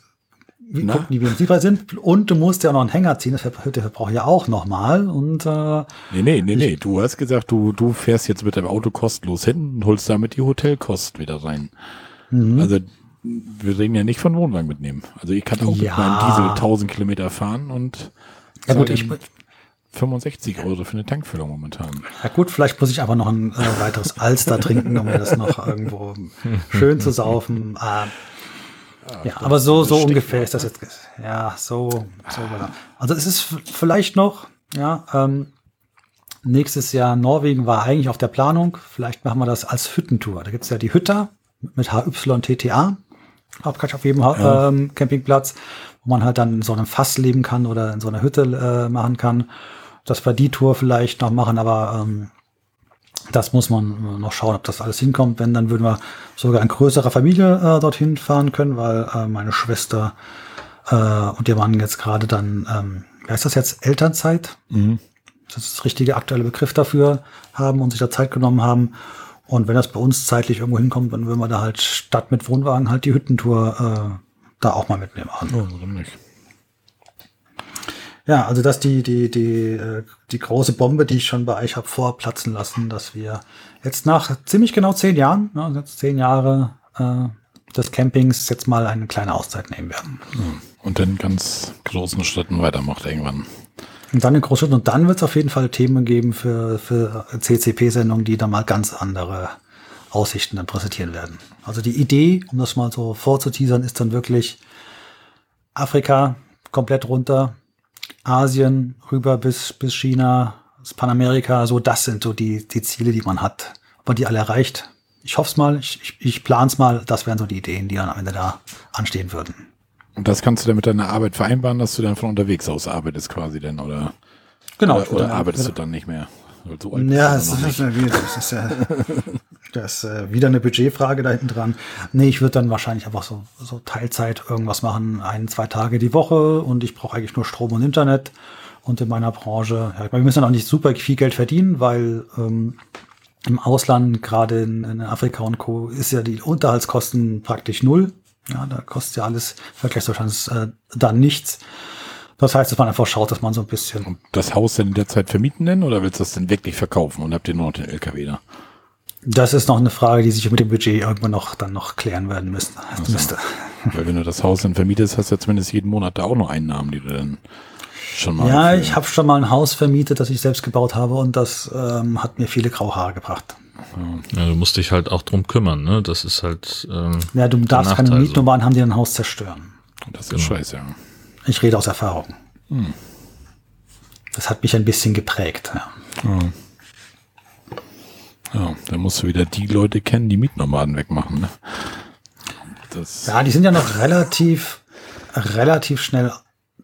wie, gucken, die Benzinpreise sind und du musst ja auch noch einen Hänger ziehen, das verbrauche ich ja auch nochmal. Und, äh, nee, nee, nee, nee, du hast gesagt, du, du fährst jetzt mit dem Auto kostenlos hin und holst damit die Hotelkosten wieder rein. Mhm. Also wir reden ja nicht von Wohnwagen mitnehmen. Also ich kann auch Ja. mit meinem Diesel 1000 Kilometer fahren und Ja gut, ich, dann 65 Euro für eine Tankfüllung momentan. ja gut, vielleicht muss ich aber noch ein äh, weiteres Alster trinken, um mir das noch irgendwo schön zu saufen. Ähm, ja, aber so, so ungefähr ist das jetzt. Ja, so, so genau. Also es ist vielleicht noch, ja, ähm, nächstes Jahr Norwegen war eigentlich auf der Planung. Vielleicht machen wir das als Hüttentour. Da gibt's ja die Hütter mit HYTTA. Hauptquartier auf jedem Ha- ähm, Campingplatz, wo man halt dann in so einem Fass leben kann oder in so einer Hütte äh, machen kann. Dass wir die Tour vielleicht noch machen, aber ähm, das muss man noch schauen, ob das alles hinkommt. Wenn, dann würden wir sogar in größerer Familie äh, dorthin fahren können, weil äh, meine Schwester äh, und ihr Mann jetzt gerade dann, ähm, wie heißt das jetzt, Elternzeit? Das ist das richtige aktuelle Begriff dafür haben und sich da Zeit genommen haben. Und wenn das bei uns zeitlich irgendwo hinkommt, dann würden wir da halt statt mit Wohnwagen halt die Hüttentour äh, da auch mal mitnehmen. Oh, warum nicht? Ja, also das die die die äh, die große Bombe, die ich schon bei euch habe vorplatzen lassen, dass wir jetzt nach ziemlich genau zehn Jahren, ja, jetzt zehn Jahre äh, des Campings jetzt mal eine kleine Auszeit nehmen werden. Und dann ganz großen Schritten weitermacht irgendwann. Und dann in Großschritten und dann wird es auf jeden Fall Themen geben für für CCP-Sendungen, die dann mal ganz andere Aussichten dann präsentieren werden. Also die Idee, um das mal so vorzuteasern, ist dann wirklich Afrika komplett runter, Asien rüber bis, bis China, bis Panamerika, so das sind so die, die Ziele, die man hat. Ob man die alle erreicht, ich hoffe es mal, ich, ich, ich plane es mal, das wären so die Ideen, die dann am Ende da anstehen würden. Und das kannst du dann mit deiner Arbeit vereinbaren, dass du dann von unterwegs aus arbeitest quasi denn, oder? Genau. Oder, oder arbeitest du dann nicht mehr? So Ja, noch ist, nicht. ja wieder- das ist ja das ist, äh, wieder eine Budgetfrage da hinten dran. Nee, ich würde dann wahrscheinlich einfach so, so Teilzeit irgendwas machen, ein, zwei Tage die Woche und ich brauche eigentlich nur Strom und Internet. Und in meiner Branche, ja, ich meine, wir müssen dann auch nicht super viel Geld verdienen, weil ähm, im Ausland, gerade in, in Afrika und Co., ist ja die Unterhaltskosten praktisch null. Ja, da kostet ja alles Vergleichsdeutschlands äh, dann nichts. Das heißt, dass man einfach schaut, dass man so ein bisschen Und das Haus denn in der Zeit vermieten denn oder willst du das denn wirklich verkaufen und habt ihr nur noch den LKW da? Das ist noch eine Frage, die sich mit dem Budget irgendwann noch dann noch klären werden müsste. müsste. Weil wenn du das Haus dann vermietest, hast du ja zumindest jeden Monat da auch noch Einnahmen, die du dann schon mal. Ja, ich habe schon mal ein Haus vermietet, das ich selbst gebaut habe und das ähm, hat mir viele graue Haare gebracht. Ja, du musst dich halt auch drum kümmern, ne? Das ist halt. Ähm, Ja, du darfst keine. Mietnummern haben, die ein Haus zerstören. Das ist Genau. scheiße, ja. Ich rede aus Erfahrung. Hm. Das hat mich ein bisschen geprägt. Ja. Ja, dann musst du wieder die Leute kennen, die Mietnomaden wegmachen. Ne? Das, ja, die sind ja noch relativ, relativ schnell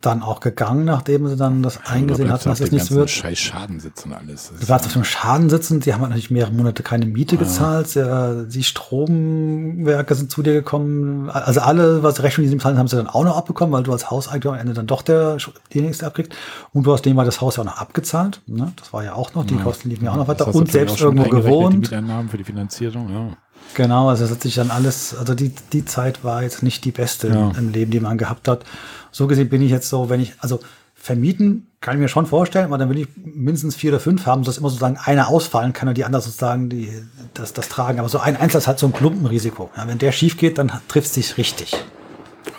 dann auch gegangen, nachdem sie dann das eingesehen hatten, dass es nichts wird. Scheiß Schadensitz und alles. Du warst auf dem Schaden sitzen, die haben halt natürlich mehrere Monate keine Miete gezahlt, sehr, die Stromwerke sind zu dir gekommen, also alle, was Rechnung die sie bezahlen, haben sie dann auch noch abbekommen, weil du als Hauseigentümer am Ende dann doch der die nächste abkriegst und du hast dem mal das Haus ja auch noch abgezahlt, ne? das war ja auch noch, die Kosten liefen ja auch noch weiter und selbst irgendwo eingerechnet, Die gewohnt, Mieteinnahmen für die Finanzierung, ja. genau, also das hat sich dann alles, also die, die Zeit war jetzt nicht die beste Ja. im Leben, die man gehabt hat. So gesehen bin ich jetzt so, wenn ich, also vermieten kann ich mir schon vorstellen, aber dann will ich mindestens vier oder fünf haben, dass immer sozusagen einer ausfallen kann und die anderen sozusagen die, das, das tragen. Aber so ein Einzel ist halt so ein Klumpenrisiko. Ja, wenn der schief geht, dann trifft es dich richtig.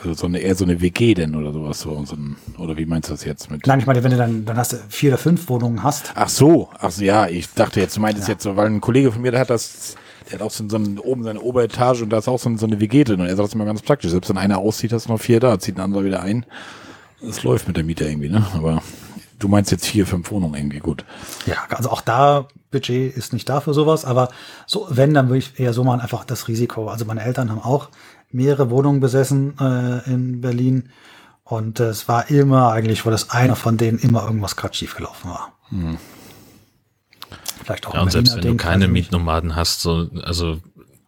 Also so eine, eher so eine WG denn oder sowas. So, so ein, oder wie meinst du das jetzt mit? Nein, ich meine, wenn du dann, dann hast du vier oder fünf Wohnungen hast. Ach so, ach so, ja, ich dachte jetzt, du meintest jetzt so, weil ein Kollege von mir, der hat das, der hat auch so, so ein, oben seine Oberetage und da ist auch so, so eine WG drin und er sagt, das ist immer ganz praktisch. Selbst wenn einer auszieht, hast du noch vier da, zieht ein anderer wieder ein. Es läuft mit der Miete irgendwie, ne? Aber du meinst jetzt vier, fünf Wohnungen irgendwie, gut. Ja, also auch da, Budget ist nicht da für sowas, aber so, wenn, dann würde ich eher so machen, einfach das Risiko. Also meine Eltern haben auch mehrere Wohnungen besessen äh, in Berlin und äh, es war immer eigentlich, wo das einer von denen immer irgendwas gerade schiefgelaufen war. Vielleicht auch Ja, und selbst wenn du keine nicht. Mietnomaden hast, so, also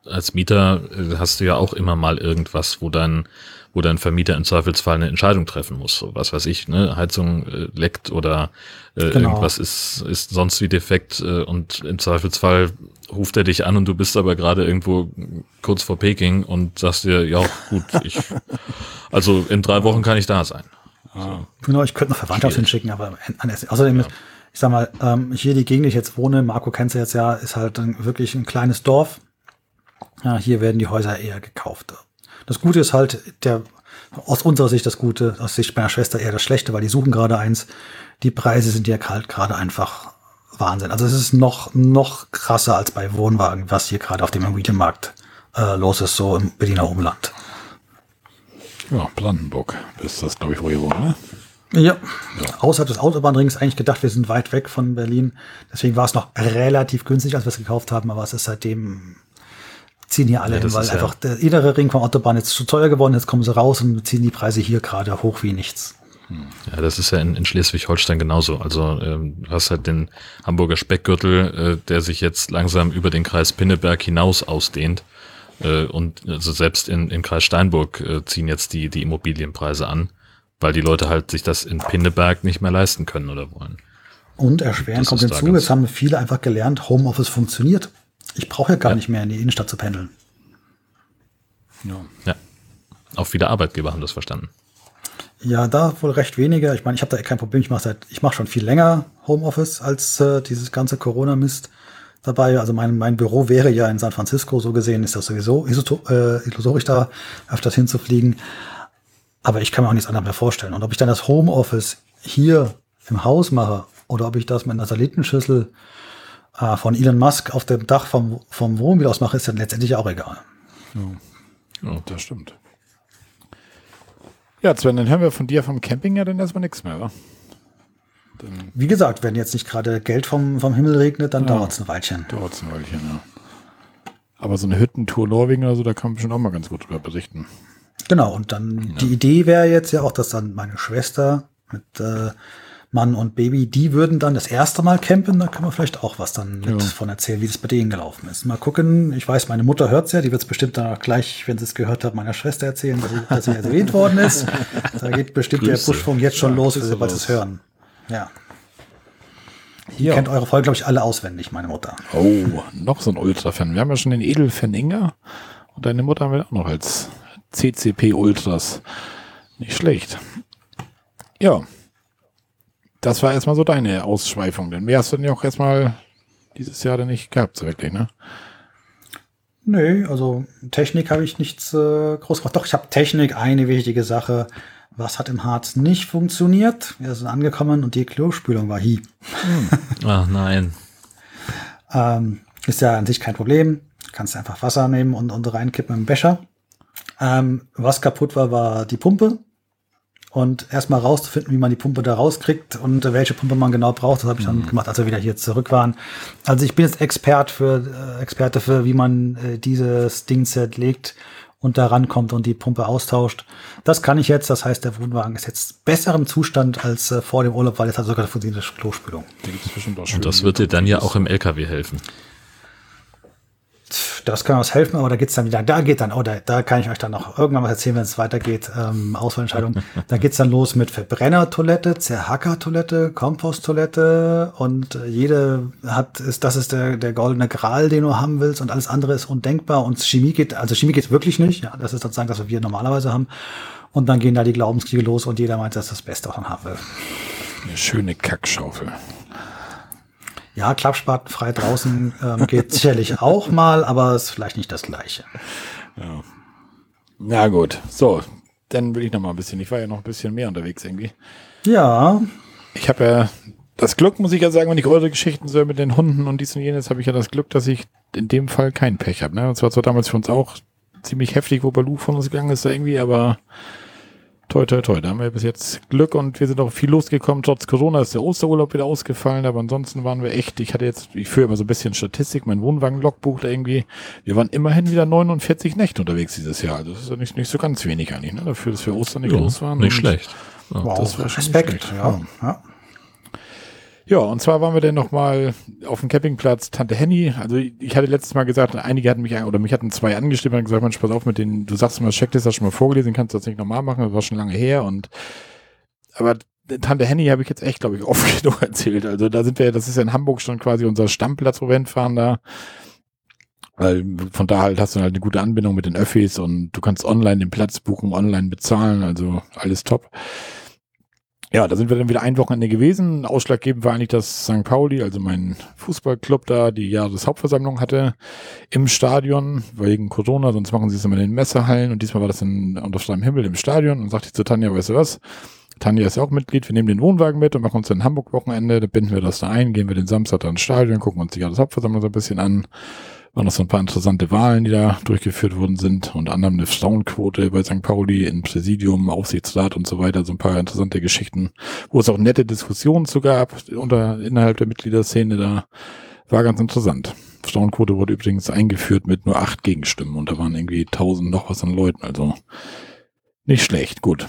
als Mieter äh, hast du ja auch immer mal irgendwas, wo dein, wo dein Vermieter im Zweifelsfall eine Entscheidung treffen muss. So, was weiß ich, ne, Heizung äh, leckt oder äh, Genau. irgendwas ist, ist sonst wie defekt äh, und im Zweifelsfall ruft er dich an und du bist aber gerade irgendwo kurz vor Peking und sagst dir, ja gut, ich, also in drei Wochen kann ich da sein. Genau, ich könnte noch Verwandtschaft hinschicken, aber an- außerdem ist, ich sag mal, ähm, hier die Gegend, die ich jetzt wohne, Marco kennst du jetzt ja, ist halt ein, wirklich ein kleines Dorf. Ja, hier werden die Häuser eher gekauft. Das Gute ist halt, der, aus unserer Sicht das Gute, aus Sicht meiner Schwester eher das Schlechte, weil die suchen gerade eins. Die Preise sind ja halt gerade einfach Wahnsinn. Also es ist noch, noch krasser als bei Wohnwagen, was hier gerade auf dem Immobilienmarkt äh, los ist, so im Berliner Umland. Ja, Brandenburg ist das, glaube ich, wo ihr wohnt, ne? Ja. ja. Außerhalb des Autobahnrings eigentlich gedacht, wir sind weit weg von Berlin. Deswegen war es noch relativ günstig, als wir es gekauft haben, aber es ist seitdem ziehen hier alle ja, hin, weil ja einfach der innere Ring vom Autobahn jetzt zu teuer geworden ist, kommen sie raus und ziehen die Preise hier gerade hoch wie nichts. Ja, das ist ja in, in Schleswig-Holstein genauso. Also ähm, du hast halt den Hamburger Speckgürtel, äh, der sich jetzt langsam über den Kreis Pinneberg hinaus ausdehnt. Äh, und also selbst in, in Kreis Steinburg äh, ziehen jetzt die, die Immobilienpreise an weil die Leute halt sich das in Pinneberg nicht mehr leisten können oder wollen. Und erschweren kommt hinzu, jetzt haben viele einfach gelernt, Homeoffice funktioniert. Ich brauche ja gar ja. nicht mehr in die Innenstadt zu pendeln. Ja. ja. Auch viele Arbeitgeber haben das verstanden. Ja, da wohl recht weniger. Ich meine, ich habe da kein Problem. Ich mache seit, ich mache schon viel länger Homeoffice als äh, dieses ganze Corona-Mist dabei. Also mein, mein Büro wäre ja in San Francisco, so gesehen ist das sowieso äh, illusorisch da öfters hinzufliegen. Aber ich kann mir auch nichts anderes mehr vorstellen. Und ob ich dann das Homeoffice hier im Haus mache oder ob ich das mit einer Satellitenschüssel äh, von Elon Musk auf dem Dach vom, vom Wohnmobil aus mache, ist dann letztendlich auch egal. Ja, ja das stimmt. Ja, Sven, dann hören wir von dir vom Camping ja dann erstmal nichts mehr, wa? Dann Wie gesagt, wenn jetzt nicht gerade Geld vom, vom Himmel regnet, dann ja, dauert es ein Weilchen. Dauert es ein Weilchen, ja. Aber so eine Hüttentour Norwegen oder so, da kann man bestimmt auch mal ganz gut drüber berichten. Genau, und dann ja. die Idee wäre jetzt ja auch, dass dann meine Schwester mit äh, Mann und Baby, die würden dann das erste Mal campen, da können wir vielleicht auch was dann mit ja. von erzählen, wie das bei denen gelaufen ist. Mal gucken, ich weiß, meine Mutter hört's ja, die wird es bestimmt dann auch gleich, wenn sie es gehört hat, meiner Schwester erzählen, dass sie, erwähnt worden ist. Da geht bestimmt Grüße. der Pushfunk jetzt schon ja, los, wenn sie bald es hören. Ja. Ja. kennt eure Folge, glaube ich, alle auswendig, meine Mutter. Oh, noch so ein Ultra-Fan. Wir haben ja schon den Edelfan Inga und deine Mutter haben wir auch noch als CCP Ultras. Nicht schlecht. Ja. Das war erstmal so deine Ausschweifung. Denn mehr hast du denn ja auch erstmal dieses Jahr dann nicht gehabt, so wirklich, ne? Nö, also Technik habe ich nichts äh, groß gemacht. Doch, ich habe Technik, eine wichtige Sache. Was hat im Harz nicht funktioniert? Wir sind angekommen und die Klospülung war hi. Hm. Ach nein. ähm, ist ja an sich kein Problem. Kannst einfach Wasser nehmen und, und reinkippen im Becher. Ähm, was kaputt war, war die Pumpe. Und erstmal rauszufinden, wie man die Pumpe da rauskriegt und welche Pumpe man genau braucht, das habe ich dann mhm. gemacht, als wir wieder hier zurück waren. Also ich bin jetzt Expert für, äh, Experte für, wie man äh, dieses Ding zerlegt und da rankommt und die Pumpe austauscht. Das kann ich jetzt, das heißt, der Wohnwagen ist jetzt besser im Zustand als äh, vor dem Urlaub, weil jetzt hat sogar eine funktionierende Klospülung. Und das wird dir dann ja auch im LKW helfen das kann uns helfen, aber da geht's dann wieder, da geht dann, oder oh, da kann ich euch dann noch irgendwann was erzählen, wenn es weitergeht, ähm, Auswahlentscheidung. da geht's dann los mit Verbrennertoilette, Zerhackertoilette, Komposttoilette und jede hat, ist, das ist der, der goldene Gral, den du haben willst und alles andere ist undenkbar und Chemie geht, also Chemie geht wirklich nicht, ja, das ist sozusagen das, was wir normalerweise haben. Und dann gehen da die Glaubenskriege los und jeder meint, das ist das Beste, was man haben will. Eine schöne Kackschaufel. Ja, Klappspaten frei draußen ähm, geht sicherlich auch mal, aber ist vielleicht nicht das Gleiche. Ja. Na gut, so, dann will ich noch mal ein bisschen. Ich war ja noch ein bisschen mehr unterwegs irgendwie. Ja. Ich habe ja das Glück, muss ich ja sagen, wenn ich eure Geschichten so mit den Hunden und dies und jenes, habe ich ja das Glück, dass ich in dem Fall kein Pech habe. Ne? Und zwar war damals für uns auch ziemlich heftig, wo Balu von uns gegangen ist da irgendwie, aber Toi, toi, toi. Da haben wir bis jetzt Glück und wir sind auch viel losgekommen. Trotz Corona ist der Osterurlaub wieder ausgefallen, aber ansonsten waren wir echt, ich hatte jetzt, ich führe immer so ein bisschen Statistik, mein Wohnwagen-Logbuch da irgendwie. Wir waren immerhin wieder 49 Nächte unterwegs dieses Jahr. Also das ist ja nicht, nicht so ganz wenig eigentlich, ne? Dafür, dass wir Ostern nicht ja, los waren. Nicht schlecht. Ja, wow, das war schon Respekt, schlecht. ja. ja. Ja, und zwar waren wir dann nochmal auf dem Campingplatz Tante Henny. Also ich hatte letztes Mal gesagt, einige hatten mich, oder mich hatten zwei angestimmt und gesagt, Mensch, pass auf mit den, du sagst immer, Checklist hast du schon mal vorgelesen, kannst du das nicht nochmal machen, das war schon lange her und, aber Tante Henny habe ich jetzt echt, glaube ich, oft genug erzählt. Also da sind wir, das ist ja in Hamburg schon quasi unser Stammplatz, wo wir hinfahren da. Weil von da halt hast du halt eine gute Anbindung mit den Öffis und du kannst online den Platz buchen, online bezahlen, also alles top. Ja, da sind wir dann wieder ein Wochenende gewesen. Ausschlaggebend war eigentlich, dass St. Pauli, also mein Fußballclub da, die Jahreshauptversammlung hatte im Stadion wegen Corona. Sonst machen sie es immer in den Messehallen und diesmal war das in, unter freiem Himmel im Stadion. Und sagte ich zu Tanja, weißt du was? Tanja ist ja auch Mitglied. Wir nehmen den Wohnwagen mit und machen uns dann Hamburg-Wochenende. Da binden wir das da ein, gehen wir den Samstag dann ins Stadion, gucken uns die Jahreshauptversammlung so ein bisschen an waren noch so ein paar interessante Wahlen, die da durchgeführt worden sind. Unter anderem eine Frauenquote bei St. Pauli im Präsidium, Aufsichtsrat und so weiter. So ein paar interessante Geschichten, wo es auch nette Diskussionen zu gab unter, innerhalb der Mitgliederszene. Da war ganz interessant. Frauenquote wurde übrigens eingeführt mit nur acht Gegenstimmen und da waren irgendwie tausend noch was an Leuten. Also nicht schlecht. Gut.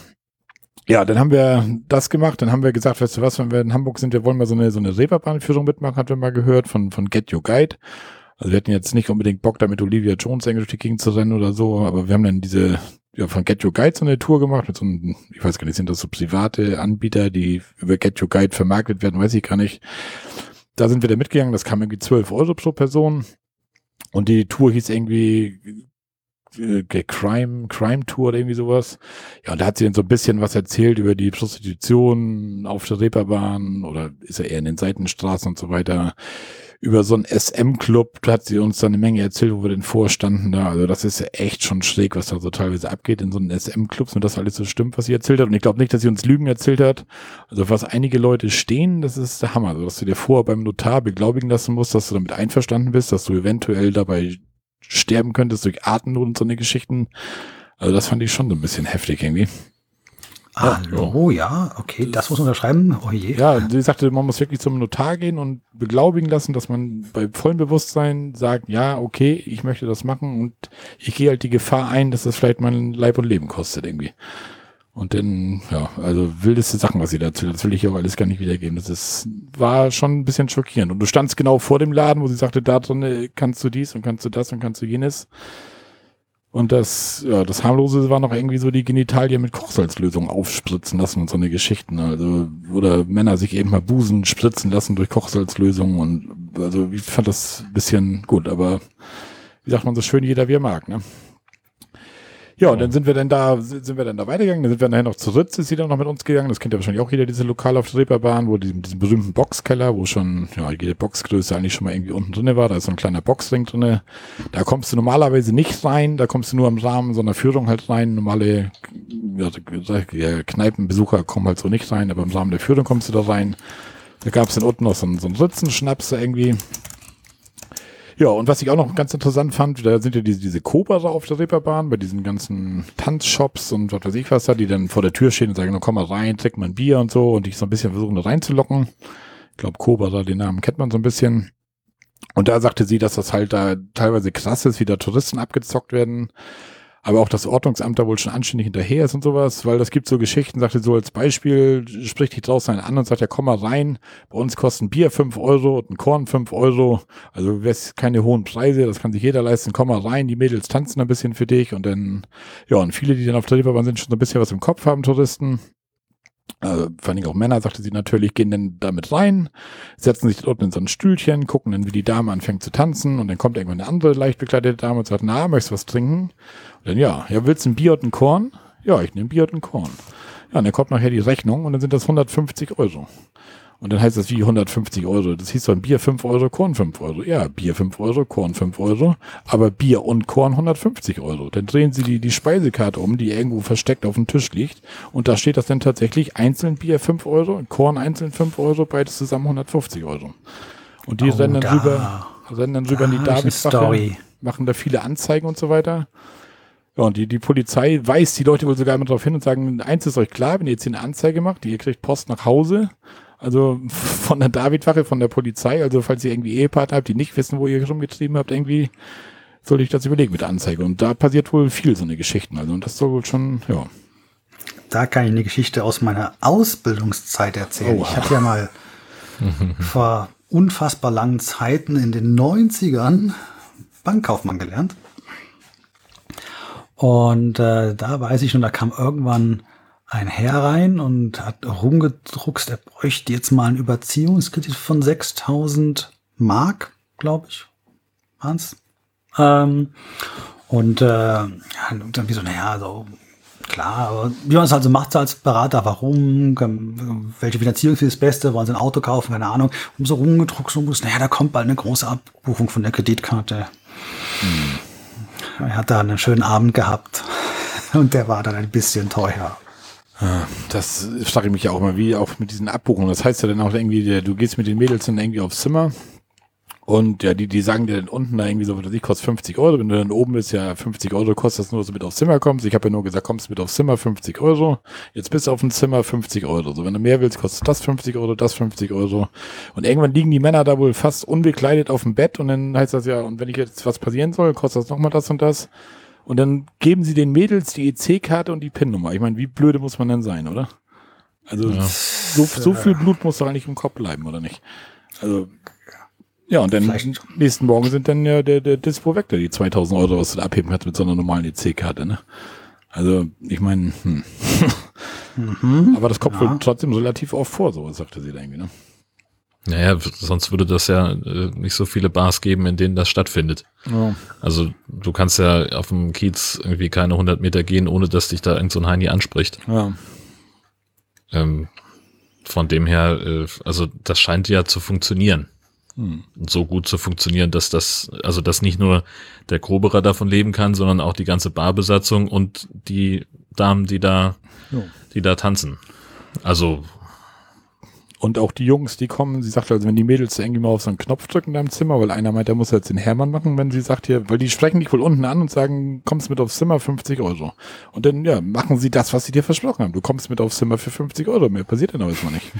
Ja, dann haben wir das gemacht, dann haben wir gesagt, weißt du was, wenn wir in Hamburg sind, wir wollen mal so eine, so eine Reeperbahnführung mitmachen, hat wir mal gehört von, von Get Your Guide. Also wir hatten jetzt nicht unbedingt Bock, damit Olivia Jones Englisch die zu rennen oder so, aber wir haben dann diese, ja, von Get Your Guide so eine Tour gemacht mit so einem, ich weiß gar nicht, sind das so private Anbieter, die über Get Your Guide vermarktet werden, weiß ich gar nicht. Da sind wir da mitgegangen, das kam irgendwie 12 Euro pro Person. Und die Tour hieß irgendwie äh, Crime, Crime Tour oder irgendwie sowas. Ja, und da hat sie dann so ein bisschen was erzählt über die Prostitution auf der Reeperbahn oder ist er eher in den Seitenstraßen und so weiter über so einen SM-Club, da hat sie uns dann eine Menge erzählt, wo wir denn vorstanden da. Also das ist ja echt schon schräg, was da so teilweise abgeht in so einen SM-Clubs und das alles so stimmt, was sie erzählt hat. Und ich glaube nicht, dass sie uns Lügen erzählt hat. Also was einige Leute stehen, das ist der Hammer. Also dass du dir vorher beim Notar beglaubigen lassen musst, dass du damit einverstanden bist, dass du eventuell dabei sterben könntest durch Atemnot und so eine Geschichten. Also das fand ich schon so ein bisschen heftig irgendwie. Hallo, ja, okay, das muss man unterschreiben. Oh je. Ja, sie sagte, man muss wirklich zum Notar gehen und beglaubigen lassen, dass man bei vollem Bewusstsein sagt, ja, okay, ich möchte das machen und ich gehe halt die Gefahr ein, dass das vielleicht mein Leib und Leben kostet irgendwie. Und dann, ja, also wildeste Sachen, was sie dazu, das will ich auch alles gar nicht wiedergeben. Das ist, war schon ein bisschen schockierend. Und du standst genau vor dem Laden, wo sie sagte, da drin kannst du dies und kannst du das und kannst du jenes. Und das, ja, das harmlose war noch irgendwie so die Genitalien mit Kochsalzlösung aufspritzen lassen und so eine Geschichten. Also, oder Männer sich eben mal Busen spritzen lassen durch Kochsalzlösung und, also, ich fand das ein bisschen gut, aber, wie sagt man so schön, jeder wie er mag, ne? Ja, und dann sind wir dann da, sind wir dann da weitergegangen. Dann sind wir nachher noch zu Ritz, ist sie dann noch mit uns gegangen. Das kennt ja wahrscheinlich auch jeder, diese Lokal auf der Reeperbahn, wo diesen, diesen berühmten Boxkeller, wo schon, ja, jede Boxgröße eigentlich schon mal irgendwie unten drinne war. Da ist so ein kleiner Boxring drinne. Da kommst du normalerweise nicht rein. Da kommst du nur im Rahmen so einer Führung halt rein. Normale, ja, Kneipenbesucher kommen halt so nicht rein, aber im Rahmen der Führung kommst du da rein. Da gab es dann unten noch so einen, so einen Ritzenschnaps irgendwie. Ja, und was ich auch noch ganz interessant fand, da sind ja diese, diese Cobra auf der Reeperbahn, bei diesen ganzen Tanzshops und was weiß ich was da, die dann vor der Tür stehen und sagen, komm mal rein, trink mal ein Bier und so und dich so ein bisschen versuchen da reinzulocken. Ich glaube, Cobra, den Namen kennt man so ein bisschen. Und da sagte sie, dass das halt da teilweise krass ist, wie da Touristen abgezockt werden aber auch das Ordnungsamt da wohl schon anständig hinterher ist und sowas, weil das gibt so Geschichten, sagte so als Beispiel, spricht die draußen einen an und sagt, ja komm mal rein, bei uns kosten Bier fünf Euro und ein Korn fünf Euro, also wär's keine hohen Preise, das kann sich jeder leisten, komm mal rein, die Mädels tanzen ein bisschen für dich und dann, ja, und viele, die dann auf der Reeperbahn sind, schon so ein bisschen was im Kopf haben, Touristen, äh, vor allem auch Männer, sagte sie natürlich, gehen dann damit rein, setzen sich dort in so ein Stühlchen, gucken dann, wie die Dame anfängt zu tanzen und dann kommt irgendwann eine andere leicht bekleidete Dame und sagt, na, möchtest du was trinken? Dann, ja, ja, willst du ein Bier und ein Korn? Ja, ich nehme Bier und ein Korn. Ja, und dann kommt nachher die Rechnung und dann sind das 150 Euro. Und dann heißt das wie 150 Euro. Das hieß dann Bier 5 Euro, Korn 5 Euro. Ja, Bier 5 Euro, Korn 5 Euro. Aber Bier und Korn 150 Euro. Dann drehen sie die, die Speisekarte um, die irgendwo versteckt auf dem Tisch liegt. Und da steht das dann tatsächlich einzeln Bier 5 Euro und Korn einzeln 5 Euro, beides zusammen 150 Euro. Und die oh, rennen dann da. rüber, rennen dann rüber in die Davidwache, machen da viele Anzeigen und so weiter. Ja, und die, die Polizei weist die Leute wohl sogar immer darauf hin und sagen, eins ist euch klar, wenn ihr jetzt hier eine Anzeige macht, ihr kriegt Post nach Hause, also von der Davidwache, von der Polizei. Also falls ihr irgendwie Ehepartner habt, die nicht wissen, wo ihr rumgetrieben habt, irgendwie sollte ich das überlegen mit der Anzeige. Und da passiert wohl viel so eine Geschichten. Also und das soll wohl schon, ja. Da kann ich eine Geschichte aus meiner Ausbildungszeit erzählen. Oh. Ich hatte ja mal vor unfassbar langen Zeiten in den 90ern Bankkaufmann gelernt. Und äh, da weiß ich schon, da kam irgendwann ein Herr rein und hat rumgedruckst, er bräuchte jetzt mal einen Überziehungskredit von 6000 Mark, glaube ich, waren's. Ähm, und äh, dann wie so, naja, so Klar, wie man es also macht als Berater, warum, welche Finanzierung ist das Beste, wollen sie ein Auto kaufen, keine Ahnung, um so rumgedruckt so muss, naja, da kommt bald eine große Abbuchung von der Kreditkarte. Hm. Er hat da einen schönen Abend gehabt und der war dann ein bisschen teuer. Das frage ich mich ja auch mal, wie auch mit diesen Abbuchungen. Das heißt ja dann auch irgendwie, du gehst mit den Mädels dann irgendwie aufs Zimmer und ja, die, die sagen dir dann unten da irgendwie so, was ich, kostet 50 Euro. Wenn du dann oben bist, ja, 50 Euro kostet das nur, dass du mit aufs Zimmer kommst. Ich habe ja nur gesagt, kommst mit aufs Zimmer, 50 Euro. Jetzt bist du auf dem Zimmer, 50 Euro. So, wenn du mehr willst, kostet das 50 Euro, das 50 Euro. Und irgendwann liegen die Männer da wohl fast unbekleidet auf dem Bett und dann heißt das ja, und wenn ich jetzt was passieren soll, kostet das nochmal das und das. Und dann geben sie den Mädels die EC-Karte und die PIN-Nummer. Ich meine, wie blöde muss man denn sein, oder? Also Ja. so, so viel Blut muss doch eigentlich im Kopf bleiben, oder nicht? Also ja, und dann Vielleicht- nächsten Morgen sind dann ja der, der Dispo weg, der die 2000 Euro, was du da abheben kannst mit so einer normalen EC-Karte, ne? Also, ich meine, hm. aber das kommt Mhm. Ja. wohl trotzdem relativ oft vor, so sagte sie da irgendwie, ne? Naja, sonst würde das ja äh, nicht so viele Bars geben, in denen das stattfindet. Ja. Also du kannst ja auf dem Kiez irgendwie keine 100 Meter gehen, ohne dass dich da irgend so ein Heini anspricht. ja. Ähm, von dem her, äh, also das scheint ja zu funktionieren. Hm. So gut zu funktionieren, dass das, also dass nicht nur der Groberer davon leben kann, sondern auch die ganze Barbesatzung und die Damen, die da, Jo. die da tanzen. Also, Und auch die Jungs, die kommen, sie sagt also, wenn die Mädels irgendwie mal auf so einen Knopf drücken da im Zimmer, weil einer meint, der muss jetzt den Hermann machen, wenn sie sagt hier, weil die sprechen dich wohl unten an und sagen, kommst mit aufs Zimmer, 50 Euro. Und dann, ja, machen sie das, was sie dir versprochen haben. Du kommst mit aufs Zimmer für 50 Euro. Mehr passiert dann aber jetzt mal nicht.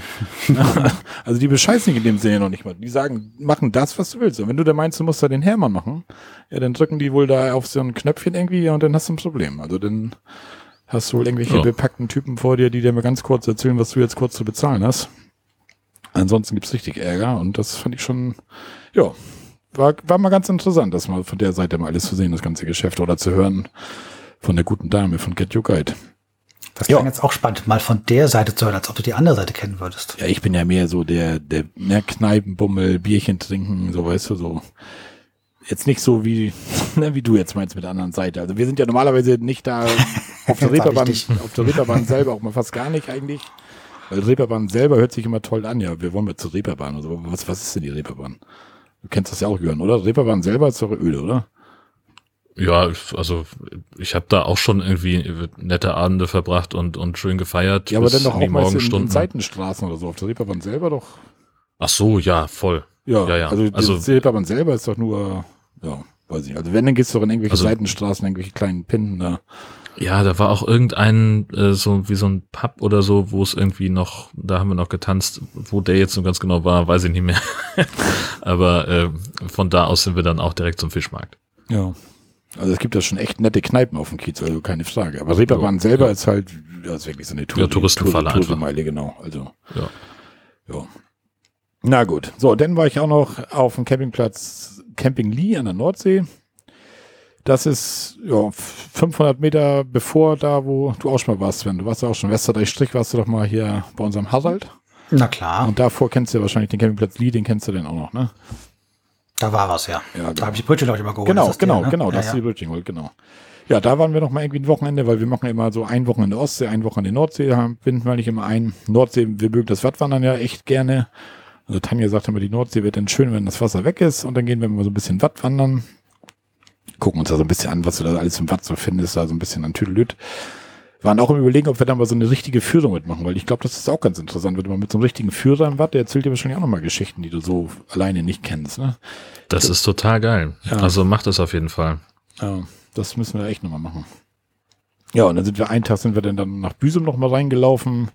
also die bescheißen in dem Sinne noch nicht mal. Die sagen, machen das, was du willst. Und wenn du da meinst, du musst da den Hermann machen, ja, dann drücken die wohl da auf so ein Knöpfchen irgendwie und dann hast du ein Problem. Also dann hast du wohl irgendwelche Ja. bepackten Typen vor dir, die dir mal ganz kurz erzählen, was du jetzt kurz zu bezahlen hast. Ansonsten gibt's richtig Ärger und das fand ich schon, ja, war, war mal ganz interessant, das mal von der Seite mal alles zu sehen, das ganze Geschäft oder zu hören von der guten Dame von Get Your Guide. Das Ja. klingt jetzt auch spannend, mal von der Seite zu hören, als ob du die andere Seite kennen würdest. Ja, ich bin ja mehr so der, der ne, Kneipenbummel, Bierchen trinken, so weißt du, so. Jetzt nicht so wie, ne, wie du jetzt meinst mit der anderen Seite. Also wir sind ja normalerweise nicht da auf der Reeperbahn, wichtig. auf der Reeperbahn selber auch mal fast gar nicht eigentlich. Weil Reeperbahn selber hört sich immer toll an. Ja, wir wollen mal zur Reeperbahn. Also was, was ist denn die Reeperbahn? Du kennst das ja auch, Jörn, oder? Reeperbahn selber ist doch öde, oder? ja, also ich habe da auch schon irgendwie nette Abende verbracht und, und schön gefeiert. Ja, aber dann doch auch mal in, in. Seitenstraßen oder so. Auf der Reeperbahn selber doch. Ach so, ja, voll. Ja, Ja, ja. Also, Also- die Reeperbahn selber ist doch nur, ja, weiß ich. nicht. Also wenn, dann gehst du doch in irgendwelche Also- Seitenstraßen, irgendwelche kleinen Pinnen da. Ja, da war auch irgendein, äh, so wie so ein Pub oder so, wo es irgendwie noch, da haben wir noch getanzt, wo der jetzt so ganz genau war, weiß ich nicht mehr. Aber äh, von da aus sind wir dann auch direkt zum Fischmarkt. Ja. Also es gibt ja schon echt nette Kneipen auf dem Kiez, also keine Frage. Aber Reeperbahn selber ist halt, ja, ist wirklich so eine Tour. Ja, Touristenfalle Tour- einfach. Tourmeile, genau. Also, Ja. ja. Na gut. So, dann war ich auch noch auf dem Campingplatz Camping Lee an der Nordsee. Das ist ja 500 Meter bevor da, wo du auch schon mal warst, Sven. Du warst ja auch schon Westerdeich-Strich, warst du doch mal hier bei unserem Harald. Na klar, Und davor kennst du ja wahrscheinlich den Campingplatz Lee, den kennst du denn auch noch, ne? da war was, ja. Ja, Da genau. habe ich die Brötchen, glaube ich, immer geholt. Genau, das der, genau, ne? genau, ja, das ja. ist die Bridging World, genau. Ja, da waren wir noch mal irgendwie ein Wochenende, weil wir machen immer so ein Wochenende Ostsee, ein Wochenende Nordsee, da binden wir nicht immer ein. Nordsee, wir mögen das Wattwandern ja echt gerne. Also Tanja sagt immer, die Nordsee wird dann schön, wenn das Wasser weg ist und dann gehen wir mal so ein bisschen Wattwandern. Gucken uns da so ein bisschen an, was du da alles im Watt so findest, da so ein bisschen an Tüdelüt. Waren auch im Überlegen, ob wir da mal so eine richtige Führung mitmachen, weil ich glaube, das ist auch ganz interessant, wenn du mal mit so einem richtigen Führer im Watt, der erzählt dir wahrscheinlich auch noch mal Geschichten, die du so alleine nicht kennst, ne? Das ist total geil. Ja. Also macht das auf jeden Fall. Ja, das müssen wir echt nochmal machen. Ja, und dann sind wir einen Tag sind wir dann, dann nach Büsum noch mal reingelaufen.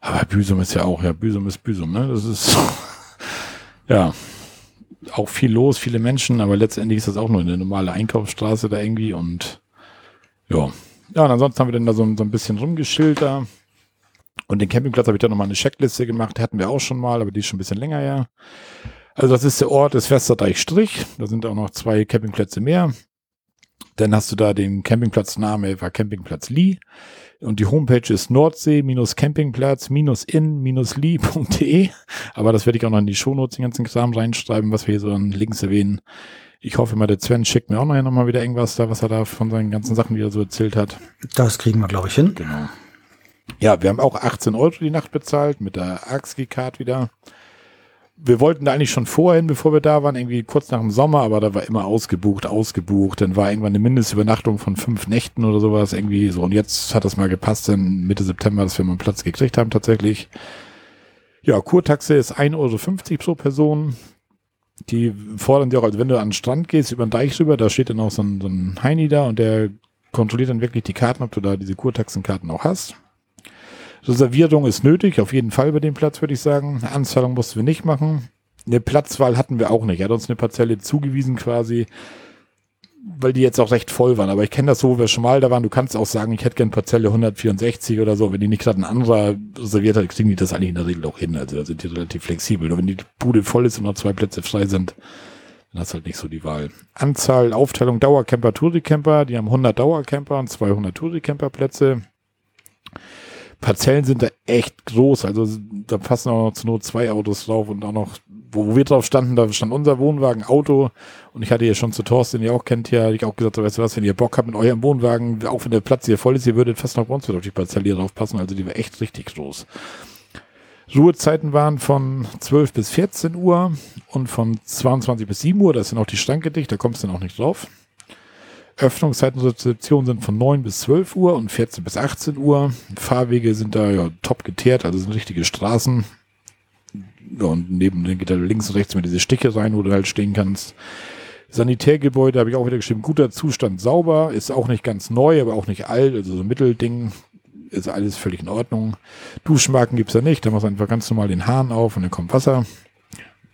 Aber Büsum ist ja auch, ja, Büsum ist Büsum, ne? Das ist, ja, auch viel los, viele Menschen, aber letztendlich ist das auch nur eine normale Einkaufsstraße da irgendwie und, ja. Ja, und ansonsten haben wir dann da so, so ein bisschen rumgeschillt da. Und den Campingplatz habe ich dann nochmal eine Checkliste gemacht, hatten wir auch schon mal, aber die ist schon ein bisschen länger her. Also das ist der Ort des Westerdeich-Strich. Da sind auch noch zwei Campingplätze mehr. Dann hast du da den Campingplatzname, war Campingplatz Lee. Und die Homepage ist nordsee-campingplatz-in-lee.de. Aber das werde ich auch noch in die Shownotes, den ganzen Kram reinschreiben, was wir hier so an Links erwähnen. Ich hoffe mal, der Sven schickt mir auch nachher nochmal wieder irgendwas da, was er da von seinen ganzen Sachen, die er so erzählt hat. Das kriegen wir, glaube ich, hin. Genau. Ja, wir haben auch 18 Euro die Nacht bezahlt mit der AXG-Card wieder. Wir wollten da eigentlich schon vorhin, bevor wir da waren, irgendwie kurz nach dem Sommer, aber da war immer ausgebucht, ausgebucht. Dann war irgendwann eine Mindestübernachtung von fünf Nächten oder sowas irgendwie so. Und jetzt hat das mal gepasst, dann Mitte September, dass wir mal einen Platz gekriegt haben tatsächlich. Ja, Kurtaxe ist 1,50 Euro pro Person. Die fordern dir auch, also wenn du an den Strand gehst, über den Deich rüber, da steht dann auch so ein, so ein Heini da und der kontrolliert dann wirklich die Karten, ob du da diese Kurtaxenkarten auch hast. Reservierung ist nötig, auf jeden Fall bei dem Platz, würde ich sagen. Anzahlung mussten wir nicht machen. Eine Platzwahl hatten wir auch nicht. Er hat uns eine Parzelle zugewiesen quasi, weil die jetzt auch recht voll waren. Aber ich kenne das so, wo wir schon mal da waren. Du kannst auch sagen, ich hätte gern Parzelle 164 oder so. Wenn die nicht gerade ein anderer reserviert hat, kriegen die das eigentlich in der Regel auch hin. Also da sind die relativ flexibel. Nur wenn die Bude voll ist und noch zwei Plätze frei sind, dann hast halt nicht so die Wahl. Anzahl, Aufteilung Dauercamper, Touricamper. Die haben 100 Dauercamper und 200 Touricamper-Plätze. Parzellen sind da echt groß. Also da passen auch noch zu nur zwei Autos drauf und auch noch, wo wir drauf standen, da stand unser Wohnwagen, Auto. Und ich hatte ja schon zu Thorsten, den ihr auch kennt, hatte ich auch gesagt, weißt du was, wenn ihr Bock habt mit eurem Wohnwagen, auch wenn der Platz hier voll ist, ihr würdet fast noch bei uns auf die Parzelle hier drauf passen. Also die war echt richtig groß. Ruhezeiten waren von 12 bis 14 Uhr und von 22 bis 7 Uhr. Da ist dann auch die Schranke dicht, da kommst du dann auch nicht drauf. Öffnungszeiten und Rezeption sind von 9 bis 12 Uhr und 14 bis 18 Uhr. Fahrwege sind da ja top geteert, also sind richtige Straßen. Ja, und neben denen geht da links und rechts mit diese Stiche rein, wo du halt stehen kannst. Sanitärgebäude habe ich auch wieder geschrieben, guter Zustand, sauber, ist auch nicht ganz neu, aber auch nicht alt, also so ein Mittelding, ist alles völlig in Ordnung. Duschmarken gibt's da nicht, da machst du einfach ganz normal den Hahn auf und dann kommt Wasser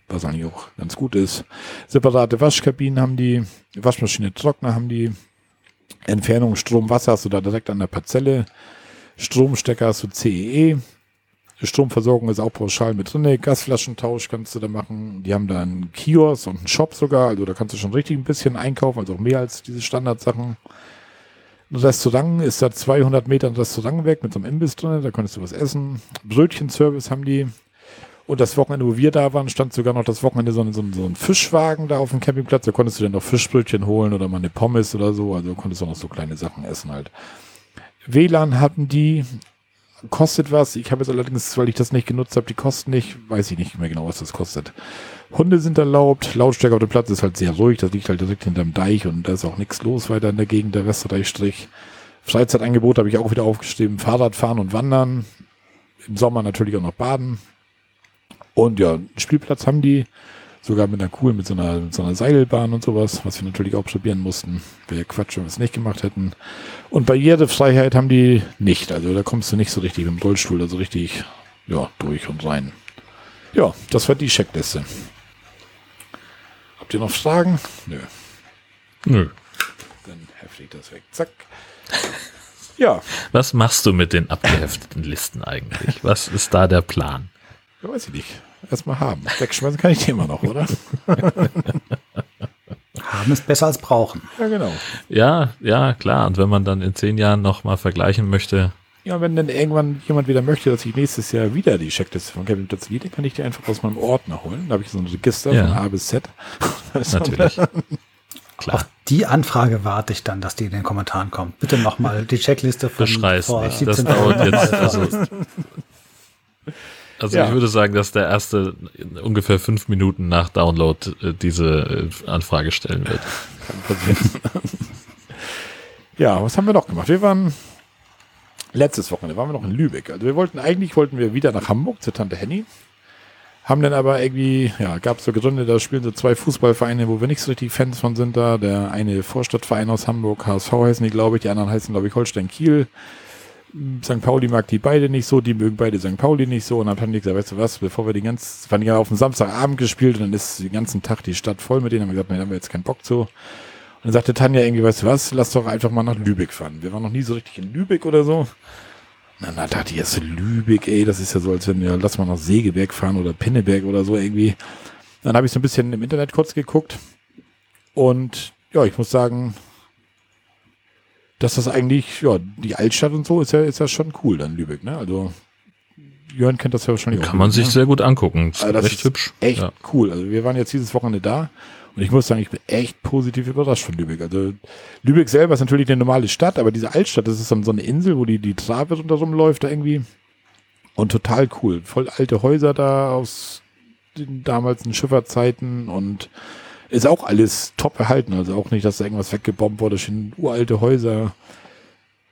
was eigentlich auch ganz gut ist. Separate Waschkabinen haben die, Waschmaschine, Trockner haben die, Entfernung Strom, Wasser hast du da direkt an der Parzelle, Stromstecker hast du CEE, e. Stromversorgung ist auch pauschal mit drin, Gasflaschentausch kannst du da machen, die haben da einen Kiosk und einen Shop sogar, also da kannst du schon richtig ein bisschen einkaufen, also auch mehr als diese Standardsachen. Ein Restaurant ist da 200 Meter ein Restaurant weg mit so einem Imbiss drin, da konntest du was essen. Brötchenservice haben die, und das Wochenende, wo wir da waren, stand sogar noch das Wochenende so ein, so ein, so ein Fischwagen da auf dem Campingplatz. Da konntest du dann noch Fischbrötchen holen oder mal eine Pommes oder so. Also konntest du auch noch so kleine Sachen essen halt. WLAN hatten die, kostet was. Ich habe jetzt allerdings, weil ich das nicht genutzt habe, die kosten nicht, weiß ich nicht mehr genau, was das kostet. Hunde sind erlaubt, Lautstärke auf dem Platz ist halt sehr ruhig, das liegt halt direkt hinterm Deich und da ist auch nichts los weiter in der Gegend, der Westerdeichstrich. Freizeitangebot habe ich auch wieder aufgeschrieben, Fahrradfahren und Wandern. Im Sommer natürlich auch noch Baden. Und ja, einen Spielplatz haben die, sogar mit einer coolen, mit so einer, mit so einer Seilbahn und sowas, was wir natürlich auch probieren mussten. Wäre Quatsch, wenn wir es nicht gemacht hätten. Und Barrierefreiheit haben die nicht. Also da kommst du nicht so richtig mit dem Rollstuhl, also richtig, ja, durch und rein. Ja, das war die Checkliste. Habt ihr noch Fragen? Nö. Nö. Dann hefte ich das weg. Zack. Ja. Was machst du mit den abgehefteten Listen eigentlich? Was ist da der Plan? Ja, weiß ich nicht erstmal haben. Wegschmeißen kann ich die immer noch, oder? haben ist besser als brauchen. Ja, genau. Ja, ja, klar. Und wenn man dann in zehn Jahren nochmal vergleichen möchte. Ja, wenn dann irgendwann jemand wieder möchte, dass ich nächstes Jahr wieder die Checkliste von Kevin Platz dann kann ich die einfach aus meinem Ordner holen. Da habe ich so ein Register ja. von A bis Z. Natürlich. Klar. Auf die Anfrage warte ich dann, dass die in den Kommentaren kommt. Bitte nochmal die Checkliste von Beschrei's vor nicht. 17 das dauert jetzt. Also, Also ja. ich würde sagen, dass der erste ungefähr fünf Minuten nach Download äh, diese äh, Anfrage stellen wird. ja, was haben wir noch gemacht? Wir waren letztes Wochenende waren wir noch in Lübeck. Also wir wollten eigentlich wollten wir wieder nach Hamburg zur Tante Henny. Haben dann aber irgendwie, ja, gab es so Gründe, da spielen so zwei Fußballvereine, wo wir nicht so richtig Fans von sind da. Der eine Vorstadtverein aus Hamburg, HSV heißen die, glaube ich, die anderen heißen, glaube ich, Holstein Kiel. St. Pauli mag die beide nicht so, die mögen beide St. Pauli nicht so. Und dann haben die gesagt, weißt du was, bevor wir die ganzen, waren ja auf dem Samstagabend gespielt und dann ist den ganzen Tag die Stadt voll mit denen, haben wir gesagt, nee, da haben wir jetzt keinen Bock zu. Und dann sagte Tanja irgendwie, weißt du was, lass doch einfach mal nach Lübeck fahren. Wir waren noch nie so richtig in Lübeck oder so. Und dann dachte ich, jetzt Lübeck, ey, das ist ja so, als wenn, ja, lass mal nach Segeberg fahren oder Pinneberg oder so irgendwie. Dann habe ich so ein bisschen im Internet kurz geguckt. Und ja, ich muss sagen, dass das eigentlich, ja, die Altstadt und so ist ja, ist ja schon cool dann Lübeck, ne? Also Jörn kennt das ja wahrscheinlich Kann auch. Kann man sich ne? sehr gut angucken. Das, also ist hübsch. Echt ja. cool. Also wir waren jetzt dieses Wochenende da Und ich muss sagen, ich bin echt positiv überrascht von Lübeck. Also Lübeck selber ist natürlich eine normale Stadt, aber diese Altstadt, das ist so eine Insel, wo die, die Trave rundherum läuft da irgendwie. Und total cool. Voll alte Häuser da aus den damaligen Schifferzeiten und ist auch alles top erhalten. Also auch nicht, dass da irgendwas weggebombt wurde. Schon uralte Häuser.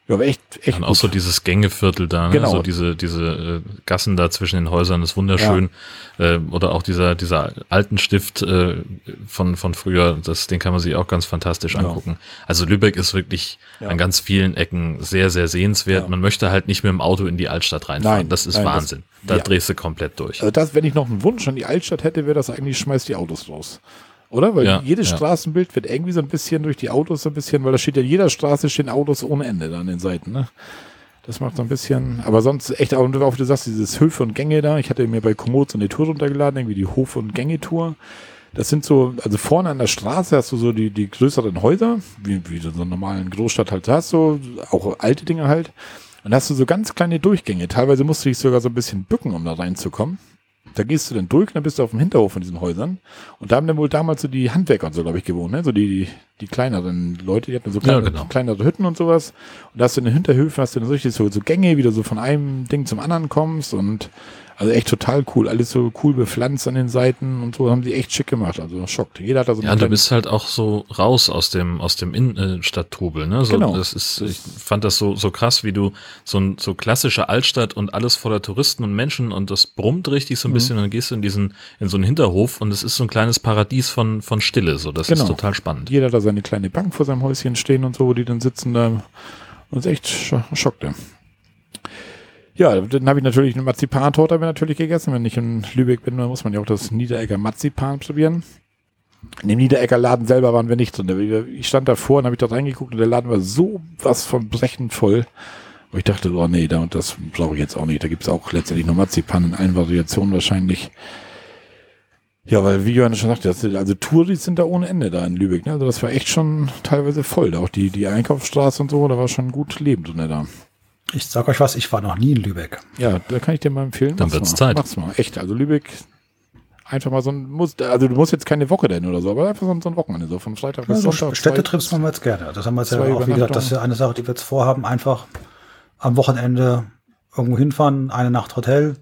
Ja, aber echt, echt. Und auch so dieses Gängeviertel da, ne? Genau. so diese, diese äh, Gassen da zwischen den Häusern ist wunderschön. Äh, oder auch dieser, dieser alten Stift äh, von, von früher, das, den kann man sich auch ganz fantastisch Ja. angucken. Also Lübeck ist wirklich Ja. an ganz vielen Ecken sehr, sehr sehenswert. Ja. Man möchte halt nicht mit dem Auto in die Altstadt reinfahren. Nein, das ist nein, das- Wahnsinn. da ja. drehst du komplett durch. Also das, wenn ich noch einen Wunsch an die Altstadt hätte, wäre das eigentlich, schmeißt die Autos raus. Oder? Weil Ja, jedes ja. Straßenbild wird irgendwie so ein bisschen durch die Autos so ein bisschen, weil da steht ja in jeder Straße stehen Autos ohne Ende da an den Seiten, ne? Das macht so ein bisschen, aber sonst echt, auch wie du sagst, dieses Höfe und Gänge da. Ich hatte mir bei Komoot so eine Tour runtergeladen, irgendwie die Hof- und Gänge-Tour. Das sind so, also vorne an der Straße hast du so die, die größeren Häuser, wie, wie du so einen normalen Großstadt halt hast, so, auch alte Dinge halt. Und hast du so ganz kleine Durchgänge. Teilweise musst du dich sogar so ein bisschen bücken, um da reinzukommen. Da gehst du dann durch, dann bist du auf dem Hinterhof von diesen Häusern. Und da haben dann wohl damals so die Handwerker und so, glaube ich, gewohnt, ne? So die, die, die kleineren Leute, die hatten so kleine, Ja, genau. kleinere Hütten und sowas. Und da hast du in den Hinterhöfen, hast du dann so richtig so, so Gänge, wie du so von einem Ding zum anderen kommst und also echt total cool. Alles so cool bepflanzt an den Seiten und so haben die echt schick gemacht. Also schockt. Jeder hat da so Ja, du bist halt auch so raus aus dem aus dem Innenstadttrubel, ne? So, Genau. Das ist, ich fand das so so krass, wie du so ein so klassische Altstadt und alles voller Touristen und Menschen und das brummt richtig Mhm. so ein bisschen und dann gehst du in diesen in so einen Hinterhof und es ist so ein kleines Paradies von von Stille, so das Genau. ist total spannend. Jeder hat da seine kleine Bank vor seinem Häuschen stehen und so, wo die dann sitzen da. Und ist echt scho schockte. Ja, dann habe ich natürlich eine Marzipantorte ich natürlich gegessen. Wenn ich in Lübeck bin, dann muss man ja auch das Niederegger Marzipan probieren. In dem Niederegger Laden selber waren wir nicht drin. Ich stand davor und habe ich da reingeguckt und der Laden war so was von brechend voll. Und ich dachte, oh nee, da, und das brauche ich jetzt auch nicht. Da gibt es auch letztendlich nur Marzipan in allen Variationen wahrscheinlich. Ja, weil wie Johannes schon sagte, also Touris sind da ohne Ende da in Lübeck. Ne? Also das war echt schon teilweise voll. Auch die, die Einkaufsstraße und so, da war schon gut Leben drin da. Ich sag euch was, ich war noch nie in Lübeck. Ja, da kann ich dir mal empfehlen. Dann wird's mal. Zeit. Mach's mal. Echt, also Lübeck, einfach mal so ein, muss, also du musst jetzt keine Woche denn oder so, aber einfach so ein, so ein Wochenende, so von Freitag bis Also Sonntag. Städtetrips machen wir jetzt gerne. Das haben wir jetzt ja auch, wie gesagt, das ist ja eine Sache, die wir jetzt vorhaben. Einfach am Wochenende irgendwo hinfahren, eine Nacht Hotel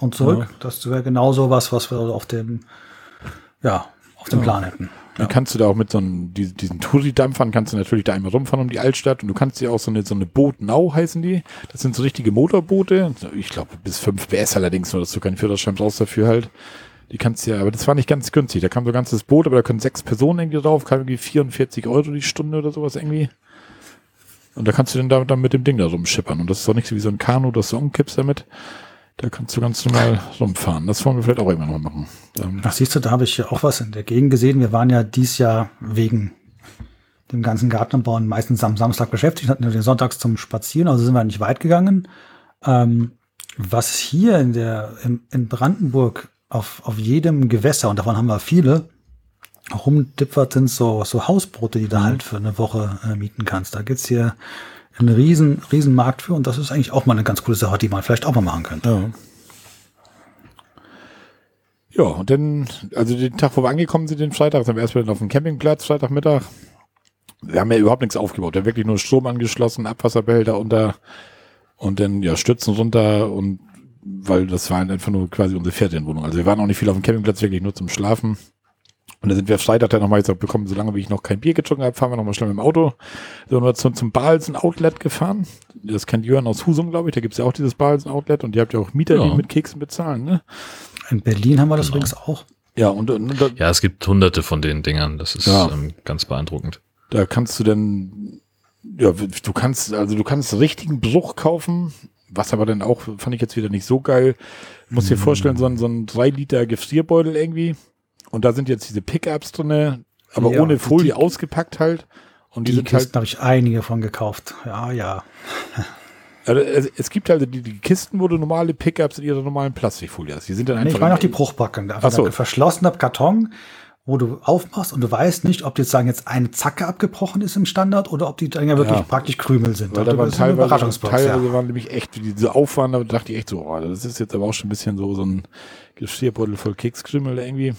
und zurück. Das wäre genauso was, was wir auf dem, ja, auf dem Plan hätten. Dann kannst du da auch mit so einem, die- diesen Touri-Dampfern kannst du natürlich da einmal rumfahren um die Altstadt und du kannst dir auch so eine, so eine Bootnau heißen die. Das sind so richtige Motorboote. Ich glaube bis 5 PS allerdings nur, dass du keinen Führerschein brauchst dafür halt. Die kannst ja, aber das war nicht ganz günstig. Da kam so ein ganzes Boot, aber da können sechs Personen irgendwie drauf, kam irgendwie 44 Euro die Stunde oder sowas irgendwie. Und da kannst du dann, da, dann mit dem Ding da rumschippern. Und das ist doch nicht so wie so ein Kanu, das du umkippst damit. Da kannst du ganz normal rumfahren. Das wollen wir vielleicht auch irgendwann mal machen. Ähm, Ach, siehst du, da habe ich ja auch was in der Gegend gesehen. Wir waren ja dies Jahr wegen dem ganzen Gartenbauen meistens am Samstag beschäftigt, hatten ja den Sonntags zum Spazieren, also sind wir nicht weit gegangen. Ähm, was hier in der, in, in Brandenburg auf, auf jedem Gewässer, und davon haben wir viele, rumdippert sind so, so Hausboote, die du halt für eine Woche äh, mieten kannst. Da gibt's hier einen riesen, riesen Markt für und das ist eigentlich auch mal eine ganz coole Sache, die man vielleicht auch mal machen könnte. Ja. Ja, und dann, also den Tag, wo wir angekommen sind, den Freitag, sind wir erstmal auf dem Campingplatz, Freitagmittag. Wir haben ja überhaupt nichts aufgebaut. Wir haben wirklich nur Strom angeschlossen, Abwasserbehälter unter und dann ja Stützen runter und weil das war einfach nur quasi unsere Ferienwohnung. Also wir waren auch nicht viel auf dem Campingplatz, wirklich nur zum Schlafen. Und dann sind wir Freitag dann nochmal gesagt bekommen, solange wie ich noch kein Bier getrunken habe, fahren wir nochmal schnell mit dem Auto. Sind wir zum, zum Balsen Outlet gefahren. Das kennt Jörn aus Husum, glaube ich. Da gibt's ja auch dieses Balsen Outlet und ihr habt ja auch Mieter, die Ja. mit Keksen bezahlen, ne? In Berlin haben wir das Genau. übrigens auch. Ja, und, und, und Ja, es gibt hunderte von den Dingern, das ist Ja. ähm, ganz beeindruckend. da kannst du dann, ja, du kannst, also du kannst richtigen Bruch kaufen, was aber dann auch, fand ich jetzt wieder nicht so geil. Du musst dir vorstellen, so ein, so ein 3 Liter Gefrierbeutel irgendwie. Und da sind jetzt diese Pickups drinne, aber Ja, ohne Folie die- ausgepackt halt. Und die, Die sind halt Kisten habe ich einige von gekauft. Ja, ja. Also es, es gibt halt die, die Kisten, wo du normale Pickups in ihrer normalen Plastikfolie hast. Die sind dann Nee, einfach. ich meine auch die Bruchbacken. Ach so. Verschlossener Karton, wo du aufmachst und du weißt nicht, ob jetzt sagen jetzt eine Zacke abgebrochen ist im Standard oder ob die Dinger wirklich Ja. praktisch Krümel sind. weil da Also waren teilweise, teilweise ja. waren nämlich echt, wie diese Aufwand, da dachte ich echt so, oh, das ist jetzt aber auch schon ein bisschen so, so ein Geschirrbeutel voll Kekskrümel irgendwie.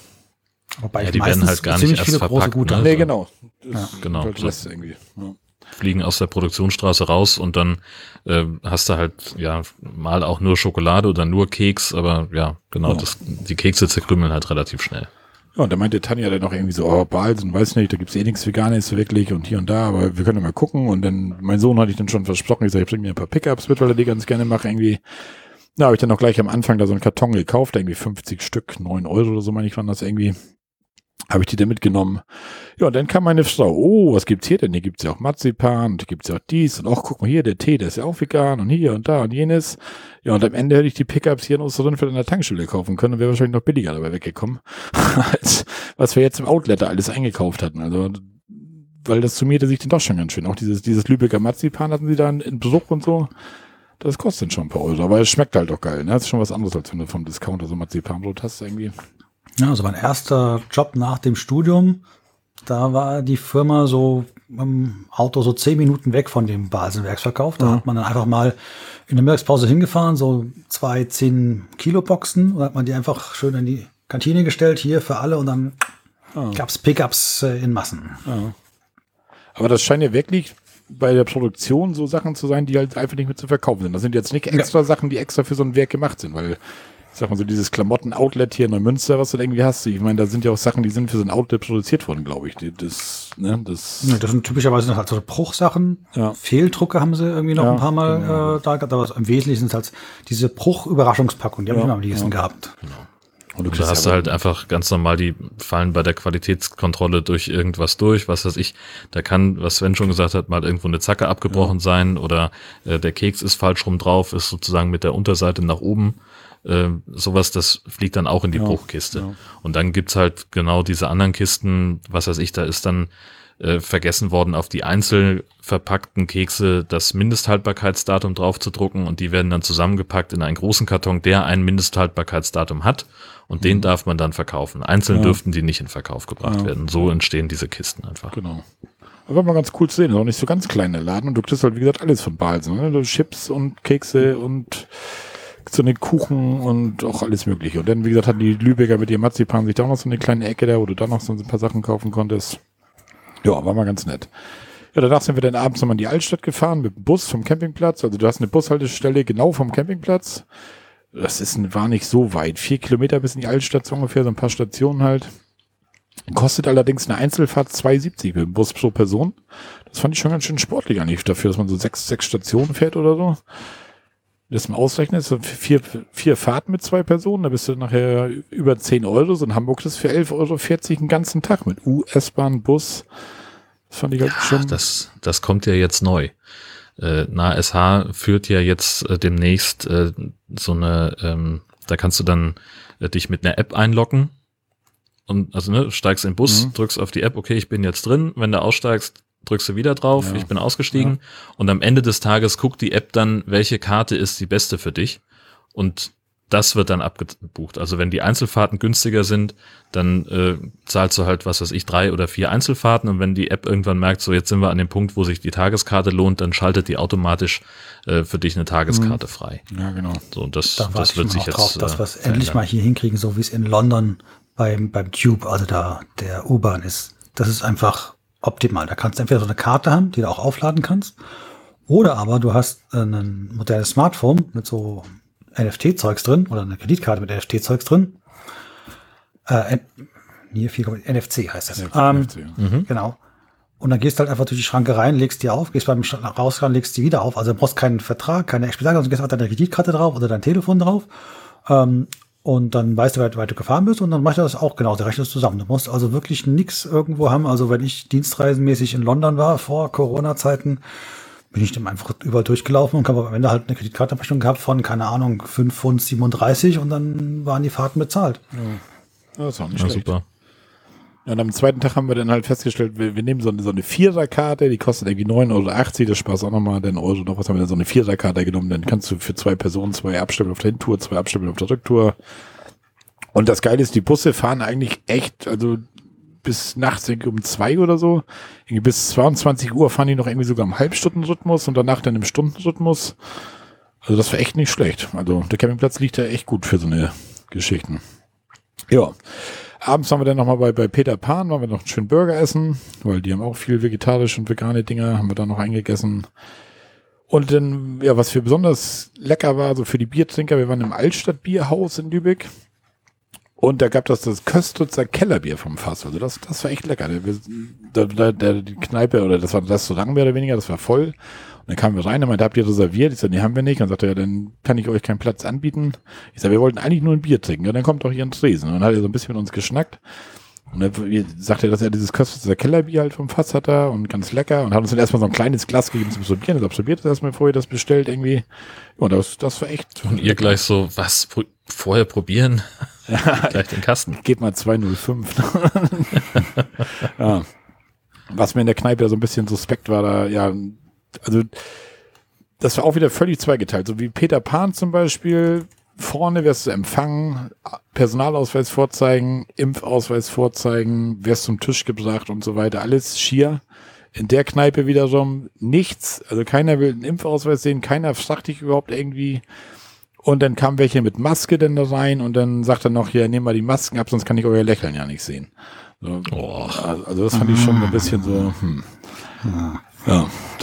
Wobei Ja, die werden halt gar nicht erst viele große verpackt, gute ne? Nee, Also- genau. Das Ja. Genau, so. Irgendwie. Ja. fliegen aus der Produktionsstraße raus und dann äh, hast du halt ja mal auch nur Schokolade oder nur Keks, aber ja, genau, Ja. Das, die Kekse zerkrümmeln halt relativ schnell. Ja, und da meinte Tanja dann noch irgendwie so, oh, Balsen, weiß nicht, da gibt's eh nichts Veganes wirklich und hier und da, aber wir können ja mal gucken. Und dann, mein Sohn hatte ich dann schon versprochen, ich sag, ich bring mir ein paar Pickups mit, weil er die ganz gerne macht irgendwie. Da habe ich dann auch gleich am Anfang da so einen Karton gekauft, irgendwie 50 Stück, 9 Euro oder so, meine ich, waren das irgendwie. Habe ich die dann mitgenommen. Ja, und dann kam meine Frau, oh, was gibt's hier denn? Hier gibt's ja auch Marzipan und hier gibt's ja auch dies und auch, guck mal hier, der Tee, der ist ja auch vegan und hier und da und jenes. Ja, und am Ende hätte ich die Pickups hier in Osterrundfeld an der Tankstelle kaufen können und wäre wahrscheinlich noch billiger dabei weggekommen, als was wir jetzt im Outlet da alles eingekauft hatten. Also, weil das summierte sich dann doch schon ganz schön. Auch dieses, dieses Lübecker Marzipan hatten sie dann in Besuch und so. Das kostet schon ein paar Euro, aber es schmeckt halt auch geil. Ne? Das ist schon was anderes, als wenn du vom Discounter so Marzipanbrot hast irgendwie. Ja, also mein erster Job nach dem Studium, da war die Firma so im Auto so zehn Minuten weg von dem Basenwerksverkauf. Da hat man dann einfach mal in der Mittagspause hingefahren, so zwei 10 Kilo Boxen und hat man die einfach schön in die Kantine gestellt, hier für alle und dann Ah. gab's Pickups äh, in Massen. Aber das scheint ja wirklich bei der Produktion so Sachen zu sein, die halt einfach nicht mehr zu verkaufen sind. Das sind jetzt nicht extra Sachen, die extra für so ein Werk gemacht sind, weil sag mal so dieses Klamotten-Outlet hier in Neumünster, was du da irgendwie hast, ich meine, da sind ja auch Sachen, die sind für so ein Outlet produziert worden, glaube ich. Die, das, ne, das, Ja, das sind typischerweise halt so Bruchsachen. Ja. Fehldrucke haben sie irgendwie noch Ja, ein paar Mal genau. äh, da gehabt, aber im Wesentlichen sind es halt diese Bruch-Überraschungspackungen, die habe Ja, ich immer am liebsten ja. gehabt. und du Da hast du halt einfach ganz normal, die fallen bei der Qualitätskontrolle durch irgendwas durch, was weiß ich. Da kann, was Sven schon gesagt hat, mal irgendwo eine Zacke abgebrochen sein oder äh, der Keks ist falsch rum drauf, ist sozusagen mit der Unterseite nach oben. Äh, sowas, das fliegt dann auch in die Ja, Bruchkiste. ja. Und dann gibt's halt genau diese anderen Kisten, was weiß ich, da ist dann äh, vergessen worden, auf die einzeln verpackten Kekse das Mindesthaltbarkeitsdatum drauf zu drucken und die werden dann zusammengepackt in einen großen Karton, der ein Mindesthaltbarkeitsdatum hat und den darf man dann verkaufen. Einzeln Mhm. Ja. dürften die nicht in Verkauf gebracht werden. So entstehen diese Kisten einfach. Genau. Aber mal ganz cool zu sehen. Ist auch nicht so ganz kleiner Laden und du kriegst halt, wie gesagt, alles von Balsen. Ne? Chips und Kekse und so eine Kuchen und auch alles mögliche. Und dann, wie gesagt, hatten die Lübecker mit ihrem Marzipan sich da noch so eine kleine Ecke da, wo du da noch so ein paar Sachen kaufen konntest. Ja, war mal ganz nett. Ja, danach sind wir dann abends nochmal in die Altstadt gefahren mit dem Bus vom Campingplatz. Also du hast eine Bushaltestelle genau vom Campingplatz. Das ist, war nicht so weit. Vier Kilometer bis in die Altstadt so ungefähr, so ein paar Stationen halt. Kostet allerdings eine Einzelfahrt 2,70 mit dem Bus pro Person. Das fand ich schon ganz schön sportlich eigentlich dafür, dass man so sechs, sechs Stationen fährt oder so. Das mal ausrechnet, so vier, vier Fahrten mit zwei Personen, da bist du nachher über 10 Euro. So in Hamburg das für 11,40 Euro den ganzen Tag mit U-S-Bahn, Bus. Das fand ich halt schon. Das, das kommt ja jetzt neu. Äh, NASH führt ja jetzt äh, demnächst äh, so eine, ähm, da kannst du dann äh, dich mit einer App einloggen und also ne, steigst in den Bus, Mhm. drückst auf die App, okay, ich bin jetzt drin. Wenn du aussteigst, drückst du wieder drauf, Ja. ich bin ausgestiegen. Und am Ende des Tages guckt die App dann, welche Karte ist die beste für dich. Und das wird dann abgebucht. Also wenn die Einzelfahrten günstiger sind, dann äh, zahlst du halt, was weiß ich, drei oder vier Einzelfahrten. Und wenn die App irgendwann merkt, so jetzt sind wir an dem Punkt, wo sich die Tageskarte lohnt, dann schaltet die automatisch äh, für dich eine Tageskarte frei. ja, genau. So, und das, Da das wird sich auch jetzt drauf, dass äh, wir es endlich verändern. mal hier hinkriegen, so wie es in London beim, beim Tube, also da der U-Bahn ist. Das ist einfach optimal. Da kannst du entweder so eine Karte haben, die du auch aufladen kannst, oder aber du hast äh, ein modernes Smartphone mit so NFT-Zeugs drin oder eine Kreditkarte mit NFT-Zeugs drin. Äh, N- hier viel NFC heißt das. Ähm, Mhm. Genau. Und dann gehst du halt einfach durch die Schranke rein, legst die auf, gehst beim rausfahren, legst die wieder auf. Also du brauchst keinen Vertrag, keine Expedition, du gehst einfach deine Kreditkarte drauf oder dein Telefon drauf. Ähm, und dann weißt du, wie weit, du gefahren bist und dann macht er das auch genau, der rechnet es zusammen. Du musst also wirklich nichts irgendwo haben. Also wenn ich dienstreisenmäßig in London war, vor Corona-Zeiten, bin ich dann einfach überall durchgelaufen und habe am Ende halt eine Kreditkartenabrechnung gehabt von, keine Ahnung, 5 Pfund 37 und dann waren die Fahrten bezahlt. Ja, das ist auch nicht Ja, schlecht. super. Ja, und am zweiten Tag haben wir dann halt festgestellt, wir, wir nehmen so eine, so eine Viererkarte, die kostet irgendwie 9,80 Euro, das sparst auch nochmal den Euro noch was, haben wir dann so eine Viererkarte genommen, dann kannst du für zwei Personen zwei Abstempeln auf der Hintour, zwei Abstempeln auf der Rücktour. Und das Geile ist, die Busse fahren eigentlich echt, also bis nachts um zwei oder so, irgendwie bis 22 Uhr fahren die noch irgendwie sogar im Halbstundenrhythmus und danach dann im Stundenrhythmus. Also das war echt nicht schlecht. Also der Campingplatz liegt da echt gut für so eine Geschichten. Ja. Abends waren wir dann nochmal bei, bei Peter Pan, waren wir noch einen schönen Burger essen, weil die haben auch viel vegetarische und vegane Dinge, haben wir da noch eingegessen. Und dann, ja, was für besonders lecker war, so für die Biertrinker, wir waren im Altstadt Bierhaus in Lübeck. Und da gab das das Köstritzer Kellerbier vom Fass. Also das, das war echt lecker. Der, der, der, die Kneipe oder das war das Restaurant mehr oder weniger, das war voll. Dann kamen wir rein und meinte, habt ihr reserviert? Ich sagte, nee, haben wir nicht. Und sagte, ja, dann kann ich euch keinen Platz anbieten. Ich sagte, wir wollten eigentlich nur ein Bier trinken. Ja, dann kommt doch hier ein Tresen. Und dann hat er so ein bisschen mit uns geschnackt. Und dann sagte er, dass er dieses Köstritzer Kellerbier halt vom Fass hat da und ganz lecker und hat uns dann erstmal so ein kleines Glas gegeben zum Absorbieren. Das absorbiert das erstmal, bevor ihr das bestellt irgendwie. Und das, das war echt. Und ihr gleich so, was, vorher probieren? Gleich den Kasten. Geht mal 205. ja. Was mir in der Kneipe ja so ein bisschen suspekt war, da, ja, also, das war auch wieder völlig zweigeteilt. So wie Peter Pan zum Beispiel, vorne wirst du empfangen, Personalausweis vorzeigen, Impfausweis vorzeigen, wirst zum Tisch gebracht und so weiter. Alles schier. In der Kneipe wiederum nichts. Also keiner will einen Impfausweis sehen, keiner fragt dich überhaupt irgendwie, und dann kam welche mit Maske denn da rein und dann sagt er noch, ja, nehmen mal die Masken ab, sonst kann ich euer Lächeln ja nicht sehen. So, oh. Also das fand ich schon ein bisschen so, hm. Ja,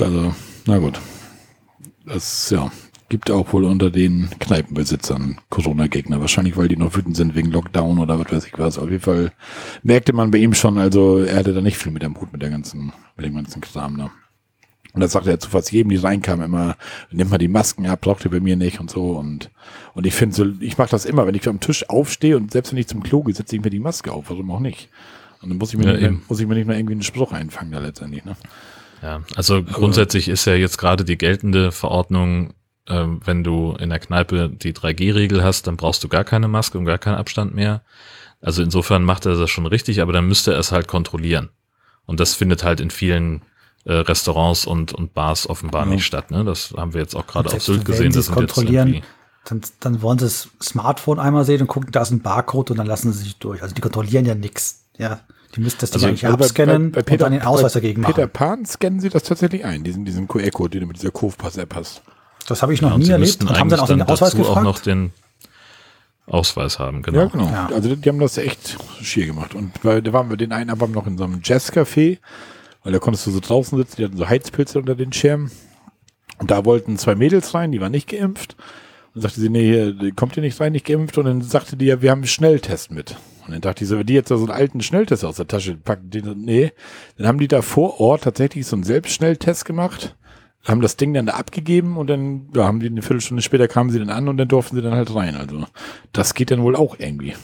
also, na gut. Das, ja, gibt auch wohl unter den Kneipenbesitzern Corona-Gegner. Wahrscheinlich, weil die noch wütend sind wegen Lockdown oder was weiß ich was. Auf jeden Fall merkte man bei ihm schon, also er hatte da nicht viel mit dem Hut mit der ganzen, mit dem ganzen Kram, ne? Und das sagte er zu fast jedem, die reinkam, immer, nimm mal die Masken ab, braucht ihr bei mir nicht und so. Und, und ich finde so, ich mache das immer, wenn ich am Tisch aufstehe und selbst wenn ich zum Klo gehe, setze ich mir die Maske auf, warum auch nicht. Und dann muss ich mir, ja, nicht, muss ich mir nicht mehr irgendwie einen Spruch einfangen da letztendlich, ne? Ja, also grundsätzlich ist ja jetzt gerade die geltende Verordnung, äh, wenn du in der Kneipe die 3G-Regel hast, dann brauchst du gar keine Maske und gar keinen Abstand mehr. Also insofern macht er das schon richtig, aber dann müsste er es halt kontrollieren. Und das findet halt in vielen äh, Restaurants und, und Bars offenbar ja. nicht statt. Ne? Das haben wir jetzt auch gerade auf Sylt gesehen. Das kontrollieren, dann, dann wollen sie das Smartphone einmal sehen und gucken, da ist ein Barcode und dann lassen sie sich durch. Also die kontrollieren ja nichts. Ja, die müssten das also, eigentlich also abscannen bei, bei, bei Peter, und dann den Ausweis dagegen machen. Peter Pan scannen sie das tatsächlich ein, diesen, diesen QR-Code, den du mit dieser Kurvpass-App hast. Das habe ich noch ja, nie erlebt. Und haben dann auch den Ausweis gefragt? auch noch den Ausweis haben, genau. Ja, genau. Ja. Also die haben das echt schier gemacht. Und bei, da waren wir den einen Abend noch in so einem Jazzcafé weil da konntest du so draußen sitzen, die hatten so Heizpilze unter den Schirmen. Und da wollten zwei Mädels rein, die waren nicht geimpft. Und sagte sie, nee, kommt ihr nicht rein, nicht geimpft? Und dann sagte die ja, wir haben einen Schnelltest mit. Und dann dachte ich so, wenn die jetzt so einen alten Schnelltest aus der Tasche packen, die, nee. Dann haben die da vor Ort tatsächlich so einen Selbstschnelltest gemacht, haben das Ding dann da abgegeben und dann, ja, haben die eine Viertelstunde später kamen sie dann an und dann durften sie dann halt rein. Also, das geht dann wohl auch irgendwie.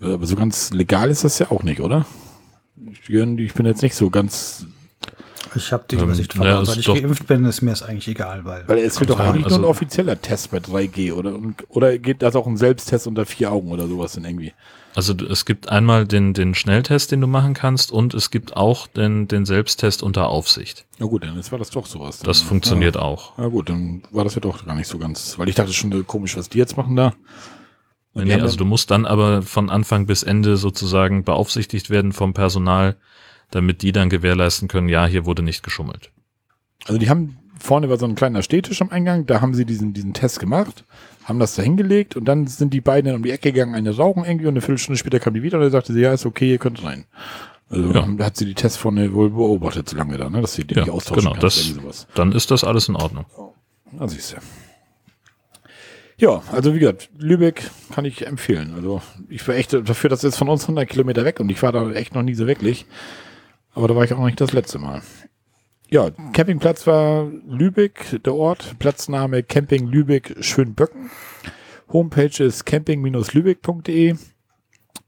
Aber so ganz legal ist das ja auch nicht, oder? ich bin jetzt nicht so ganz. Ich habe die Übersicht ähm, verloren. Ja, weil ich geimpft bin, ist mir es eigentlich egal. Weil, weil es wird doch eigentlich also, nur ein offizieller Test bei 3G, oder? Oder geht das auch ein Selbsttest unter vier Augen oder sowas denn irgendwie? Also es gibt einmal den, den Schnelltest, den du machen kannst, und es gibt auch den, den Selbsttest unter Aufsicht. Na gut, dann war das doch sowas. Das dann. funktioniert ja. auch. Na gut, dann war das ja doch gar nicht so ganz, weil ich dachte schon komisch, was die jetzt machen da. Nee, nee also du musst dann aber von Anfang bis Ende sozusagen beaufsichtigt werden vom Personal, damit die dann gewährleisten können, ja, hier wurde nicht geschummelt. Also die haben vorne war so ein kleiner Städtisch am Eingang, da haben sie diesen, diesen Test gemacht, haben das da hingelegt und dann sind die beiden dann um die Ecke gegangen, eine rauchen irgendwie und eine Viertelstunde später kam die wieder und dann sagte sie, ja, ist okay, ihr könnt rein. Also ja. hat sie die Tests vorne wohl beobachtet, so lange da, ne, dass sie die ja, austauschen genau, kann, das, dann ist das alles in Ordnung. Na siehst du. Ja, also wie gesagt, Lübeck kann ich empfehlen. Also ich war echt dafür, dass es von uns 100 Kilometer weg und ich war da echt noch nie so wirklich. Aber da war ich auch noch nicht das letzte Mal. Ja, Campingplatz war Lübeck, der Ort. Platzname Camping Lübeck Schönböcken. Homepage ist camping-lübeck.de.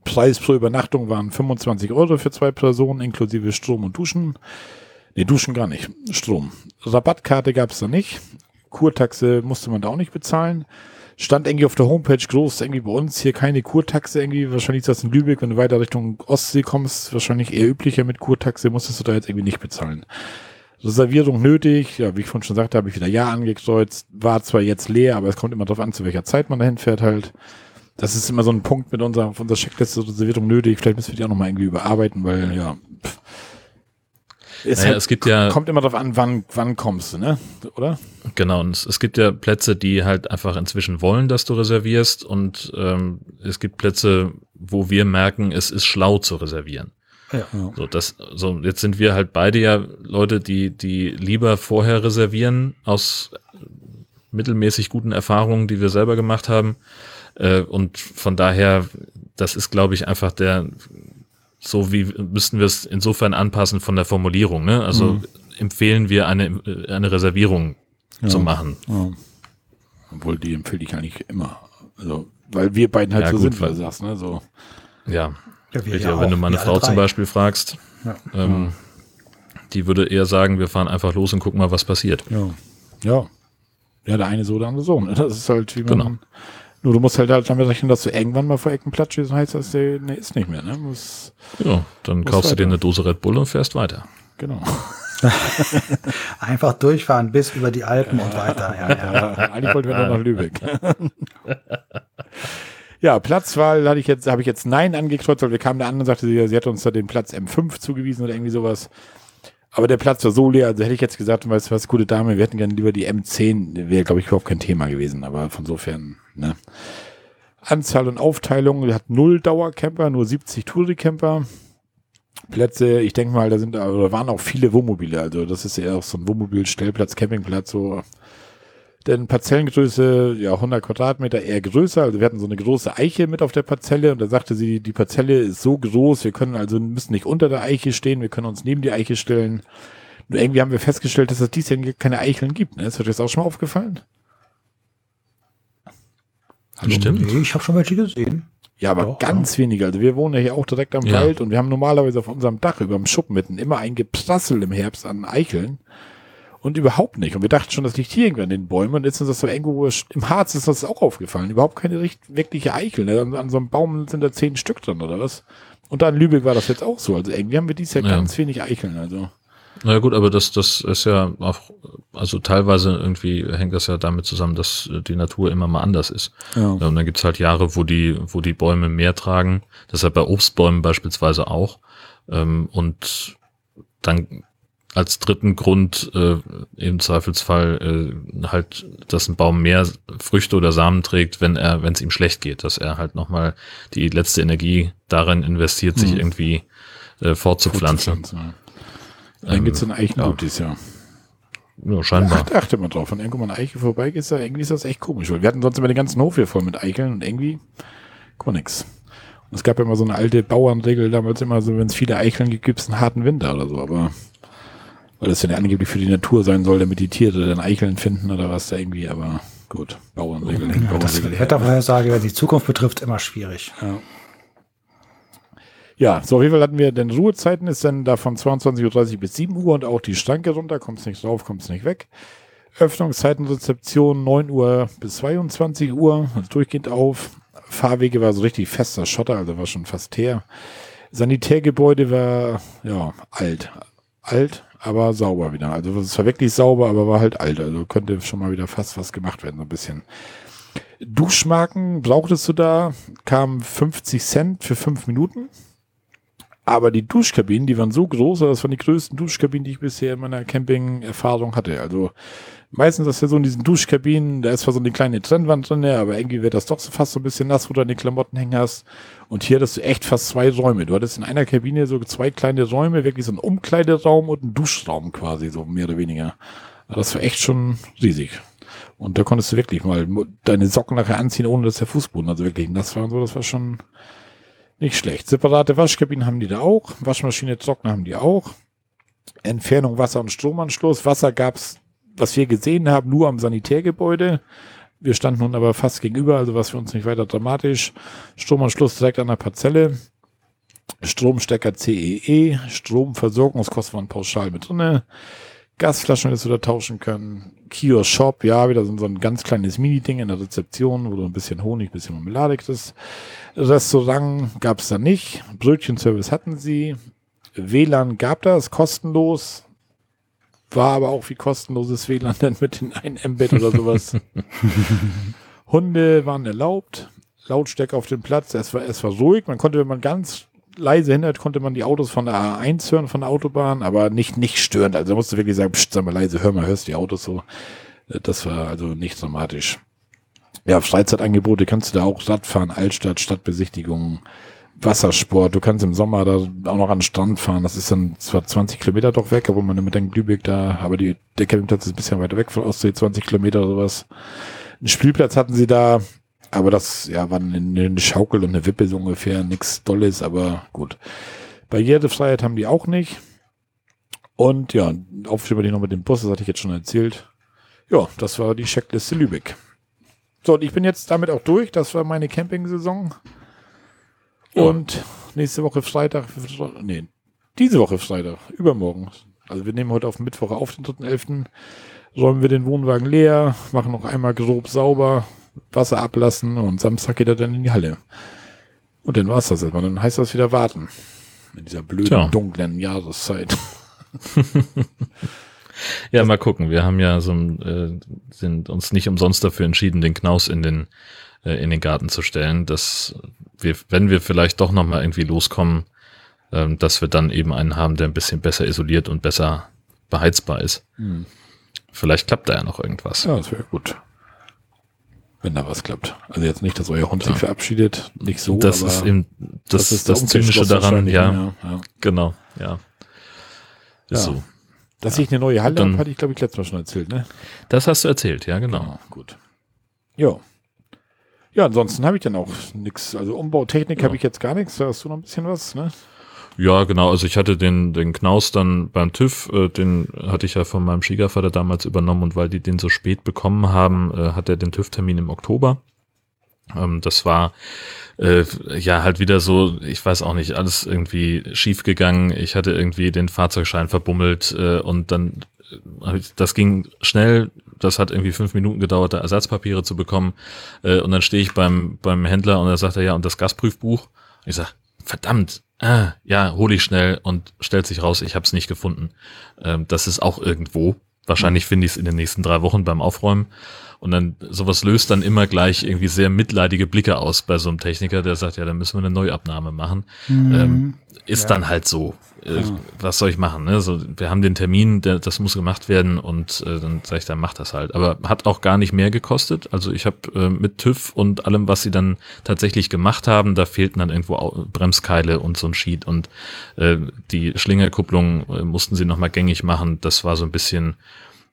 Preis pro Übernachtung waren 25 Euro für zwei Personen, inklusive Strom und Duschen. Nee, Duschen gar nicht. Strom. Rabattkarte gab es da nicht. Kurtaxe musste man da auch nicht bezahlen stand irgendwie auf der Homepage groß, irgendwie bei uns hier keine Kurtaxe irgendwie. Wahrscheinlich ist das in Lübeck, wenn du weiter Richtung Ostsee kommst, wahrscheinlich eher üblicher mit Kurtaxe, musstest du da jetzt irgendwie nicht bezahlen. Reservierung nötig, ja, wie ich vorhin schon sagte, habe ich wieder Ja angekreuzt, war zwar jetzt leer, aber es kommt immer darauf an, zu welcher Zeit man dahin fährt halt. Das ist immer so ein Punkt mit unserer, unserer Checkliste Reservierung nötig. Vielleicht müssen wir die auch nochmal irgendwie überarbeiten, weil, ja, pff, naja, halt, es gibt ja, kommt immer darauf an, wann, wann kommst du, ne? Oder? Genau, und es, es gibt ja Plätze, die halt einfach inzwischen wollen, dass du reservierst und ähm, es gibt Plätze, wo wir merken, es ist schlau zu reservieren. Ja. So, das, so, jetzt sind wir halt beide ja Leute, die, die lieber vorher reservieren aus mittelmäßig guten Erfahrungen, die wir selber gemacht haben. Äh, und von daher, das ist, glaube ich, einfach der, so wie müssten wir es insofern anpassen von der Formulierung. Ne? Also mhm. empfehlen wir eine, eine Reservierung ja. zu machen. Ja. Obwohl die empfehle ich eigentlich immer. Also, weil wir beiden halt ja, so gut, sind, weil du sagst, ne? So. Ja. Ja, wenn du meine Frau zum Beispiel fragst, ja. Ähm, die würde eher sagen, wir fahren einfach los und gucken mal, was passiert. Ja. Ja. Ja, der eine so, der andere so. Ne? Das ist halt wie man. Genau. Nur du musst halt, halt damit rechnen, dass du irgendwann mal vor Ecken platschst und heißt das, der nee, ist nicht mehr. Ne? Muss, ja, dann kaufst weiter. du dir eine Dose Red Bull und fährst weiter. Genau. Einfach durchfahren bis über die Alpen und weiter. Ja, ja. Eigentlich wollten wir nur nach Lübeck. Ja, Platzwahl hatte ich jetzt, habe ich jetzt Nein angekreuzt, weil wir kamen da an und sagte sie, sie hat uns da den Platz M5 zugewiesen oder irgendwie sowas. Aber der Platz war so leer, also hätte ich jetzt gesagt, weißt du was, gute Dame, wir hätten gerne lieber die M10, wäre, glaube ich, überhaupt kein Thema gewesen, aber von sofern, ne. Anzahl und Aufteilung, hatten null Dauercamper, nur 70 Touri-Camper. Plätze, ich denke mal, da sind, oder waren auch viele Wohnmobile, also das ist ja auch so ein Wohnmobil-Stellplatz, Campingplatz, so denn Parzellengröße, ja, 100 Quadratmeter eher größer. Also wir hatten so eine große Eiche mit auf der Parzelle und da sagte sie, die Parzelle ist so groß, wir können also, müssen nicht unter der Eiche stehen, wir können uns neben die Eiche stellen. Nur irgendwie haben wir festgestellt, dass es dies Jahr keine Eicheln gibt. Ne? Ist euch das auch schon mal aufgefallen? Hallo? Stimmt. Nee, ich habe schon welche gesehen. Ja, aber Doch, ganz ja. wenige. Also wir wohnen ja hier auch direkt am ja. Wald und wir haben normalerweise auf unserem Dach über dem Schuppen mitten immer ein Geprassel im Herbst an Eicheln und überhaupt nicht. Und wir dachten schon, das liegt hier irgendwann in den Bäumen. Und jetzt ist das so irgendwo im Harz ist das auch aufgefallen. Überhaupt keine richtig, wirkliche Eichel. Ne? An, an, so einem Baum sind da zehn Stück drin oder was. Und da in Lübeck war das jetzt auch so. Also irgendwie haben wir dies Jahr ja. ganz wenig Eicheln. Also. Na ja, gut, aber das, das ist ja auch, also teilweise irgendwie hängt das ja damit zusammen, dass die Natur immer mal anders ist. Ja. Und dann gibt's halt Jahre, wo die, wo die Bäume mehr tragen. Deshalb bei Obstbäumen beispielsweise auch. Ähm, und dann als dritten Grund äh, im Zweifelsfall äh, halt, dass ein Baum mehr Früchte oder Samen trägt, wenn er, wenn es ihm schlecht geht, dass er halt nochmal die letzte Energie darin investiert, sich mhm. irgendwie äh, fortzupflanzen. Dann ähm, gibt's ein Eichengut ja. Jahr. Ja, scheinbar. Achte, achte mal drauf, wenn irgendwo mal eine Eiche vorbeigeht, ist da, irgendwie ist das echt komisch. Weil wir hatten sonst immer den ganzen Hof hier voll mit Eicheln und irgendwie guck nix. Und es gab ja immer so eine alte Bauernregel damals immer so, wenn es viele Eicheln gibt, einen harten Winter oder so, aber weil das ja angeblich für die Natur sein soll, damit die Tiere dann Eicheln finden oder was da irgendwie, aber gut, Bauernregeln. Ja, Bauernregeln das Wettervorhersage, was die Zukunft betrifft, immer schwierig. Ja. Ja, so auf jeden Fall hatten wir, denn Ruhezeiten ist dann da von 22.30 Uhr bis 7 Uhr und auch die Stanke runter, kommt es nicht drauf, kommt es nicht weg. Öffnungszeiten, Rezeption 9 Uhr bis 22 Uhr, also durchgehend auf. Fahrwege war so richtig fester Schotter, also war schon fast teer. Sanitärgebäude war, ja, alt. Alt, aber sauber wieder. Also es war wirklich sauber, aber war halt alt. Also könnte schon mal wieder fast was gemacht werden, so ein bisschen. Duschmarken brauchtest du da, kam 50 Cent für fünf Minuten. Aber die Duschkabinen, die waren so groß, das waren die größten Duschkabinen, die ich bisher in meiner Camping-Erfahrung hatte. Also meistens ist ja so in diesen Duschkabinen, da ist zwar so eine kleine Trennwand drin, aber irgendwie wird das doch so fast so ein bisschen nass, wo du deine Klamotten hängen hast. Und hier hattest du echt fast zwei Räume. Du hattest in einer Kabine so zwei kleine Räume, wirklich so ein Umkleideraum und ein Duschraum quasi, so mehr oder weniger. Das war echt schon riesig. Und da konntest du wirklich mal deine Socken nachher anziehen, ohne dass der Fußboden also wirklich nass war und so. Das war schon nicht schlecht. Separate Waschkabinen haben die da auch. Waschmaschine, Trockner haben die auch. Entfernung Wasser- und Stromanschluss. Wasser gab's, was wir gesehen haben, nur am Sanitärgebäude. Wir standen nun aber fast gegenüber, also was für uns nicht weiter dramatisch. Stromanschluss direkt an der Parzelle. Stromstecker CEE, e. Stromversorgungskosten waren pauschal mit drinne. Gasflaschen hättest du da tauschen können. Kiosk Shop, ja, wieder so ein ganz kleines Mini-Ding in der Rezeption, wo du ein bisschen Honig, ein bisschen Marmelade kriegst. Restaurant gab's da nicht. Brötchenservice hatten sie. WLAN gab das, kostenlos. War aber auch wie kostenloses WLAN dann mit den 1 Mbit oder sowas. Hunde waren erlaubt. Lautstärke auf dem Platz. Es war, es war ruhig. Man konnte, wenn man ganz leise hindert, konnte man die Autos von der A1 hören, von der Autobahn, aber nicht, nicht störend. Also musste wirklich sagen, pst, sag mal leise, hör mal, hörst die Autos so. Das war also nicht dramatisch. Ja, Freizeitangebote kannst du da auch Radfahren, Altstadt, Stadtbesichtigungen, Wassersport. Du kannst im Sommer da auch noch an den Strand fahren. Das ist dann zwar 20 Kilometer doch weg, obwohl man mit dem Glübeck da, aber die, der Campingplatz ist ein bisschen weiter weg von Ostsee, 20 Kilometer oder sowas. Einen Spielplatz hatten sie da, aber das, ja, war eine, eine Schaukel und eine Wippe so ungefähr, nichts Dolles, aber gut. Barrierefreiheit haben die auch nicht. Und ja, Aufstehen wir die noch mit dem Bus, das hatte ich jetzt schon erzählt. Ja, das war die Checkliste Lübeck. So, und ich bin jetzt damit auch durch. Das war meine Camping-Saison. Und nächste Woche Freitag, nee, diese Woche Freitag, übermorgen. Also wir nehmen heute auf Mittwoch auf, den 3.11. Räumen wir den Wohnwagen leer, machen noch einmal grob sauber, Wasser ablassen und Samstag geht er dann in die Halle. Und dann war's das erstmal. Dann heißt das wieder warten. In dieser blöden, Tja. dunklen Jahreszeit. Ja, mal gucken. Wir haben ja so, äh, sind uns nicht umsonst dafür entschieden, den Knaus in den äh, in den Garten zu stellen, dass wir, wenn wir vielleicht doch noch mal irgendwie loskommen, ähm, dass wir dann eben einen haben, der ein bisschen besser isoliert und besser beheizbar ist. Hm. Vielleicht klappt da ja noch irgendwas. Ja, das wäre gut. Wenn da was klappt. Also jetzt nicht, dass euer Hund sich verabschiedet, nicht so, das ist eben das, das, der Zynische Umkehrschluss daran, ja, ne? ja. genau, ja. Ist Ja. so. Dass ich eine neue Halle habe, hatte ich, glaube ich, letztes Mal schon erzählt, ne? Das hast du erzählt, ja, genau. Ja, gut. Ja. Ja, ansonsten habe ich dann auch nichts. Also Umbautechnik habe ich jetzt gar nichts. Da hast du noch ein bisschen was, ne? Ja, genau. Also ich hatte den, den Knaus dann beim TÜV, äh, den hatte ich ja von meinem Schwiegervater damals übernommen und weil die den so spät bekommen haben, äh, hat er den TÜV-Termin im Oktober. Ähm, das war äh, ja halt wieder so, ich weiß auch nicht, alles irgendwie schief gegangen. Ich hatte irgendwie den Fahrzeugschein verbummelt äh, und dann äh, das ging schnell. Das hat irgendwie fünf Minuten gedauert, da Ersatzpapiere zu bekommen. Äh, und dann stehe ich beim, beim Händler und er sagt er, ja, und das Gasprüfbuch? Ich sag, verdammt, ah, ja, hol ich schnell und stellt sich raus, ich habe es nicht gefunden. Ähm, das ist auch irgendwo. Wahrscheinlich finde ich es in den nächsten drei Wochen beim Aufräumen. Und dann sowas löst dann immer gleich irgendwie sehr mitleidige Blicke aus bei so einem Techniker, der sagt, ja, dann müssen wir eine Neuabnahme machen. Ähm, ist Ja. dann halt so. Äh, Was soll ich machen? Ne? So, wir haben den Termin, der, das muss gemacht werden und äh, dann sage ich, dann mach das halt. Aber hat auch gar nicht mehr gekostet. Also ich habe äh, mit TÜV und allem, was sie dann tatsächlich gemacht haben, da fehlten dann irgendwo Bremskeile und so ein Sheet und äh, die Schlingerkupplung äh, mussten sie nochmal gängig machen. Das war so ein bisschen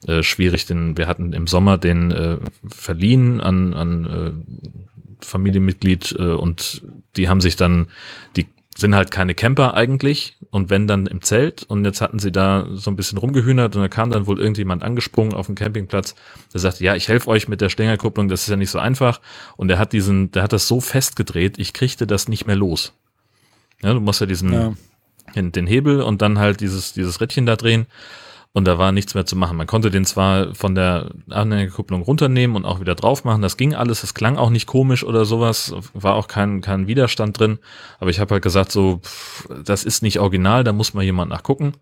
äh, schwierig, denn wir hatten im Sommer den äh, verliehen an, an äh, Familienmitglied äh, und die haben sich dann, die sind halt keine Camper eigentlich und wenn dann im Zelt und jetzt hatten sie da so ein bisschen rumgehühnert und da kam dann wohl irgendjemand angesprungen auf dem Campingplatz, der sagte, ja, ich helfe euch mit der Stängerkupplung, das ist ja nicht so einfach und der hat diesen, der hat das so festgedreht, ich kriegte das nicht mehr los. Ja, du musst ja diesen, Ja. den, den Hebel und dann halt dieses, dieses Rädchen da drehen. Und da war nichts mehr zu machen. Man konnte den zwar von der Anhängerkupplung runternehmen und auch wieder drauf machen. Das ging alles. Es klang auch nicht komisch oder sowas. War auch kein, kein Widerstand drin. Aber ich habe halt gesagt, so, pff, das ist nicht original. Da muss mal jemand nachgucken.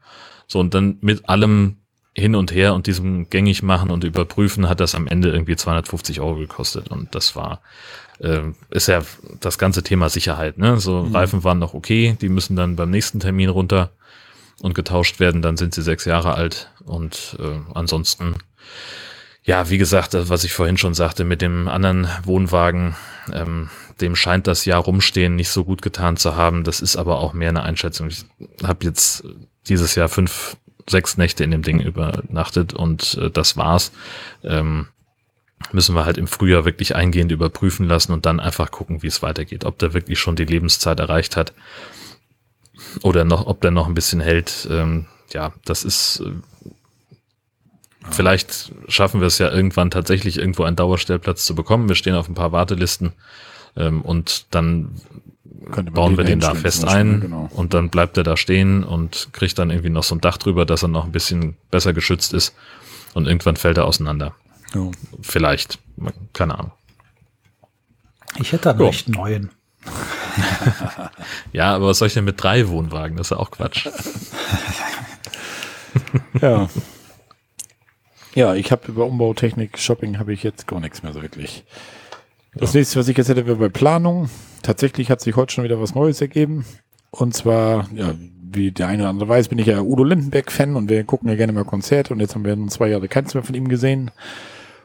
So, und dann mit allem hin und her und diesem gängig machen und überprüfen hat das am Ende irgendwie 250 Euro gekostet. Und das war, äh, ist ja das ganze Thema Sicherheit. Ne? So Reifen waren noch okay. Die müssen dann beim nächsten Termin runter und getauscht werden, dann sind sie sechs Jahre alt. Und äh, ansonsten, ja, wie gesagt, das, was ich vorhin schon sagte, mit dem anderen Wohnwagen, ähm, dem scheint das Jahr rumstehen nicht so gut getan zu haben. Das ist aber auch mehr eine Einschätzung. Ich habe jetzt dieses Jahr fünf, sechs Nächte in dem Ding übernachtet und äh, das war's. Ähm, müssen wir halt im Frühjahr wirklich eingehend überprüfen lassen und dann einfach gucken, wie es weitergeht. Ob der wirklich schon die Lebenszeit erreicht hat oder noch, ob der noch ein bisschen hält. Ähm, ja, das ist. Äh, vielleicht schaffen wir es ja irgendwann tatsächlich irgendwo einen Dauerstellplatz zu bekommen. Wir stehen auf ein paar Wartelisten ähm, und dann bauen wir den da fest ein Genau. und dann bleibt er da stehen und kriegt dann irgendwie noch so ein Dach drüber, dass er noch ein bisschen besser geschützt ist und irgendwann fällt er auseinander. Ja. Vielleicht, keine Ahnung. Ich hätte einen Ja. recht neuen. Ja, aber was soll ich denn mit drei Wohnwagen? Das ist ja auch Quatsch. Ja. Ja, ich habe über Umbautechnik, Shopping habe ich jetzt gar nichts mehr so wirklich. Das nächste, was ich jetzt hätte, wäre bei Planung. Tatsächlich hat sich heute schon wieder was Neues ergeben. Und zwar, ja, wie der eine oder andere weiß, bin ich ja Udo Lindenberg-Fan und wir gucken ja gerne mal Konzerte und jetzt haben wir nun zwei Jahre keins mehr von ihm gesehen.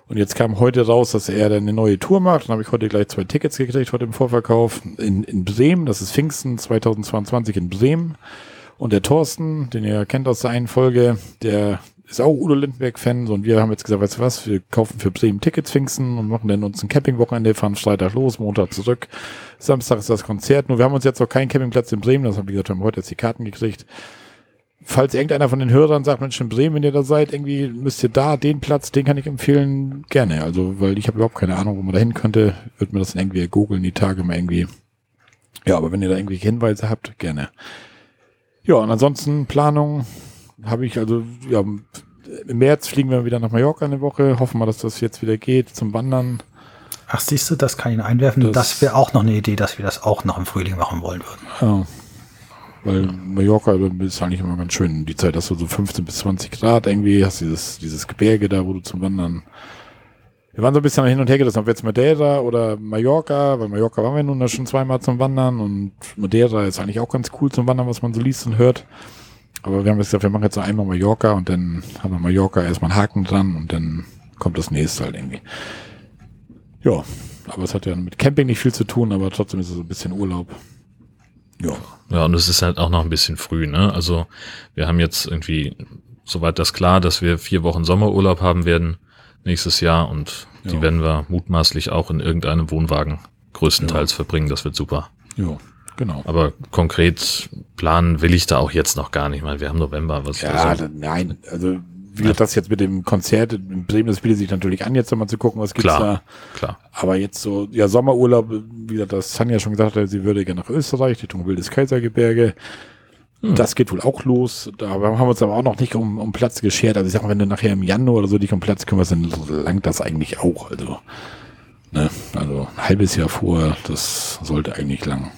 Und jetzt kam heute raus, dass er eine neue Tour macht. Dann habe ich heute gleich zwei Tickets gekriegt, heute im Vorverkauf. In, in Bremen, das ist Pfingsten 2022 in Bremen. Und der Thorsten, den ihr kennt aus der einen Folge, der ist auch Udo Lindenberg-Fan. Und wir haben jetzt gesagt, weißt du was, wir kaufen für Bremen Tickets Pfingsten und machen dann uns ein Campingwochenende, fahren Freitag los, Montag zurück. Samstag ist das Konzert. Nur wir haben uns jetzt noch keinen Campingplatz in Bremen, das haben wir gesagt, haben heute jetzt die Karten gekriegt falls irgendeiner von den Hörern sagt, Mensch, in Bremen, wenn ihr da seid, irgendwie müsst ihr da den Platz, den kann ich empfehlen, gerne. Also, weil ich habe überhaupt keine Ahnung, wo man da hin könnte, wird mir das dann irgendwie googeln, die Tage mal irgendwie. Ja, aber wenn ihr da irgendwelche Hinweise habt, gerne. Ja, und ansonsten Planung habe ich, also, ja, im März fliegen wir wieder nach Mallorca eine Woche, hoffen wir, dass das jetzt wieder geht zum Wandern. Ach, siehst du, das kann ich einwerfen. Das, das wäre auch noch eine Idee, dass wir das auch noch im Frühling machen wollen würden. Ja. Weil Mallorca ist eigentlich immer ganz schön. Die Zeit hast du so 15 bis 20 Grad irgendwie, hast dieses, dieses Gebirge da, wo du zum Wandern. Wir waren so ein bisschen hin und her gerissen, ob jetzt Madeira oder Mallorca, weil Mallorca waren wir nun da schon zweimal zum Wandern und Madeira ist eigentlich auch ganz cool zum Wandern, was man so liest und hört. Aber wir haben jetzt gesagt, wir machen jetzt einmal Mallorca und dann haben wir Mallorca erstmal einen Haken dran und dann kommt das nächste halt irgendwie. Ja, aber es hat ja mit Camping nicht viel zu tun, aber trotzdem ist es so ein bisschen Urlaub. Ja. Ja, und es ist halt auch noch ein bisschen früh, ne? Also wir haben jetzt irgendwie soweit das klar, dass wir vier Wochen Sommerurlaub haben werden nächstes Jahr und ja. die werden wir mutmaßlich auch in irgendeinem Wohnwagen größtenteils ja. verbringen. Das wird super. Ja, genau. Aber konkret planen will ich da auch jetzt noch gar nicht mal. Wir haben November. Was ja, also, nein, also wie ja. das jetzt mit dem Konzert in Bremen, das bietet sich natürlich an, jetzt nochmal zu gucken, was gibt's klar, da. Klar. Aber jetzt so, ja, Sommerurlaub, wie gesagt, das Sanja schon gesagt hat, sie würde gerne nach Österreich, Richtung Wildes Kaisergebirge. Hm. Das geht wohl auch los. Da haben wir uns aber auch noch nicht um, um Platz geschert. Also ich sag mal, wenn du nachher im Januar oder so dich um Platz kümmerst, dann langt das eigentlich auch. Also, ne, also ein halbes Jahr vor, das sollte eigentlich lang.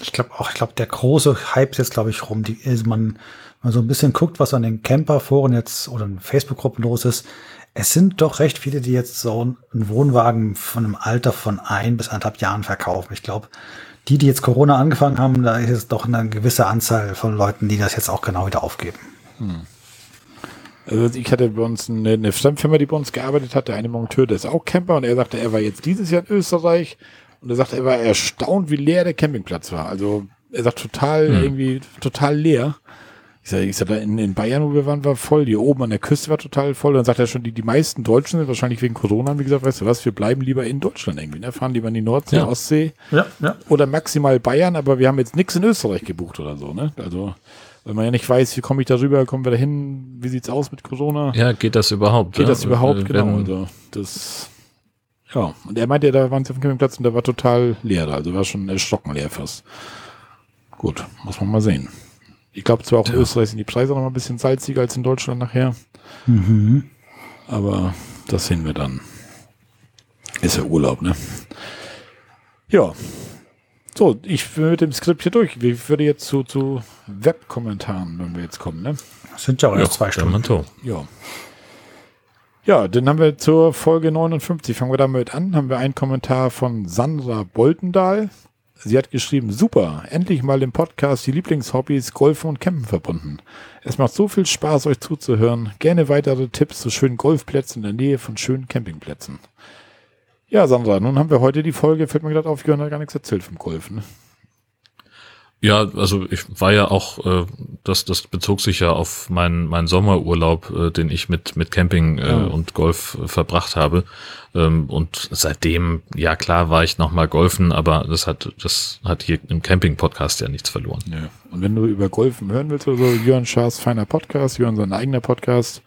Ich glaube auch, ich glaube, der große Hype ist jetzt, glaube ich, rum. Die, also man, man so ein bisschen guckt, was an den Camperforen jetzt oder in Facebook-Gruppen los ist, es sind doch recht viele, die jetzt so einen Wohnwagen von einem Alter von ein bis anderthalb Jahren verkaufen. Ich glaube, die, die jetzt Corona angefangen haben, da ist es doch eine gewisse Anzahl von Leuten, die das jetzt auch genau wieder aufgeben. Hm. Also ich hatte bei uns eine, eine Stammfirma, die bei uns gearbeitet hat, der eine Monteur, der ist auch Camper und er sagte, er war jetzt dieses Jahr in Österreich und er sagte, er war erstaunt, wie leer der Campingplatz war. Also er sagt total, hm. irgendwie total leer. Ich sag, ich sag, in, in Bayern, wo wir waren, war voll. Hier oben an der Küste war total voll. Dann sagt er schon, die, die meisten Deutschen sind wahrscheinlich wegen Corona, wie gesagt, weißt du was, wir bleiben lieber in Deutschland irgendwie. Ne? Fahren lieber in die Nordsee, ja. Ostsee. Ja, ja. Oder maximal Bayern, aber wir haben jetzt nichts in Österreich gebucht oder so, ne? Also, weil man ja nicht weiß, wie komme ich da rüber, kommen wir da hin, wie sieht's aus mit Corona? Ja, geht das überhaupt? Geht ja? das überhaupt, genau. Also, das, ja. Und er meinte, da waren sie auf dem Campingplatz und der war total leer, also war schon erschrocken leer fast. Gut, muss man mal sehen. Ich glaube zwar auch in ja. Österreich sind die Preise noch mal ein bisschen salziger als in Deutschland nachher. Mhm. Aber das sehen wir dann. Ist ja Urlaub, ne? Ja. So, ich bin mit dem Skript hier durch. Ich würde jetzt zu, zu Webkommentaren, wenn wir jetzt kommen, ne? Das sind ja auch erst zwei Stunden. Ja. Ja, dann haben wir zur Folge 59. Fangen wir damit an. Haben wir einen Kommentar von Sandra Boltendahl. Sie hat geschrieben, super, endlich mal im Podcast die Lieblingshobbys Golfen und Campen verbunden. Es macht so viel Spaß, euch zuzuhören. Gerne weitere Tipps zu schönen Golfplätzen in der Nähe von schönen Campingplätzen. Ja, Sandra, nun haben wir heute die Folge, fällt mir gerade auf, Jörn hat gar nichts erzählt vom Golfen. Ja, also ich war ja auch, äh, das, das bezog sich ja auf meinen mein Sommerurlaub, äh, den ich mit, mit Camping äh, ja. und Golf äh, verbracht habe. Ähm, und seitdem, ja klar, war ich nochmal golfen, aber das hat, das hat hier im Camping-Podcast ja nichts verloren. Ja. Und wenn du über Golfen hören willst oder so, Jörn Schaas feiner Podcast, Jörn sein eigener Podcast,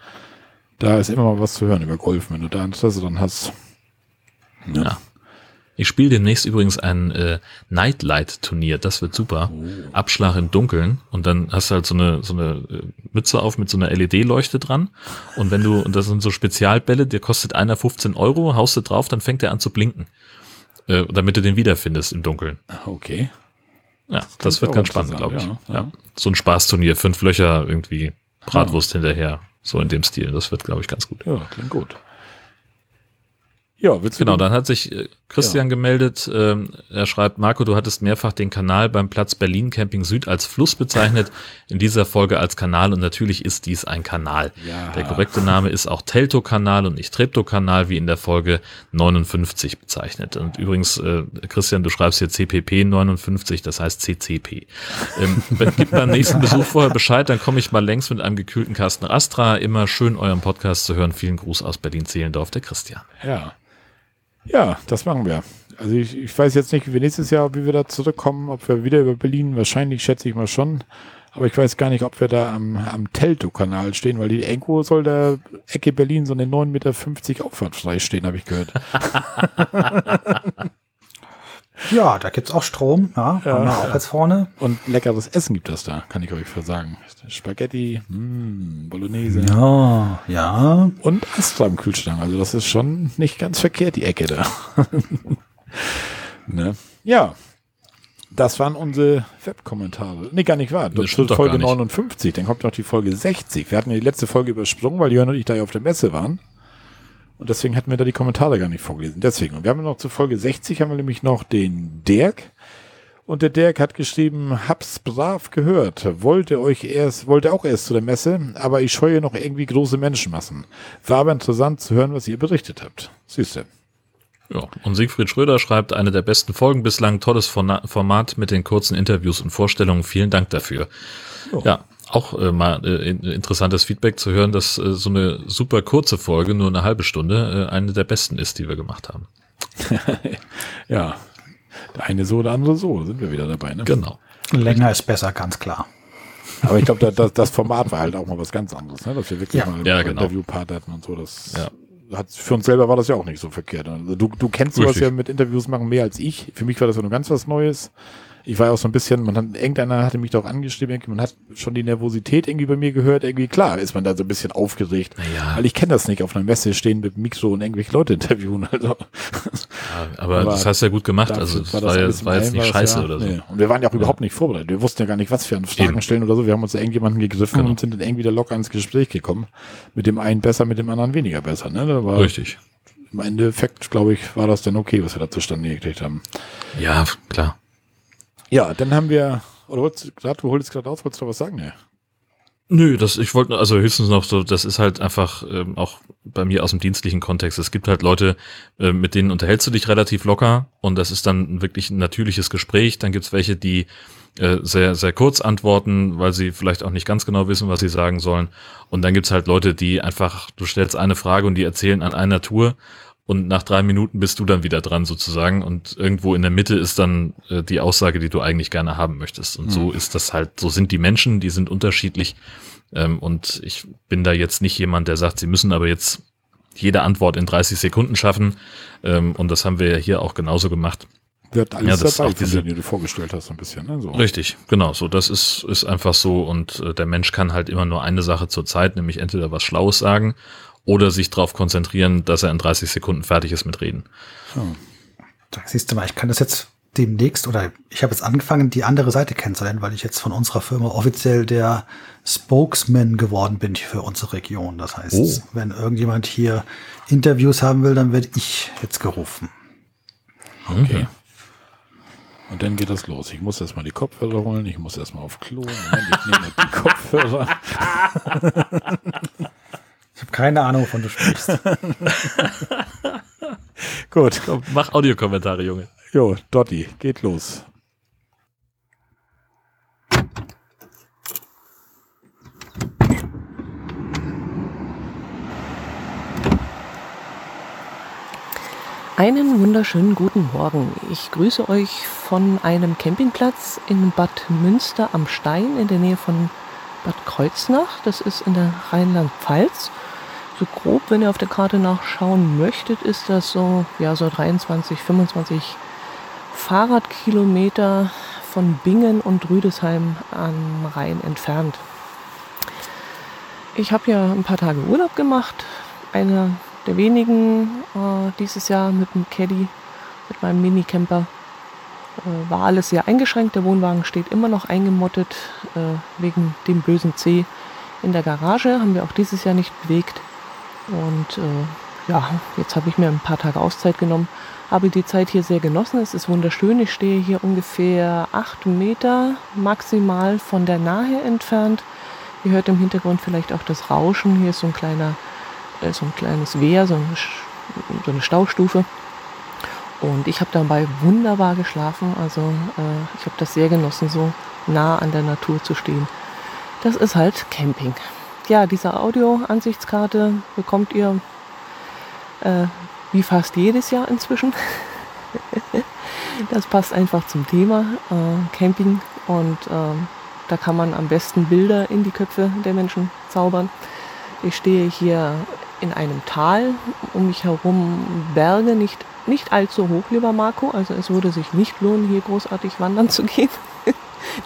da ist immer mal was zu hören über Golfen, wenn du da Interesse dran hast. Ja. ja. Ich spiele demnächst übrigens ein äh, Nightlight-Turnier. Das wird super. Oh. Abschlag im Dunkeln. Und dann hast du halt so eine, so eine äh, Mütze auf mit so einer LED-Leuchte dran. Und wenn du, und das sind so Spezialbälle, der kostet einer 15 Euro, haust du drauf, dann fängt der an zu blinken. Äh, damit du den wiederfindest im Dunkeln. Okay. Ja, das, das wird ganz spannend, glaube ich. Ja, ja. ja, So ein Spaßturnier, fünf Löcher irgendwie, Bratwurst ja. hinterher. So in dem Stil. Das wird, glaube ich, ganz gut. Ja, klingt gut. Ja, willst du Genau, dann hat sich äh, Christian ja. gemeldet. Ähm, er schreibt, Marco, du hattest mehrfach den Kanal beim Platz Berlin Camping Süd als Fluss bezeichnet. In dieser Folge als Kanal und natürlich ist dies ein Kanal. Ja. Der korrekte Name ist auch Telto-Kanal und nicht Trepto-Kanal, wie in der Folge 59 bezeichnet. Und übrigens, äh, Christian, du schreibst hier CPP 59, das heißt CCP. Ähm, gib beim nächsten Besuch vorher Bescheid, dann komme ich mal längs mit einem gekühlten Kasten Astra. Immer schön euren Podcast zu hören. Vielen Gruß aus Berlin-Zehlendorf, der Christian. Ja. Ja, das machen wir. Also ich, ich weiß jetzt nicht, wie nächstes Jahr, wie wir da zurückkommen, ob wir wieder über Berlin, wahrscheinlich schätze ich mal schon. Aber ich weiß gar nicht, ob wir da am, am Telto-Kanal stehen, weil die Enko soll da Ecke Berlin so eine 9,50 Meter Auffahrtfrei stehen, habe ich gehört. Ja, da gibt's auch Strom, ja, ja, haben wir auch jetzt vorne. Und leckeres Essen gibt es da, kann ich euch versagen. Spaghetti, mh, hm, Bolognese. Ja, ja. Und Astra im Kühlschrank, also das ist schon nicht ganz verkehrt, die Ecke da. ne? Ja, das waren unsere Webkommentare. Nee, gar nicht wahr. Das, das ist Folge 59, dann kommt noch die Folge 60. Wir hatten ja die letzte Folge übersprungen, weil Jörn und ich da ja auf der Messe waren. Und deswegen hatten wir da die Kommentare gar nicht vorgelesen. Deswegen. Und wir haben noch zu Folge 60 haben wir nämlich noch den Dirk. Und der Dirk hat geschrieben, hab's brav gehört, wollte euch erst, wollte auch erst zu der Messe, aber ich scheue noch irgendwie große Menschenmassen. War aber interessant zu hören, was ihr berichtet habt. Siehst du. Ja, und Siegfried Schröder schreibt, eine der besten Folgen bislang, tolles Format mit den kurzen Interviews und Vorstellungen. Vielen Dank dafür. Oh. Ja, auch äh, mal äh, interessantes Feedback zu hören, dass äh, so eine super kurze Folge, nur eine halbe Stunde, äh, eine der besten ist, die wir gemacht haben. ja, der eine so, der andere so, sind wir wieder dabei. Ne? Genau. Länger ist besser, ganz klar. Aber ich glaube, das, das Format war halt auch mal was ganz anderes, ne? dass wir wirklich ja. mal ja, genau. Interviewpart hatten und so. Das ja. hat, für uns selber war das ja auch nicht so verkehrt. Also du, du kennst sowas Richtig. ja mit Interviews machen mehr als ich. Für mich war das ja nur ganz was Neues ich war ja auch so ein bisschen, man hat, irgendeiner hatte mich doch angeschrieben, man hat schon die Nervosität irgendwie bei mir gehört, irgendwie klar ist man da so ein bisschen aufgeregt. Ja. Weil ich kenne das nicht, auf einer Messe stehen mit Mikro und irgendwelche Leute interviewen. Also. Ja, aber, aber, das hast du ja gut gemacht, also das war, war, ja, war jetzt nicht scheiße ja, oder so. Nee. Und wir waren ja auch überhaupt nicht vorbereitet. Wir wussten ja gar nicht, was wir an Fragen Eben. stellen oder so. Wir haben uns da irgendjemanden gegriffen genau. und sind dann irgendwie da locker ins Gespräch gekommen. Mit dem einen besser, mit dem anderen weniger besser. Ne? War Richtig. Im Endeffekt, glaube ich, war das dann okay, was wir da zustande gekriegt haben. Ja, klar. Ja, dann haben wir, oder wolltest du gerade, du holst gerade auf, wolltest du was sagen? Nee. Nö, das, ich wollte, also höchstens noch so, das ist halt einfach ähm, auch bei mir aus dem dienstlichen Kontext. Es gibt halt Leute, äh, mit denen unterhältst du dich relativ locker und das ist dann wirklich ein natürliches Gespräch. Dann gibt's welche, die äh, sehr, sehr kurz antworten, weil sie vielleicht auch nicht ganz genau wissen, was sie sagen sollen. Und dann gibt's halt Leute, die einfach, du stellst eine Frage und die erzählen an einer Tour und nach drei Minuten bist du dann wieder dran sozusagen und irgendwo in der Mitte ist dann äh, die Aussage, die du eigentlich gerne haben möchtest. Und mhm. so ist das halt, so sind die Menschen, die sind unterschiedlich ähm, und ich bin da jetzt nicht jemand, der sagt, sie müssen aber jetzt jede Antwort in 30 Sekunden schaffen ähm, und das haben wir ja hier auch genauso gemacht. Wird alles ja, das dabei, diese, die du vorgestellt hast, ein bisschen. Ne? So. Richtig, genau. So, das ist, ist einfach so. Und äh, der Mensch kann halt immer nur eine Sache zur Zeit, nämlich entweder was Schlaues sagen oder sich darauf konzentrieren, dass er in 30 Sekunden fertig ist mit Reden. Hm. Da siehst du mal, ich kann das jetzt demnächst oder ich habe jetzt angefangen, die andere Seite kennenzulernen, weil ich jetzt von unserer Firma offiziell der Spokesman geworden bin für unsere Region. Das heißt, oh. wenn irgendjemand hier Interviews haben will, dann werde ich jetzt gerufen. Okay. Und dann geht das los. Ich muss erstmal die Kopfhörer holen, ich muss erstmal auf Klo, ich nehme die Kopfhörer. Ich habe keine Ahnung, wovon du sprichst. Gut. Komm, mach Audiokommentare, Junge. Jo, Dotti, geht los. Einen wunderschönen guten Morgen. Ich grüße euch von einem Campingplatz in Bad Münster am Stein in der Nähe von Bad Kreuznach. Das ist in der Rheinland-Pfalz so grob, wenn ihr auf der Karte nachschauen möchtet, ist das so, ja, so 23, 25 Fahrradkilometer von Bingen und Rüdesheim am Rhein entfernt. Ich habe ja ein paar Tage Urlaub gemacht, einer der wenigen äh, dieses Jahr mit dem Caddy, mit meinem Minicamper. Äh, war alles sehr eingeschränkt, der Wohnwagen steht immer noch eingemottet äh, wegen dem bösen C in der Garage, haben wir auch dieses Jahr nicht bewegt. Und äh, ja, jetzt habe ich mir ein paar Tage Auszeit genommen, habe die Zeit hier sehr genossen. Es ist wunderschön. Ich stehe hier ungefähr acht Meter maximal von der Nahe entfernt. Ihr hört im Hintergrund vielleicht auch das Rauschen. Hier ist so ein kleiner, äh, so ein kleines Wehr, so eine, so eine Staustufe. Und ich habe dabei wunderbar geschlafen. Also äh, ich habe das sehr genossen, so nah an der Natur zu stehen. Das ist halt Camping. Ja, diese Audio-Ansichtskarte bekommt ihr äh, wie fast jedes Jahr inzwischen. das passt einfach zum Thema äh, Camping und äh, da kann man am besten Bilder in die Köpfe der Menschen zaubern. Ich stehe hier in einem Tal, um mich herum Berge, nicht, nicht allzu hoch, lieber Marco. Also es würde sich nicht lohnen, hier großartig wandern zu gehen.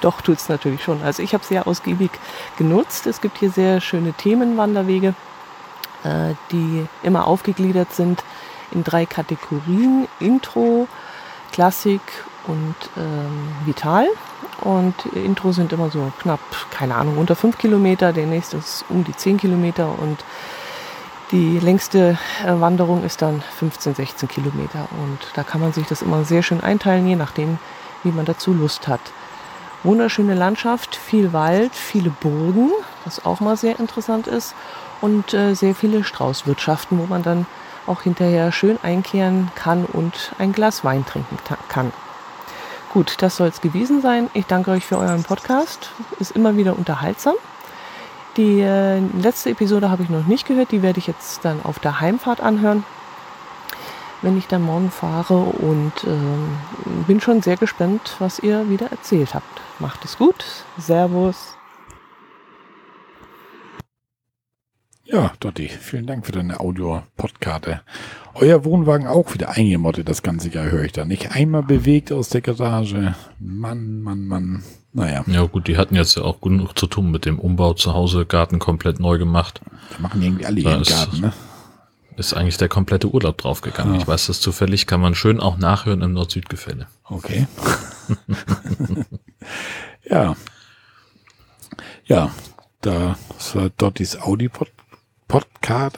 Doch, tut es natürlich schon. Also ich habe sehr ausgiebig genutzt. Es gibt hier sehr schöne Themenwanderwege, äh, die immer aufgegliedert sind in drei Kategorien. Intro, Klassik und ähm, Vital. Und Intro sind immer so knapp, keine Ahnung, unter fünf Kilometer. Der nächste ist um die zehn Kilometer und die längste äh, Wanderung ist dann 15, 16 Kilometer. Und da kann man sich das immer sehr schön einteilen, je nachdem, wie man dazu Lust hat. Wunderschöne Landschaft, viel Wald, viele Burgen, was auch mal sehr interessant ist. Und äh, sehr viele Straußwirtschaften, wo man dann auch hinterher schön einkehren kann und ein Glas Wein trinken kann. Gut, das soll es gewesen sein. Ich danke euch für euren Podcast. Ist immer wieder unterhaltsam. Die äh, letzte Episode habe ich noch nicht gehört. Die werde ich jetzt dann auf der Heimfahrt anhören, wenn ich dann morgen fahre. Und äh, bin schon sehr gespannt, was ihr wieder erzählt habt. Macht es gut. Servus. Ja, Dotti, vielen Dank für deine Audio-Podkarte. Euer Wohnwagen auch wieder eingemottet das ganze Jahr, höre ich da. Nicht einmal bewegt aus der Garage. Mann, Mann, Mann. Naja. Ja gut, die hatten jetzt ja auch genug zu tun mit dem Umbau zu Hause, Garten komplett neu gemacht. Da machen irgendwie alle ihren Garten, ne? Ist eigentlich der komplette Urlaub draufgegangen. Ja. Ich weiß das zufällig, kann man schön auch nachhören im Nord-Süd-Gefälle. Okay. ja. Ja, da war Dottis Audi-Podcast Podcast.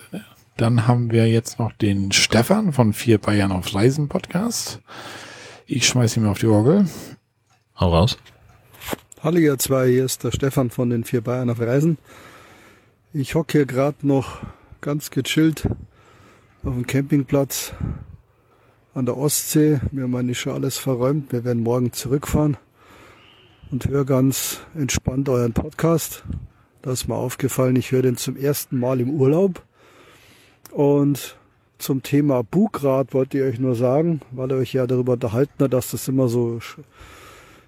Dann haben wir jetzt noch den Stefan von Vier Bayern auf Reisen Podcast. Ich schmeiße ihn auf die Orgel. Hau raus. Hallo ihr zwei, hier ist der Stefan von den Vier Bayern auf Reisen. Ich hocke hier gerade noch ganz gechillt auf dem Campingplatz an der Ostsee. Wir haben eigentlich schon alles verräumt. Wir werden morgen zurückfahren und höre ganz entspannt euren Podcast. Da ist mir aufgefallen, ich höre den zum ersten Mal im Urlaub. Und zum Thema Bugrad wollte ich euch nur sagen, weil ihr euch ja darüber unterhalten habt, dass das immer so sch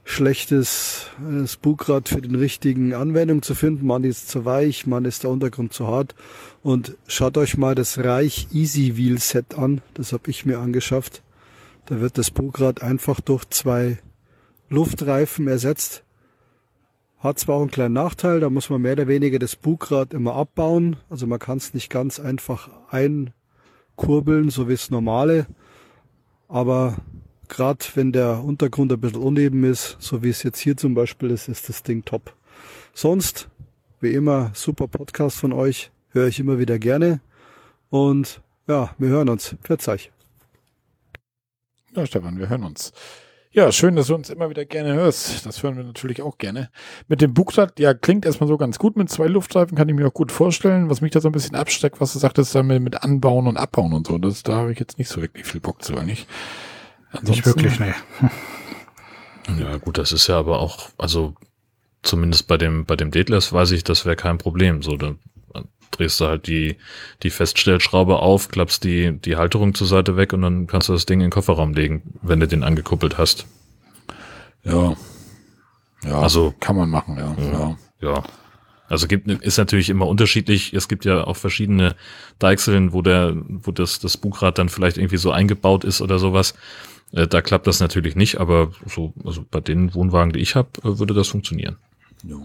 schlecht ist, das Bugrad für den richtigen Anwendung zu finden. Man ist zu weich, man ist der Untergrund zu hart. Und schaut euch mal das Reich Easy Wheel Set an. Das habe ich mir angeschafft. Da wird das Bugrad einfach durch zwei Luftreifen ersetzt. Hat zwar auch einen kleinen Nachteil, da muss man mehr oder weniger das Bugrad immer abbauen. Also man kann es nicht ganz einfach einkurbeln, so wie es normale. Aber gerade wenn der Untergrund ein bisschen uneben ist, so wie es jetzt hier zum Beispiel ist, ist das Ding top. Sonst, wie immer, super Podcast von euch. Höre ich immer wieder gerne. Und ja, wir hören uns. Pfiat Ja, Stefan, wir hören uns. Ja, schön, dass du uns immer wieder gerne hörst. Das hören wir natürlich auch gerne. Mit dem Bugrad, ja, klingt erstmal so ganz gut. Mit zwei Luftreifen kann ich mir auch gut vorstellen. Was mich da so ein bisschen absteckt, was du sagtest, damit mit Anbauen und Abbauen und so. Das, da habe ich jetzt nicht so wirklich viel Bock zu, eigentlich. Ansonsten, nicht wirklich, nee. Ja, gut, das ist ja aber auch, also zumindest bei dem, bei dem Detlefs weiß ich, das wäre kein Problem. So, da drehst du halt die, die Feststellschraube auf, klappst die, die Halterung zur Seite weg und dann kannst du das Ding in den Kofferraum legen, wenn du den angekuppelt hast. Ja. Ja, also kann man machen, ja. Ja. ja. Also gibt, ist natürlich immer unterschiedlich. Es gibt ja auch verschiedene Deichseln, wo der, wo das, das Bugrad dann vielleicht irgendwie so eingebaut ist oder sowas. Äh, da klappt das natürlich nicht, aber so, also bei den Wohnwagen, die ich habe, äh, würde das funktionieren. Ja.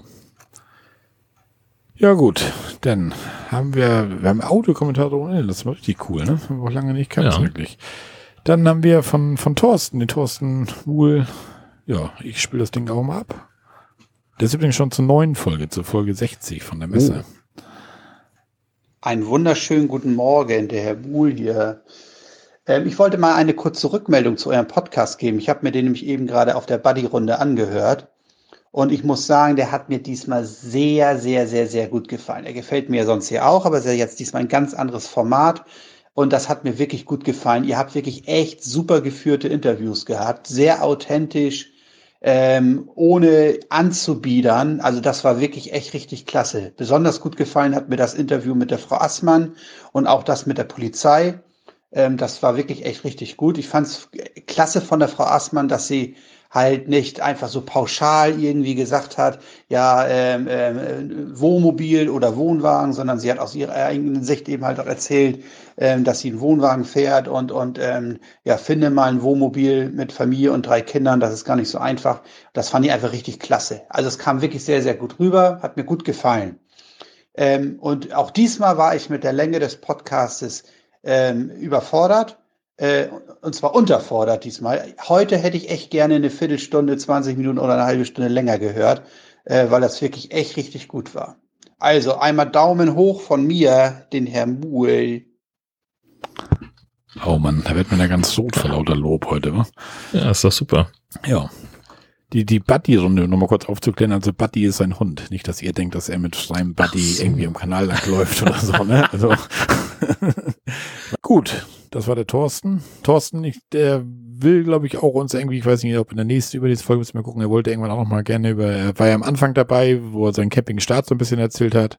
Ja gut, dann haben wir, wir haben Audiokommentare ohne, das war richtig cool, ne? Haben wir auch lange nicht gehabt, ja. wirklich. Dann haben wir von, von Thorsten, den Thorsten Wohl, ja, ich spiele das Ding auch mal ab. Der ist übrigens schon zur neuen Folge, zur Folge 60 von der Messe. Oh. Einen wunderschönen guten Morgen, der Herr Buhl hier. Ähm, ich wollte mal eine kurze Rückmeldung zu eurem Podcast geben. Ich habe mir den nämlich eben gerade auf der Buddy-Runde angehört. Und ich muss sagen, der hat mir diesmal sehr, sehr, sehr, sehr gut gefallen. Er gefällt mir sonst ja auch, aber es ist ja jetzt diesmal ein ganz anderes Format. Und das hat mir wirklich gut gefallen. Ihr habt wirklich echt super geführte Interviews gehabt. Sehr authentisch, ähm, ohne anzubiedern. Also das war wirklich echt richtig klasse. Besonders gut gefallen hat mir das Interview mit der Frau Assmann und auch das mit der Polizei. Ähm, das war wirklich echt richtig gut. Ich fand es klasse von der Frau Assmann, dass sie halt nicht einfach so pauschal irgendwie gesagt hat, ja, ähm, ähm, Wohnmobil oder Wohnwagen, sondern sie hat aus ihrer eigenen Sicht eben halt auch erzählt, ähm, dass sie einen Wohnwagen fährt und, und ähm, ja, finde mal ein Wohnmobil mit Familie und drei Kindern, das ist gar nicht so einfach. Das fand ich einfach richtig klasse. Also es kam wirklich sehr, sehr gut rüber, hat mir gut gefallen. Ähm, und auch diesmal war ich mit der Länge des Podcastes ähm, überfordert äh, und zwar unterfordert diesmal. Heute hätte ich echt gerne eine Viertelstunde, 20 Minuten oder eine halbe Stunde länger gehört, äh, weil das wirklich echt richtig gut war. Also einmal Daumen hoch von mir, den Herrn Buhl. Oh Mann, da wird man ja ganz rot vor lauter Lob heute, wa? Ja, ist doch super. Ja. Die, die Buddy-Runde, nochmal kurz aufzuklären, also Buddy ist sein Hund. Nicht, dass ihr denkt, dass er mit seinem Buddy so. irgendwie im Kanal lang läuft oder so, ne? Also. Gut, das war der Thorsten. Thorsten, ich, der will, glaube ich, auch uns irgendwie, ich weiß nicht, ob in der nächsten über diese Folge müssen wir gucken, er wollte irgendwann auch noch mal gerne über, er war ja am Anfang dabei, wo er seinen Camping-Start so ein bisschen erzählt hat.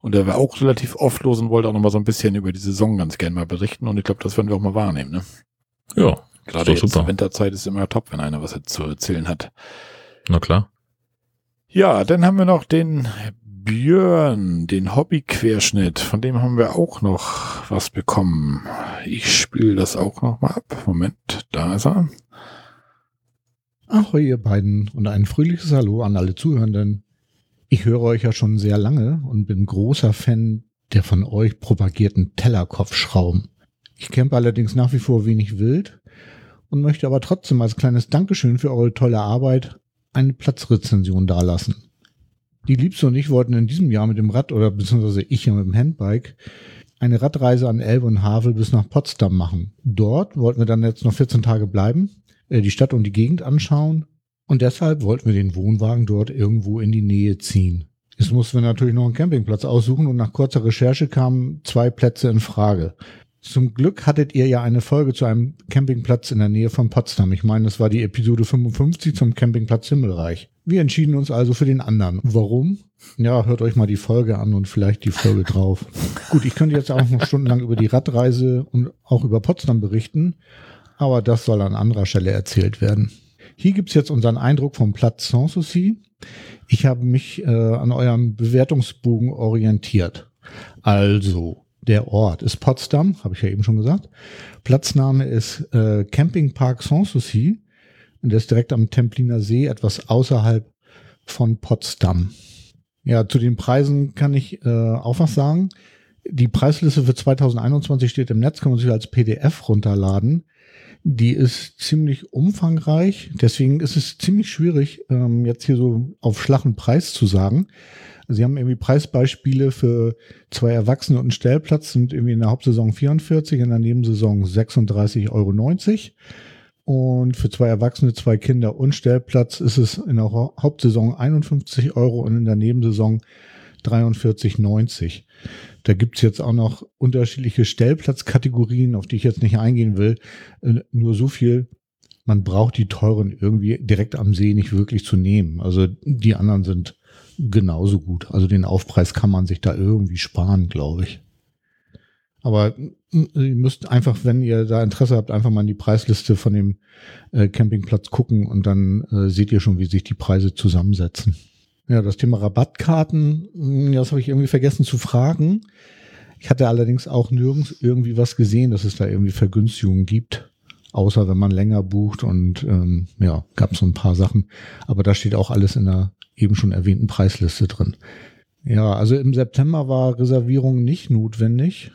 Und er war auch relativ oft los und wollte auch noch mal so ein bisschen über die Saison ganz gerne mal berichten. Und ich glaube, das werden wir auch mal wahrnehmen, ne? Ja. Gerade jetzt super. Winterzeit ist immer top, wenn einer was zu erzählen hat. Na klar. Ja, dann haben wir noch den Björn, den Hobby-Querschnitt, von dem haben wir auch noch was bekommen. Ich spiele das auch noch mal ab. Moment, da ist er. Ahoi, ihr beiden und ein fröhliches Hallo an alle Zuhörenden. Ich höre euch ja schon sehr lange und bin großer Fan der von euch propagierten Tellerkopfschrauben. Ich campe allerdings nach wie vor wenig wild und möchte aber trotzdem als kleines Dankeschön für eure tolle Arbeit eine Platzrezension dalassen. Die Liebste und ich wollten in diesem Jahr mit dem Rad oder beziehungsweise ich mit dem Handbike eine Radreise an Elbe und Havel bis nach Potsdam machen. Dort wollten wir dann jetzt noch 14 Tage bleiben, äh, die Stadt und die Gegend anschauen und deshalb wollten wir den Wohnwagen dort irgendwo in die Nähe ziehen. Jetzt mussten wir natürlich noch einen Campingplatz aussuchen und nach kurzer Recherche kamen zwei Plätze in Frage. Zum Glück hattet ihr ja eine Folge zu einem Campingplatz in der Nähe von Potsdam. Ich meine, das war die Episode 55 zum Campingplatz Himmelreich. Wir entschieden uns also für den anderen. Warum? Ja, hört euch mal die Folge an und vielleicht die Folge drauf. Gut, ich könnte jetzt auch noch stundenlang über die Radreise und auch über Potsdam berichten, aber das soll an anderer Stelle erzählt werden. Hier gibt's jetzt unseren Eindruck vom Platz Sanssouci. Ich habe mich äh, an eurem Bewertungsbogen orientiert. Also, der Ort ist Potsdam, habe ich ja eben schon gesagt. Platzname ist äh, Campingpark Sanssouci und der ist direkt am Templiner See, etwas außerhalb von Potsdam. Ja, zu den Preisen kann ich äh, auch was sagen. Die Preisliste für 2021 steht im Netz, kann man sich als PDF runterladen. Die ist ziemlich umfangreich, deswegen ist es ziemlich schwierig, ähm, jetzt hier so auf Schlag Preis zu sagen. Sie haben irgendwie Preisbeispiele für zwei Erwachsene und einen Stellplatz, sind irgendwie in der Hauptsaison 44, in der Nebensaison 36,90 Euro. Und für zwei Erwachsene, zwei Kinder und Stellplatz ist es in der Hauptsaison 51 Euro und in der Nebensaison 43,90. Da gibt's jetzt auch noch unterschiedliche Stellplatzkategorien, auf die ich jetzt nicht eingehen will. Äh, nur so viel, man braucht die teuren irgendwie direkt am See nicht wirklich zu nehmen. Also die anderen sind genauso gut. Also den Aufpreis kann man sich da irgendwie sparen, glaube ich. Aber ihr müsst einfach, wenn ihr da Interesse habt, einfach mal in die Preisliste von dem äh, Campingplatz gucken und dann äh, seht ihr schon, wie sich die Preise zusammensetzen. Ja, das Thema Rabattkarten, hm, das habe ich irgendwie vergessen zu fragen. Ich hatte allerdings auch nirgends irgendwie was gesehen, dass es da irgendwie Vergünstigungen gibt außer wenn man länger bucht und ähm, ja, gab es so ein paar Sachen. Aber da steht auch alles in der eben schon erwähnten Preisliste drin. Ja, also im September war Reservierung nicht notwendig,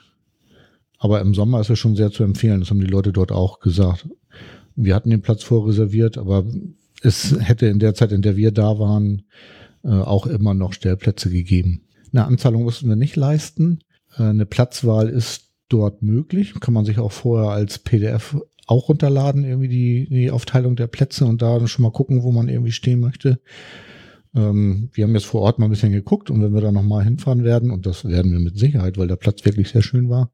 aber im Sommer ist es schon sehr zu empfehlen. Das haben die Leute dort auch gesagt. Wir hatten den Platz vorreserviert, aber es hätte in der Zeit, in der wir da waren, auch immer noch Stellplätze gegeben. Eine Anzahlung mussten wir nicht leisten. Äh, eine Platzwahl ist dort möglich. Kann man sich auch vorher als PDF auch runterladen, irgendwie die, die Aufteilung der Plätze und da schon mal gucken, wo man irgendwie stehen möchte. Ähm, wir haben jetzt vor Ort mal ein bisschen geguckt und wenn wir da nochmal hinfahren werden, und das werden wir mit Sicherheit, weil der Platz wirklich sehr schön war,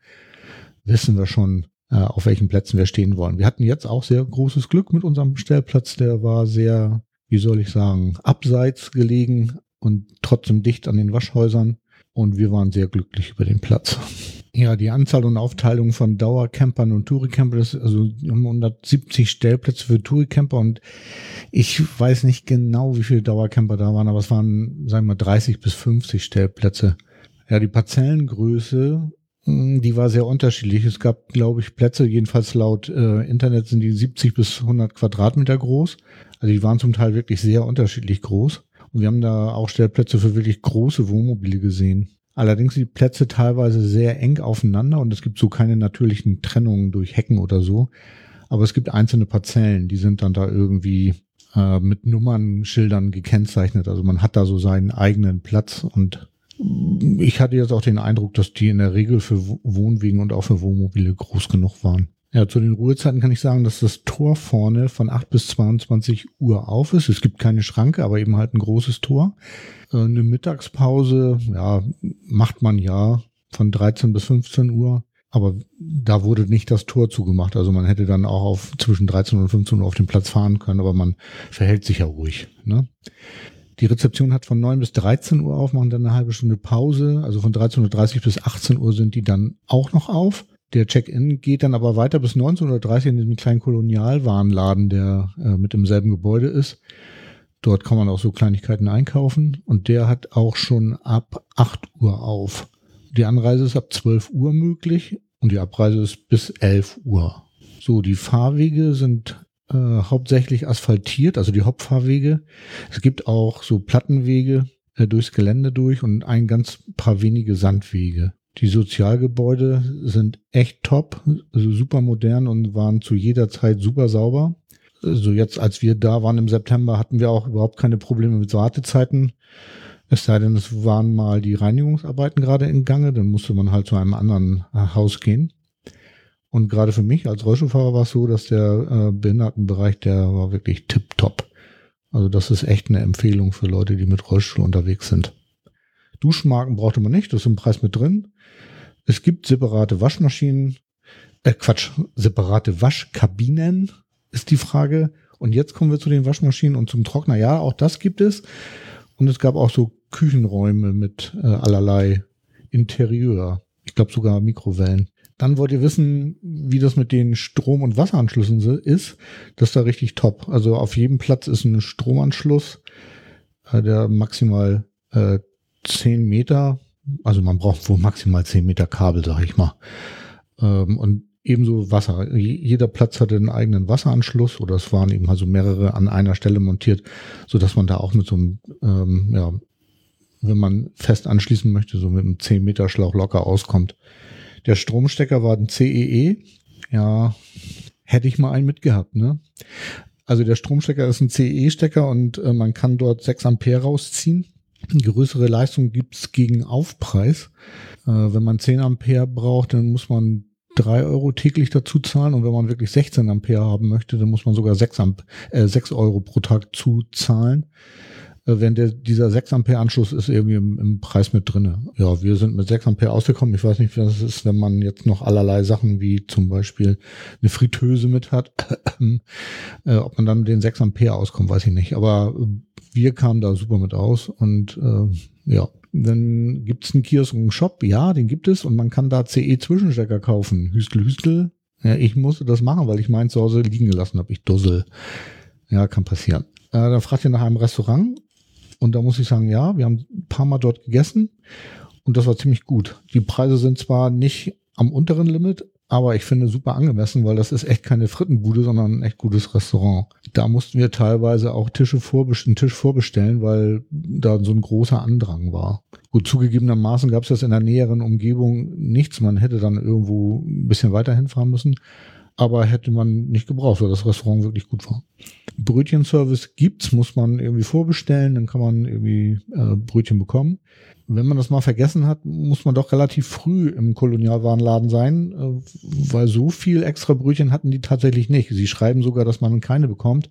wissen wir schon, äh, auf welchen Plätzen wir stehen wollen. Wir hatten jetzt auch sehr großes Glück mit unserem Stellplatz. Der war sehr, wie soll ich sagen, abseits gelegen und trotzdem dicht an den Waschhäusern. Und wir waren sehr glücklich über den Platz. Ja, die Anzahl und Aufteilung von Dauercampern und Touricampern, das also 170 Stellplätze für Touricamper und ich weiß nicht genau, wie viele Dauercamper da waren, aber es waren, sagen wir, 30 bis 50 Stellplätze. Ja, die Parzellengröße, hm, die war sehr unterschiedlich. Es gab, glaube ich, Plätze, jedenfalls laut äh, Internet sind die 70 bis 100 Quadratmeter groß. Also die waren zum Teil wirklich sehr unterschiedlich groß. Und wir haben da auch Stellplätze für wirklich große Wohnmobile gesehen. Allerdings sind die Plätze teilweise sehr eng aufeinander und es gibt so keine natürlichen Trennungen durch Hecken oder so. Aber es gibt einzelne Parzellen, die sind dann da irgendwie äh, mit Nummernschildern gekennzeichnet. Also man hat da so seinen eigenen Platz und ich hatte jetzt auch den Eindruck, dass die in der Regel für Wohnwegen und auch für Wohnmobile groß genug waren. Ja, zu den Ruhezeiten kann ich sagen, dass das Tor vorne von 8 bis 22 Uhr auf ist. Es gibt keine Schranke, aber eben halt ein großes Tor. Äh, eine Mittagspause, ja, macht man ja von 13 bis 15 Uhr. Aber da wurde nicht das Tor zugemacht. Also man hätte dann auch auf zwischen 13 und 15 Uhr auf den Platz fahren können, aber man verhält sich ja ruhig. Ne? Die Rezeption hat von 9 bis 13 Uhr auf, machen dann eine halbe Stunde Pause. Also von 13.30 Uhr bis 18 Uhr sind die dann auch noch auf. Der Check-in geht dann aber weiter bis 1930 in diesem kleinen Kolonialwarenladen, der äh, mit im selben Gebäude ist. Dort kann man auch so Kleinigkeiten einkaufen und der hat auch schon ab 8 Uhr auf. Die Anreise ist ab 12 Uhr möglich und die Abreise ist bis 11 Uhr. So, die Fahrwege sind äh, hauptsächlich asphaltiert, also die Hauptfahrwege. Es gibt auch so Plattenwege äh, durchs Gelände durch und ein ganz paar wenige Sandwege. Die Sozialgebäude sind echt top, also super modern und waren zu jeder Zeit super sauber. So also jetzt, als wir da waren im September, hatten wir auch überhaupt keine Probleme mit Wartezeiten. Es sei denn, es waren mal die Reinigungsarbeiten gerade in Gange, dann musste man halt zu einem anderen äh, Haus gehen. Und gerade für mich als Rollstuhlfahrer war es so, dass der äh, Behindertenbereich, der war wirklich tipptopp. Also das ist echt eine Empfehlung für Leute, die mit Rollstuhl unterwegs sind. Duschmarken brauchte man nicht, das ist im Preis mit drin. Es gibt separate Waschmaschinen, äh Quatsch, separate Waschkabinen ist die Frage. Und jetzt kommen wir zu den Waschmaschinen und zum Trockner. Ja, auch das gibt es. Und es gab auch so Küchenräume mit äh, allerlei Interieur. Ich glaube sogar Mikrowellen. Dann wollt ihr wissen, wie das mit den Strom- und Wasseranschlüssen ist. Das ist da richtig top. Also auf jedem Platz ist ein Stromanschluss, äh, der maximal äh, 10 Meter, also man braucht wohl maximal 10 Meter Kabel, sag ich mal. Ähm, und ebenso Wasser. Jeder Platz hatte einen eigenen Wasseranschluss oder es waren eben also mehrere an einer Stelle montiert, so dass man da auch mit so einem, ähm, ja, wenn man fest anschließen möchte, so mit einem 10 Meter Schlauch locker auskommt. Der Stromstecker war ein CEE. E. Ja, hätte ich mal einen mitgehabt, ne? Also der Stromstecker ist ein CE-Stecker und äh, man kann dort 6 Ampere rausziehen größere Leistung gibt's gegen Aufpreis. Äh, wenn man 10 Ampere braucht, dann muss man 3 Euro täglich dazu zahlen und wenn man wirklich 16 Ampere haben möchte, dann muss man sogar 6, Amp äh, 6 Euro pro Tag zuzahlen. Äh, während der, dieser 6 Ampere Anschluss ist irgendwie im, im Preis mit drinne. Ja, wir sind mit 6 Ampere ausgekommen. Ich weiß nicht, wie das ist, wenn man jetzt noch allerlei Sachen wie zum Beispiel eine Fritteuse mit hat. äh, ob man dann mit den 6 Ampere auskommt, weiß ich nicht. Aber wir kamen da super mit aus und äh, ja, dann gibt es einen Kiosk und einen Shop, ja, den gibt es und man kann da CE-Zwischenstecker kaufen. Hüstel, Hüstel. Ja, ich musste das machen, weil ich meinen zu Hause liegen gelassen habe. Ich dussel. Ja, kann passieren. Äh, dann fragt ihr nach einem Restaurant und da muss ich sagen, ja, wir haben ein paar Mal dort gegessen und das war ziemlich gut. Die Preise sind zwar nicht am unteren Limit, aber ich finde super angemessen, weil das ist echt keine Frittenbude, sondern ein echt gutes Restaurant. Da mussten wir teilweise auch Tische vorbestellen, einen Tisch vorbestellen, weil da so ein großer Andrang war. Gut, zugegebenermaßen gab es das in der näheren Umgebung nichts. Man hätte dann irgendwo ein bisschen weiter hinfahren müssen, aber hätte man nicht gebraucht, weil das Restaurant wirklich gut war. Brötchenservice gibt's, muss man irgendwie vorbestellen, dann kann man irgendwie äh, Brötchen bekommen. Wenn man das mal vergessen hat, muss man doch relativ früh im Kolonialwarenladen sein, äh, weil so viel extra Brötchen hatten die tatsächlich nicht. Sie schreiben sogar, dass man keine bekommt.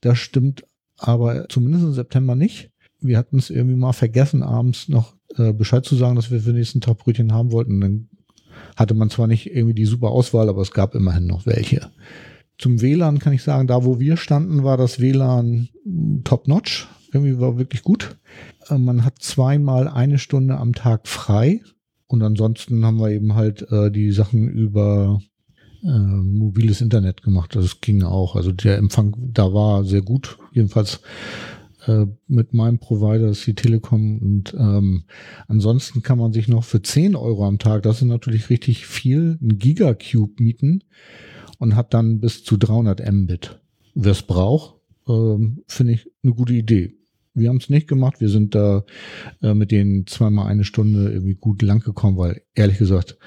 Das stimmt aber zumindest im September nicht. Wir hatten es irgendwie mal vergessen, abends noch äh, Bescheid zu sagen, dass wir für den nächsten Tag Brötchen haben wollten. Dann hatte man zwar nicht irgendwie die super Auswahl, aber es gab immerhin noch welche. Zum WLAN kann ich sagen, da wo wir standen, war das WLAN top-notch. Irgendwie war wirklich gut. Äh, man hat zweimal eine Stunde am Tag frei. Und ansonsten haben wir eben halt äh, die Sachen über äh, mobiles Internet gemacht. Das ging auch. Also der Empfang da war sehr gut. Jedenfalls äh, mit meinem Provider, das ist die Telekom. Und ähm, ansonsten kann man sich noch für 10 Euro am Tag, das ist natürlich richtig viel, ein Gigacube mieten und hat dann bis zu 300 Mbit. Wer es braucht, ähm, finde ich eine gute Idee. Wir haben es nicht gemacht. Wir sind da äh, mit denen zweimal eine Stunde irgendwie gut lang gekommen, weil ehrlich gesagt,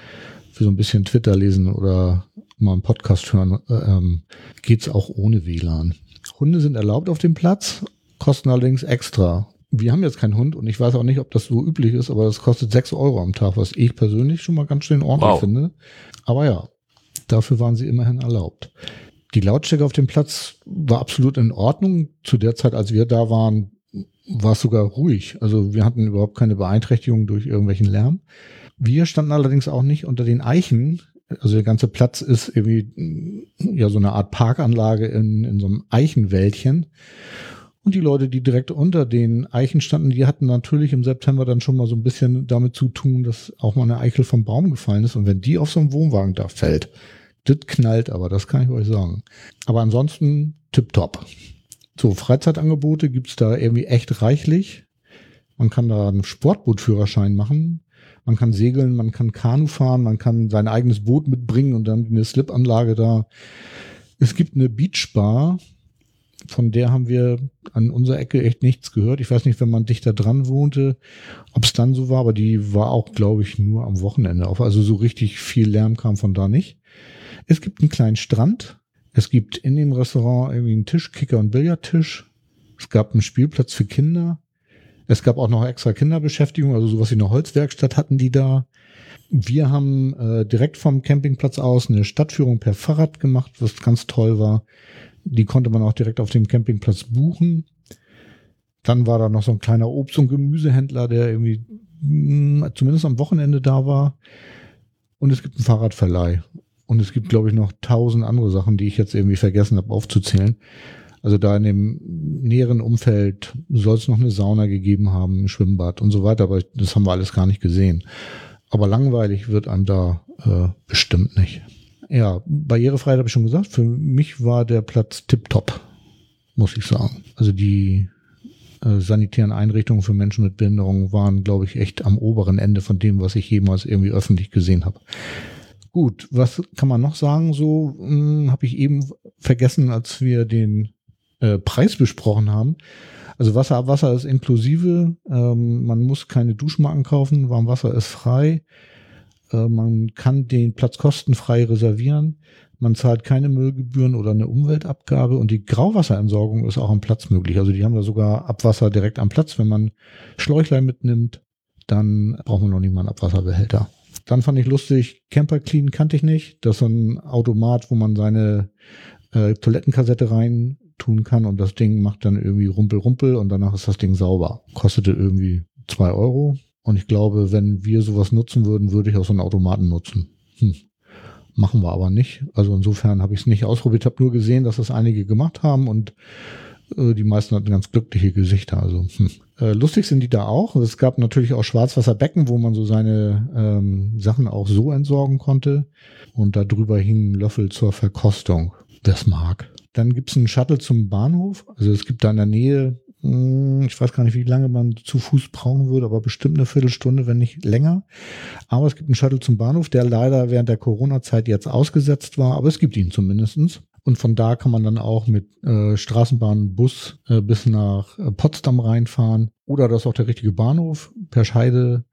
für so ein bisschen Twitter lesen oder mal einen Podcast hören, äh, ähm, geht's auch ohne WLAN. Hunde sind erlaubt auf dem Platz, kosten allerdings extra. Wir haben jetzt keinen Hund und ich weiß auch nicht, ob das so üblich ist, aber das kostet sechs Euro am Tag, was ich persönlich schon mal ganz schön ordentlich wow. finde. Aber ja, dafür waren sie immerhin erlaubt. Die Lautstärke auf dem Platz war absolut in Ordnung. Zu der Zeit, als wir da waren, war es sogar ruhig. Also wir hatten überhaupt keine Beeinträchtigung durch irgendwelchen Lärm. Wir standen allerdings auch nicht unter den Eichen. Also der ganze Platz ist irgendwie ja so eine Art Parkanlage in, in so einem Eichenwäldchen. Und die Leute, die direkt unter den Eichen standen, die hatten natürlich im September dann schon mal so ein bisschen damit zu tun, dass auch mal eine Eichel vom Baum gefallen ist. Und wenn die auf so einem Wohnwagen da fällt, das knallt aber, das kann ich euch sagen. Aber ansonsten tipptopp. So, Freizeitangebote gibt's da irgendwie echt reichlich. Man kann da einen Sportbootführerschein machen. Man kann segeln, man kann Kanu fahren, man kann sein eigenes Boot mitbringen und dann eine Slipanlage da. Es gibt eine Beachbar, von der haben wir an unserer Ecke echt nichts gehört. Ich weiß nicht, wenn man dichter dran wohnte, ob es dann so war, aber die war auch, glaube ich, nur am Wochenende auf. Also so richtig viel Lärm kam von da nicht. Es gibt einen kleinen Strand, es gibt in dem Restaurant irgendwie einen Tisch, Kicker- und Billardtisch. Es gab einen Spielplatz für Kinder. Es gab auch noch extra Kinderbeschäftigung, also sowas wie eine Holzwerkstatt hatten die da. Wir haben äh, direkt vom Campingplatz aus eine Stadtführung per Fahrrad gemacht, was ganz toll war. Die konnte man auch direkt auf dem Campingplatz buchen. Dann war da noch so ein kleiner Obst- und Gemüsehändler, der irgendwie mh, hm, zumindest am Wochenende da war. Und es gibt einen Fahrradverleih. Und es gibt, glaube ich, noch tausend andere Sachen, die ich jetzt irgendwie vergessen habe aufzuzählen. Also da in dem näheren Umfeld soll es noch eine Sauna gegeben haben, ein Schwimmbad und so weiter, aber das haben wir alles gar nicht gesehen. Aber langweilig wird einem da äh, bestimmt nicht. Ja, Barrierefreiheit habe ich schon gesagt. Für mich war der Platz tipptopp, muss ich sagen. Also die äh, sanitären Einrichtungen für Menschen mit Behinderung waren, glaube ich, echt am oberen Ende von dem, was ich jemals irgendwie öffentlich gesehen habe. Gut, was kann man noch sagen? So hm, habe ich eben vergessen, als wir den äh, Preis besprochen haben. Also Wasser Wasser ist inklusive. Ähm, man muss keine Duschmarken kaufen. Warmwasser ist frei. Äh, man kann den Platz kostenfrei reservieren. Man zahlt keine Müllgebühren oder eine Umweltabgabe und die Grauwasserentsorgung ist auch am Platz möglich. Also die haben da sogar Abwasser direkt am Platz. Wenn man Schläuchlein mitnimmt, dann braucht man noch nicht mal einen Abwasserbehälter. Dann fand ich lustig, Camper Clean kannte ich nicht. Das ist so ein Automat, wo man seine äh, Toilettenkassette rein tun kann und das Ding macht dann irgendwie Rumpel, Rumpel und danach ist das Ding sauber. Kostete irgendwie zwei Euro. Und ich glaube, wenn wir sowas nutzen würden, würde ich auch so einen Automaten nutzen. Hm. Machen wir aber nicht. Also insofern habe ich es nicht ausprobiert. Habe nur gesehen, dass das einige gemacht haben und die meisten hatten ganz glückliche Gesichter. Also hm. äh, lustig sind die da auch. Es gab natürlich auch Schwarzwasserbecken, wo man so seine ähm, Sachen auch so entsorgen konnte. Und da drüber hingen Löffel zur Verkostung. Es mag. Dann gibt es einen Shuttle zum Bahnhof. Also es gibt da in der Nähe, hm, ich weiß gar nicht, wie lange man zu Fuß brauchen würde, aber bestimmt eine Viertelstunde, wenn nicht länger. Aber es gibt einen Shuttle zum Bahnhof, der leider während der Corona-Zeit jetzt ausgesetzt war, aber es gibt ihn zumindestens. Und von da kann man dann auch mit äh, Straßenbahn, Bus äh, bis nach äh, Potsdam reinfahren. Oder das ist auch der richtige Bahnhof per Scheide.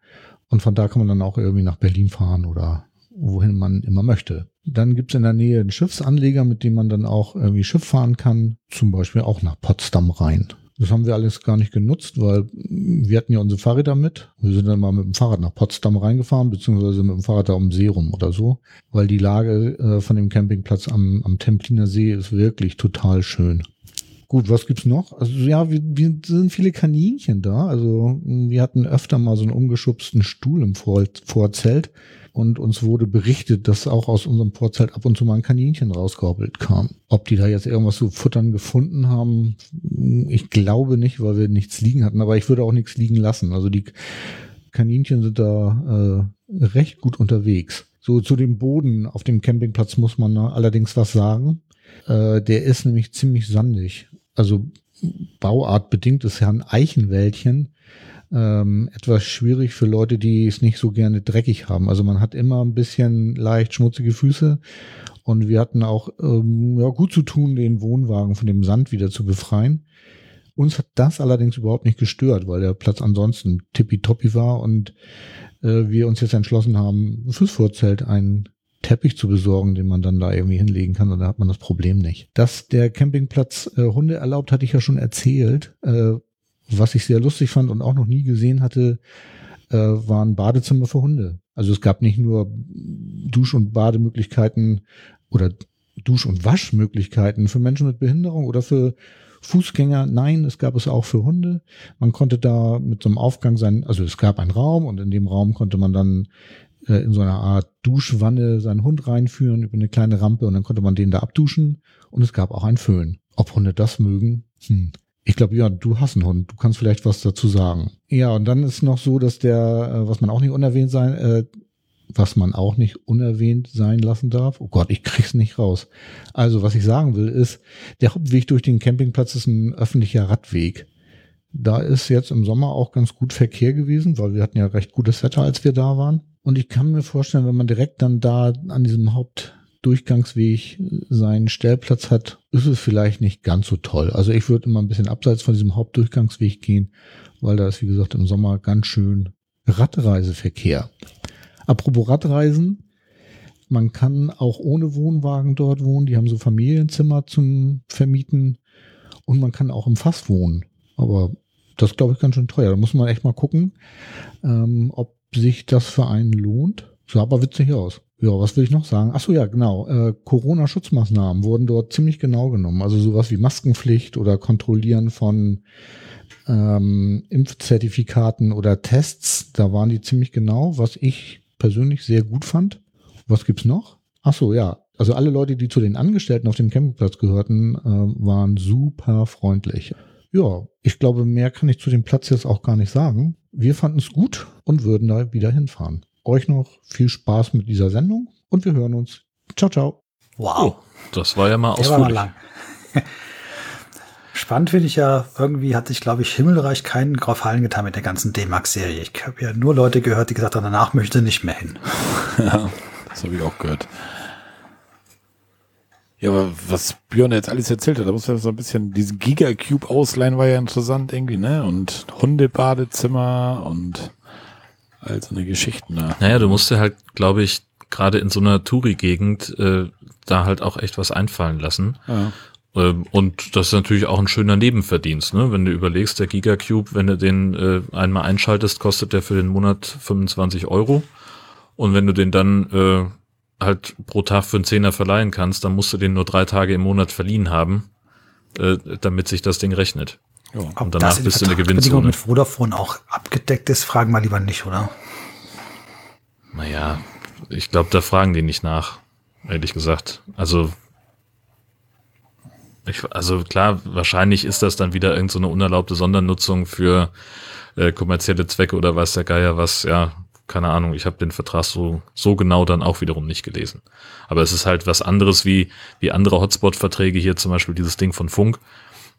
Und von da kann man dann auch irgendwie nach Berlin fahren oder wohin man immer möchte. Dann gibt's in der Nähe einen Schiffsanleger, mit dem man dann auch irgendwie Schiff fahren kann. Zum Beispiel auch nach Potsdam rein. Das haben wir alles gar nicht genutzt, weil wir hatten ja unsere Fahrräder mit. Wir sind dann mal mit dem Fahrrad nach Potsdam reingefahren, beziehungsweise mit dem Fahrrad da um See rum oder so, weil die Lage äh, von dem Campingplatz am, am Templiner See ist wirklich total schön. Gut, was gibt's noch? Also ja, wir, wir sind viele Kaninchen da. Also wir hatten öfter mal so einen umgeschubsten Stuhl im Vor Vorzelt und uns wurde berichtet, dass auch aus unserem Vorzelt ab und zu mal ein Kaninchen rausgehoppelt kam. Ob die da jetzt irgendwas zu futtern gefunden haben, ich glaube nicht, weil wir nichts liegen hatten, aber ich würde auch nichts liegen lassen. Also die Kaninchen sind da äh, recht gut unterwegs. So zu dem Boden auf dem Campingplatz muss man allerdings was sagen. Äh, der ist nämlich ziemlich sandig. Also bauartbedingt ist ja ein Eichenwäldchen ähm, etwas schwierig für Leute, die es nicht so gerne dreckig haben. Also man hat immer ein bisschen leicht schmutzige Füße und wir hatten auch ähm, ja, gut zu tun, den Wohnwagen von dem Sand wieder zu befreien. Uns hat das allerdings überhaupt nicht gestört, weil der Platz ansonsten tippitoppi war und äh, wir uns jetzt entschlossen haben, fürs Vorzelt einen Teppich zu besorgen, den man dann da irgendwie hinlegen kann, und da hat man das Problem nicht. Dass der Campingplatz äh, Hunde erlaubt, hatte ich ja schon erzählt. Äh, was ich sehr lustig fand und auch noch nie gesehen hatte, äh, waren Badezimmer für Hunde. Also es gab nicht nur Dusch- und Bademöglichkeiten oder Dusch- und Waschmöglichkeiten für Menschen mit Behinderung oder für Fußgänger. Nein, es gab es auch für Hunde. Man konnte da mit so einem Aufgang sein, also es gab einen Raum und in dem Raum konnte man dann äh, in so einer Art Duschwanne seinen Hund reinführen über eine kleine Rampe und dann konnte man den da abduschen und es gab auch einen Föhn. Ob Hunde das mögen? Hm. Ich glaube, ja, du hast einen Hund. Du kannst vielleicht was dazu sagen. Ja, und dann ist noch so, dass der, äh, was man auch nicht unerwähnt sein, äh, was man auch nicht unerwähnt sein lassen darf. Oh Gott, ich krieg's nicht raus. Also, was ich sagen will, ist, der Hauptweg durch den Campingplatz ist ein öffentlicher Radweg. Da ist jetzt im Sommer auch ganz gut Verkehr gewesen, weil wir hatten ja recht gutes Wetter, als wir da waren. Und ich kann mir vorstellen, wenn man direkt dann da an diesem Haupt Durchgangsweg seinen Stellplatz hat, ist es vielleicht nicht ganz so toll. Also ich würde immer ein bisschen abseits von diesem Hauptdurchgangsweg gehen, weil da ist, wie gesagt, im Sommer ganz schön Radreiseverkehr. Apropos Radreisen, man kann auch ohne Wohnwagen dort wohnen. Die haben so Familienzimmer zum Vermieten und man kann auch im Fass wohnen. Aber das glaube ich ganz schön teuer. Da muss man echt mal gucken, ähm, ob sich das für einen lohnt. Sah aber witzig aus. Ja, was will ich noch sagen? Ach so, ja, genau. Äh, Corona-Schutzmaßnahmen wurden dort ziemlich genau genommen. Also sowas wie Maskenpflicht oder Kontrollieren von ähm, Impfzertifikaten oder Tests. Da waren die ziemlich genau, was ich persönlich sehr gut fand. Was gibt's noch? Ach so, ja. Also alle Leute, die zu den Angestellten auf dem Campingplatz gehörten, äh, waren super freundlich. Ja, ich glaube, mehr kann ich zu dem Platz jetzt auch gar nicht sagen. Wir fanden es gut und würden da wieder hinfahren euch noch viel Spaß mit dieser Sendung und wir hören uns. Ciao, ciao. Wow. Oh, das war ja mal ausführlich. War mal lang. Spannend finde ich ja, irgendwie hat sich, glaube ich, Himmelreich keinen Gefallen getan mit der ganzen D-Max-Serie. Ich habe ja nur Leute gehört, die gesagt haben, danach möchte nicht mehr hin. ja, das habe ich auch gehört. Ja, aber was Björn jetzt alles erzählt hat, da muss man so ein bisschen diesen Gigacube ausleihen, war ja interessant irgendwie, ne? Und Hundebadezimmer und all so eine Geschichten da. Naja, du musst dir halt, glaube ich, gerade in so einer Touri-Gegend äh, da halt auch echt was einfallen lassen. Ja. Ähm, und das ist natürlich auch ein schöner Nebenverdienst, ne? Wenn du überlegst, der Gigacube, wenn du den äh, einmal einschaltest, kostet der für den Monat 25 Euro. Und wenn du den dann äh, halt pro Tag für einen Zehner verleihen kannst, dann musst du den nur drei Tage im Monat verliehen haben, äh, damit sich das Ding rechnet. Ja. Und danach bist du in der Gewinnzone. mit Vodafone auch abgedeckt ist, fragen wir lieber nicht, oder? Naja, ich glaube, da fragen die nicht nach, ehrlich gesagt. Also, ich, also klar, wahrscheinlich ist das dann wieder irgendeine so unerlaubte Sondernutzung für äh, kommerzielle Zwecke oder weiß der Geier was, ja, keine Ahnung, ich habe den Vertrag so, so genau dann auch wiederum nicht gelesen. Aber es ist halt was anderes wie, wie andere Hotspot-Verträge, hier zum Beispiel dieses Ding von Funk,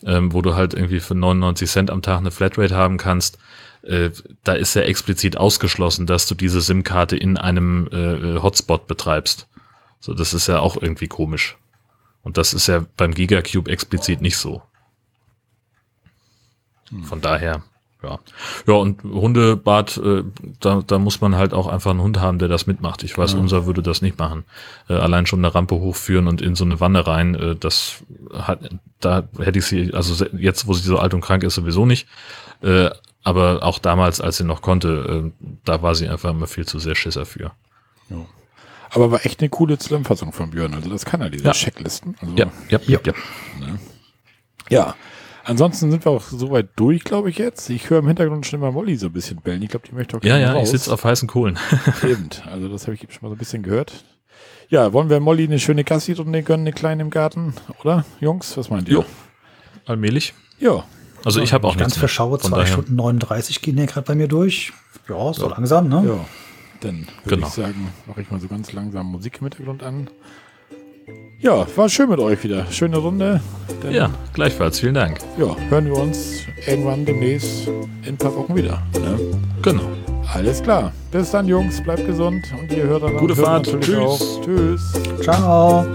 ähm, wo du halt irgendwie für 99 Cent am Tag eine Flatrate haben kannst, äh, da ist ja explizit ausgeschlossen, dass du diese SIM-Karte in einem äh, Hotspot betreibst. So, das ist ja auch irgendwie komisch. Und das ist ja beim Gigacube explizit nicht so. Hm. Von daher, Ja. Ja, und Hundebad, äh, da, da muss man halt auch einfach einen Hund haben, der das mitmacht. Ich weiß, Ja. unser würde das nicht machen. Äh, allein schon eine Rampe hochführen und in so eine Wanne rein, äh, das hat, da hätte ich sie, also jetzt, wo sie so alt und krank ist, sowieso nicht. Äh, aber auch damals, als sie noch konnte, äh, da war sie einfach immer viel zu sehr Schisser für. Aber war echt eine coole Zusammenfassung von Björn. Also das kann er, diese Ja. Checklisten. Also, Ja, ja, ja. ja. ja. Ansonsten sind wir auch soweit durch, glaube ich, jetzt. Ich höre im Hintergrund schon mal Molly so ein bisschen bellen. Ich glaube, die möchte auch Ja, gerne ja, ich raus. sitze auf heißen Kohlen. Eben. Also das habe ich eben schon mal so ein bisschen gehört. Ja, wollen wir Molly eine schöne Gassi-Runde gönnen, eine kleine im Garten? Oder, Jungs? Was meint ihr? Jo. Allmählich. Ja. Also ich habe auch Ganz verschaue, Von zwei daher- Stunden 39 gehen hier gerade bei mir durch. Ja, so langsam, ne? Ja. Dann würde Genau. ich sagen, mache ich mal so ganz langsam Musik im Hintergrund an. Ja, war schön mit euch wieder. Schöne Runde. Dann, Ja, gleichfalls. Vielen Dank. ja, hören wir uns irgendwann demnächst in ein paar Wochen wieder. Ne? Genau. Alles klar. Bis dann, Jungs. Bleibt gesund. Und ihr hört dann Gute Fahrt. Tschüss. auch. Tschüss. Ciao.